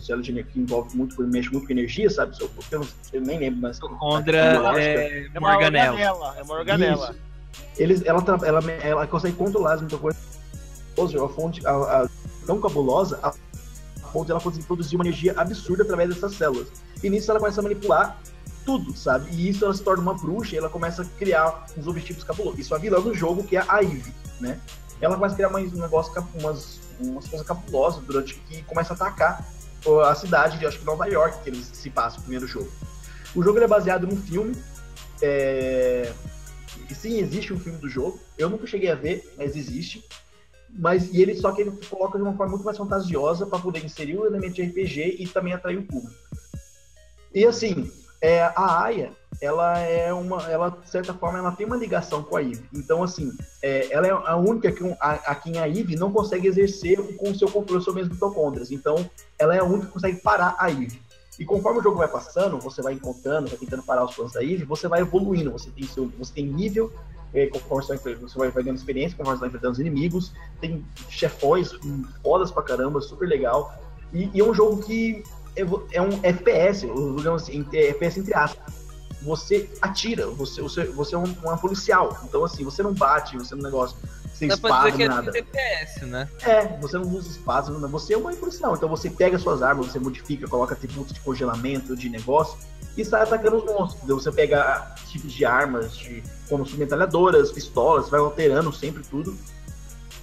células de energia que envolve muito, mexe muito com energia, sabe? Eu, eu, eu nem lembro, mas. Mitocôndria biológica. é É uma Morganela. organela. É uma organela. Isso. Eles, ela, tra- ela, ela consegue controlar as mitocôndrias. Ou seja, a fonte a, a- tão cabulosa, a, a fonte ela consegue produzir uma energia absurda através dessas células. E nisso ela começa a manipular tudo, sabe? E isso ela se torna uma bruxa e ela começa a criar uns objetivos cabulosos. Isso é a vilã do jogo, que é a Ivy, né? Ela começa a criar mais um negócio, umas, umas coisas cabulosas durante que começa a atacar a cidade de, acho que Nova York, que eles se passam o primeiro jogo. O jogo é baseado num filme. É... Sim, existe um filme do jogo. Eu nunca cheguei a ver, mas existe. Mas e ele só que ele coloca de uma forma muito mais fantasiosa para poder inserir o elemento de RPG e também atrair o público. E assim, é, a Aya, ela é uma, ela de certa forma ela tem uma ligação com a Eve. Então assim, é, ela é a única que a, a quem a Eve não consegue exercer com o seu controle sobre as mitocôndrias. Então, ela é a única que consegue parar a Eve. E conforme o jogo vai passando, você vai encontrando, vai tentando parar os planos da Eve, você vai evoluindo, você tem seu, você tem nível, é, conforme você vai, vai, ganhando experiência, conforme você vai enfrentando os inimigos, tem chefões fodas pra caramba, super legal. E, e é um jogo que é, é um FPS, digamos assim, é FPS entre aspas. Você atira, você, você, você é um, uma policial. Então, assim, você não bate, você não negócio, sem Dá espada, dizer que é nada. TPS, né? É, você não usa espadas, não- você é uma policial. Então você pega suas armas, você modifica, coloca atributos de congelamento, de negócio, e sai atacando os monstros. Você pega tipos de armas, de, como metralhadoras, pistolas, vai alterando sempre tudo.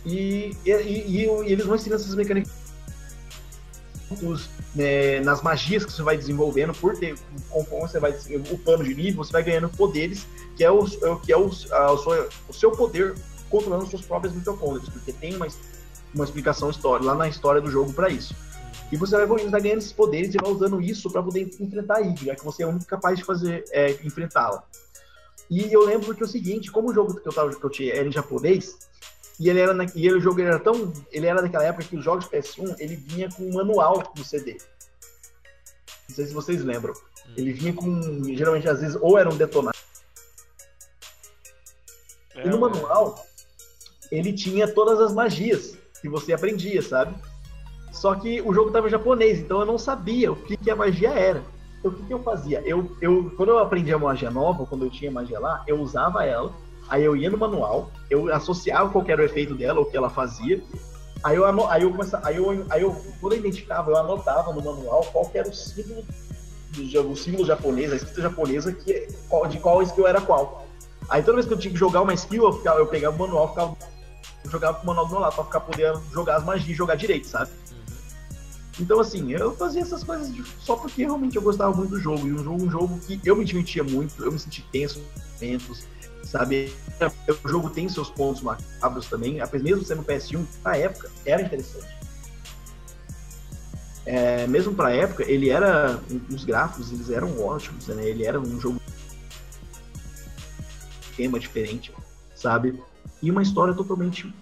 E, e, e- e eles vão ensinando essas mecânicas né, nas magias que você vai desenvolvendo, por ter, conforme você vai upando de nível, você vai ganhando poderes, que é o, é o- que é o, a- o seu- o seu poder controlando suas próprias mitocôndrias, porque tem uma, uma explicação história, lá na história do jogo para isso. E você vai evoluindo, vai ganhando esses poderes e vai usando isso para poder enfrentar a Eve, já que você é o único capaz de fazer é, enfrentá-la. E eu lembro que é o seguinte, como o jogo que eu, tava, que eu tinha era em japonês, e ele era na, e ele, o jogo era tão. Ele era daquela época que os jogos de PS1 ele vinha com um manual no CD. Não sei se vocês lembram. Ele vinha com. Geralmente, às vezes, ou era um detonado. É, E no manual, ele tinha todas as magias que você aprendia, sabe? Só que o jogo estava em japonês, então eu não sabia o que, que a magia era. Então o que, que eu fazia? Eu, eu, quando eu aprendi a magia nova, quando eu tinha magia lá, eu usava ela, aí eu ia no manual, eu associava qual era o efeito dela, o que ela fazia. Aí eu, ano- aí eu começava, aí eu, aí eu, quando eu identificava, eu anotava no manual qual era o símbolo, do, o símbolo japonês, a escrita japonesa, que, qual- de qual skill era qual. Aí toda vez que eu tinha que jogar uma skill, eu, ficava, eu pegava o manual, ficava, eu jogava com o manual do meu lado, pra ficar podendo jogar as magias e jogar direito, sabe? Então, assim, eu fazia essas coisas só porque realmente eu gostava muito do jogo. E um jogo, um jogo que eu me divertia muito, eu me senti tenso momentos, sabe? O jogo tem seus pontos macabros também, mesmo sendo PS1, na época, era interessante. É, mesmo pra época, ele era. Os gráficos, eles eram ótimos, né? Ele era um jogo. tema diferente, sabe? E uma história totalmente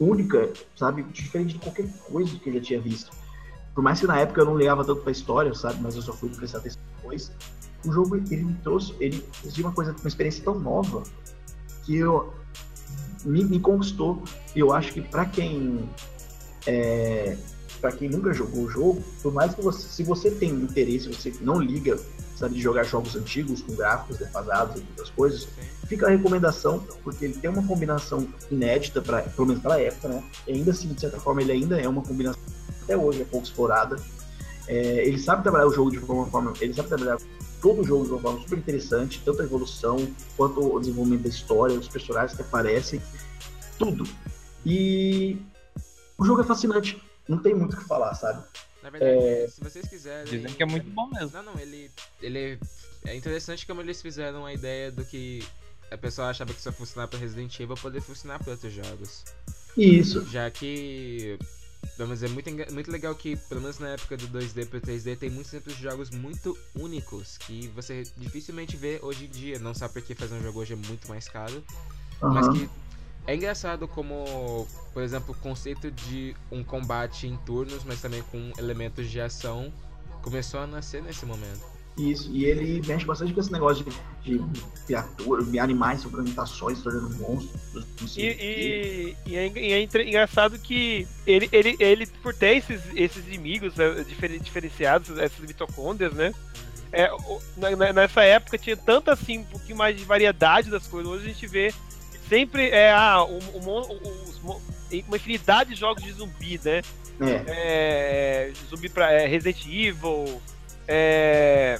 única, sabe? Diferente de qualquer coisa que eu já tinha visto. Por mais que na época eu não ligava tanto pra história, sabe? Mas eu só fui prestar atenção depois. O jogo, ele me trouxe, ele trouxe uma coisa, uma experiência tão nova que eu me, me conquistou. E eu acho que pra quem é, para quem nunca jogou o jogo, por mais que você, se você tem interesse, você não liga, sabe, de jogar jogos antigos com gráficos defasados e outras coisas, fica a recomendação, porque ele tem uma combinação inédita, pra, pelo menos para a época, né? E ainda assim, de certa forma, ele ainda é uma combinação até hoje é pouco explorada. É, ele sabe trabalhar o jogo de forma, ele sabe trabalhar todo o jogo de uma forma super interessante, tanto a evolução quanto o desenvolvimento da história, os personagens que aparecem, tudo. E o jogo é fascinante. Não tem muito o que falar, sabe? Na verdade, se vocês quiserem. Dizem que é muito bom mesmo. Não, não, ele. ele é interessante como eles fizeram a ideia do que a pessoa achava que só funcionava para Resident Evil poder funcionar para outros jogos. Isso. Já que. Vamos dizer, muito, muito legal que, pelo menos na época do 2D pro 3D, tem muitos exemplos de jogos muito únicos que você dificilmente vê hoje em dia. Não só porque fazer um jogo hoje é muito mais caro, mas Aham. que é engraçado como, por exemplo, o conceito de um combate em turnos, mas também com elementos de ação, começou a nascer nesse momento. Isso, e ele mexe bastante com esse negócio de, de criaturas, de animais, suplementações, tornando monstros, não E, e, e é, e é entre- engraçado que ele, ele, ele por ter esses, esses inimigos né, diferen- diferenciados, essas mitocôndrias, né? É, nessa época tinha tanto assim, um pouquinho mais de variedade das coisas. Hoje a gente vê sempre é, ah, uma infinidade de jogos de zumbi, né? É, É, zumbi pra é, Resident Evil, é,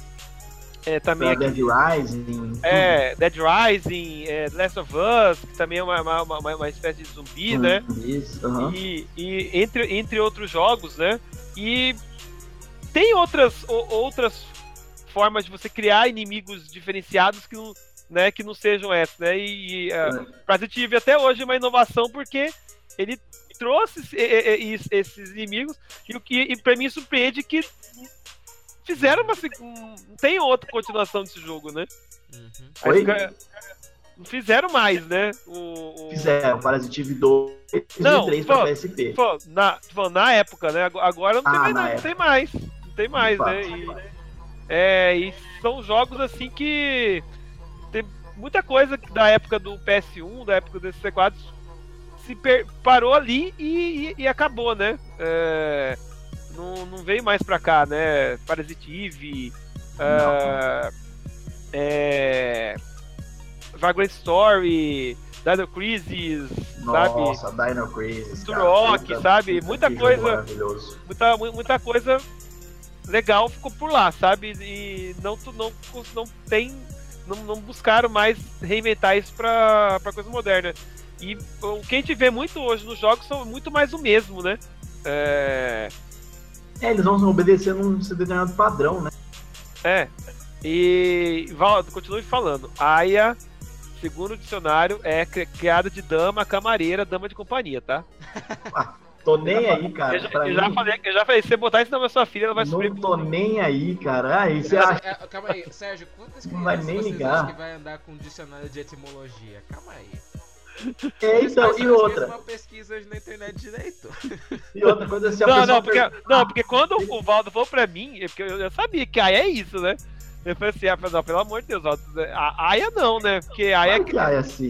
é, também pra Dead Rising. é, Dead Rising, é, The Last of Us, que também é uma, uma, uma, uma espécie de zumbi, né? Isso, aham. E, e entre, entre outros jogos, né? E tem outras, o- outras formas de você criar inimigos diferenciados que não, né, que não sejam essas, né? E, e É. uh, Resident Evil até hoje é uma inovação porque ele trouxe esse- esses inimigos e o que e pra mim surpreende que fizeram uma um- não tem outra continuação desse jogo, né? Uhum. Aí Oi? fica- Não fizeram mais, né? O, o- Fizeram Parasite Eve 2 Não, e 3 pra pô, PSP. Pô, na, falando, na época, né? Agora- não tem Ah, mais, não, não tem mais. Não tem mais, né? fato. E, é, e são jogos assim que tem muita coisa da época do PS1, da época do C4, se parou ali e, e- e acabou, né? É, não, não veio mais pra cá, né? Parasite Eve, é, é, Vagrant Story, Dino Crisis, sabe? Nossa, Dino Crisis. Turok, sabe? Muita coisa- muita, mu- muita coisa legal ficou por lá, sabe? E não, não, não tem. Não, não buscaram mais reinventar isso pra, pra coisa moderna. E o que a gente vê muito hoje nos jogos são muito mais o mesmo, né? É. É, eles vão obedecer num determinado padrão, né? é. E Val, continue falando. Aya, segundo o dicionário, é cri- criada de dama, camareira, dama de companhia, tá? Tô nem aí, cara. eu já, eu já falei, eu já falei, se você botar isso na minha sua filha, ela vai sofrer. não tô nem aí, cara. Aí você Mas, acha. é, calma aí, Sérgio, quantas Não vai crianças nem vocês ligar. acham que vai andar com um dicionário de etimologia? Calma aí. É, então, e outra? uma pesquisa hoje na internet direito. E outra coisa assim, a Não, não, porque, per- não, porque quando o Valdo falou pra mim, é porque eu já sabia que Aya é isso, né? Eu falei assim, ah, não, pelo amor de Deus, Valdo, a Aya não, né? Porque Aya é Claro que é assim.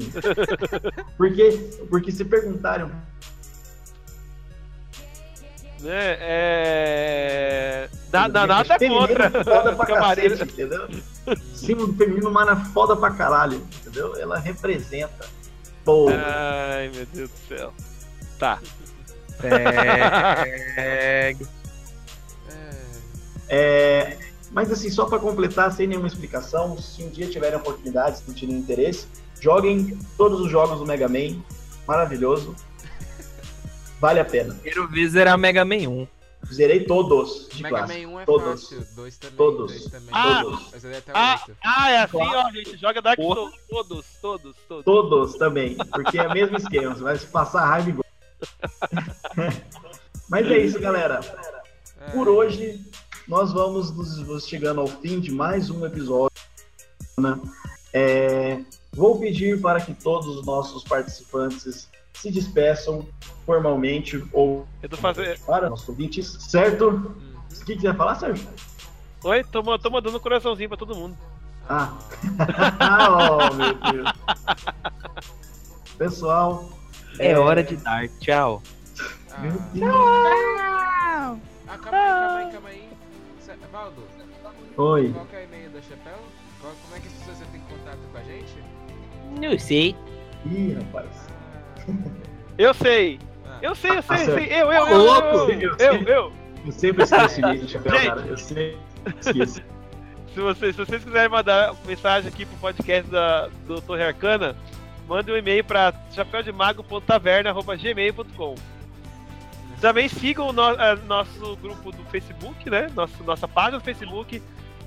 porque, porque se perguntarem né, é... Na, na, nada contra Foda pra cacete, entendeu? Símbolo feminino, mana foda pra caralho, entendeu? Ela representa. Pô, Ai, meu Deus do céu. Tá. É... É, é, mas assim, só pra completar, sem nenhuma explicação, se um dia tiverem oportunidade, se não tiverem interesse, joguem todos os jogos do Mega Man. Maravilhoso. Vale a pena. Primeiro vez era Mega Man 1. Zerei todos de Mega classe. Man 1 é todos. fácil, 2 também, Todos. 2 também. Ah! Todos. Mas é até Ah, 8. ah, é assim, Claro. ó, gente. Joga Dark. Souls. Todos, todos, todos. Todos também, porque é o mesmo esquema, você vai se passar raiva igual. Mas é isso, galera. É, Por hoje, nós vamos nos chegando ao fim de mais um episódio. né? É, vou pedir para que todos os nossos participantes se despeçam formalmente ou Eu tô fazendo. para nossos ouvintes, certo? uhum. O que quiser falar, Sérgio? Oi, tô, tô mandando um coraçãozinho pra todo mundo. Ah, oh, meu Deus. Pessoal, É hora de dar tchau. Ah, meu Deus. ah, calma aí, calma aí, calma aí. Valdo, Oi. qual que é o e-mail da Chapéu? Qual- Como é que as pessoas entram em contato com a gente? Não sei. Ih, rapaz. Eu sei. Ah, Eu sei, eu sei, eu sei. Eu, eu, eu, louco. eu, eu, eu, eu. Eu sempre esqueço de cara. Eu sempre esqueço. Se vocês, se vocês quiserem mandar mensagem aqui pro podcast da, do Torre Arcana, mande um e-mail para chapeudemago.taverna.gmail.com. Também sigam o no, uh, nosso grupo do Facebook, né? Nosso, nossa página do Facebook.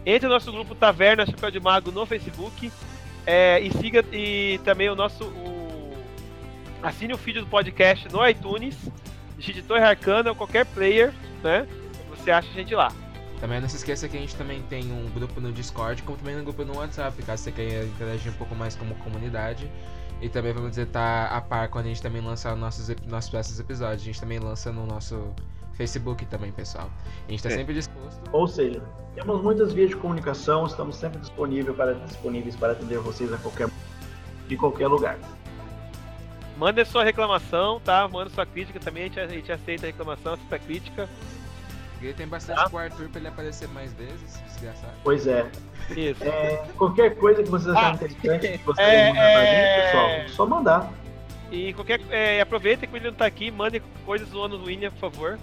Entre no nosso grupo Taverna Chapéu de Mago no Facebook. É, e siga e também o nosso. O, assine o feed do podcast no iTunes. Digite Torre Arcana ou qualquer player, né? Você acha a gente lá. Também não se esqueça que a gente também tem um grupo no Discord, como também um grupo no WhatsApp, caso você queira interagir um pouco mais como comunidade. E também vamos dizer, tá a par quando a gente também lançar nossos, nossos próximos episódios. A gente também lança no nosso Facebook também, pessoal. A gente tá é. sempre disposto. Ou seja, temos muitas vias de comunicação, estamos sempre disponíveis para, disponíveis para atender vocês a qualquer de qualquer lugar. Manda sua reclamação, tá? Manda sua crítica também, a gente, a gente aceita a reclamação, aceita a crítica. Ele tem bastante ah. com o Arthur pra ele aparecer mais vezes, desgraçado. Pois é. Isso. É, qualquer coisa que vocês acharem ah. interessante, que vocês é, mandar pra gente, pessoal, é só mandar. E qualquer. É, aproveita que o William tá aqui, mande coisas zoando o William, por favor.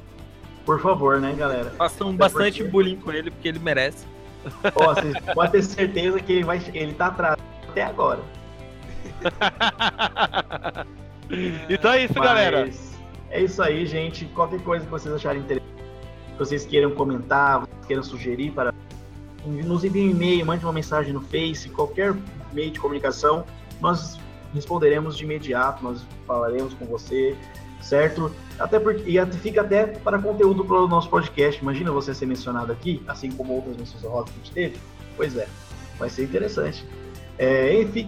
Por favor, né, galera? Façam Até bastante porque... bullying com ele, porque ele merece. Ó, vocês podem ter certeza que ele, vai, ele tá atrás até agora. então é isso, Mas galera. É isso aí, gente. Qualquer coisa que vocês acharem interessante que vocês queiram comentar, queiram sugerir para nos enviem um e-mail, mande uma mensagem no Face, qualquer meio de comunicação, nós responderemos de imediato, nós falaremos com você, certo? Até porque e fica até para conteúdo para o nosso podcast. Imagina você ser mencionado aqui, assim como outras menções honrosas que a gente teve. Pois é, vai ser interessante. É, enfim,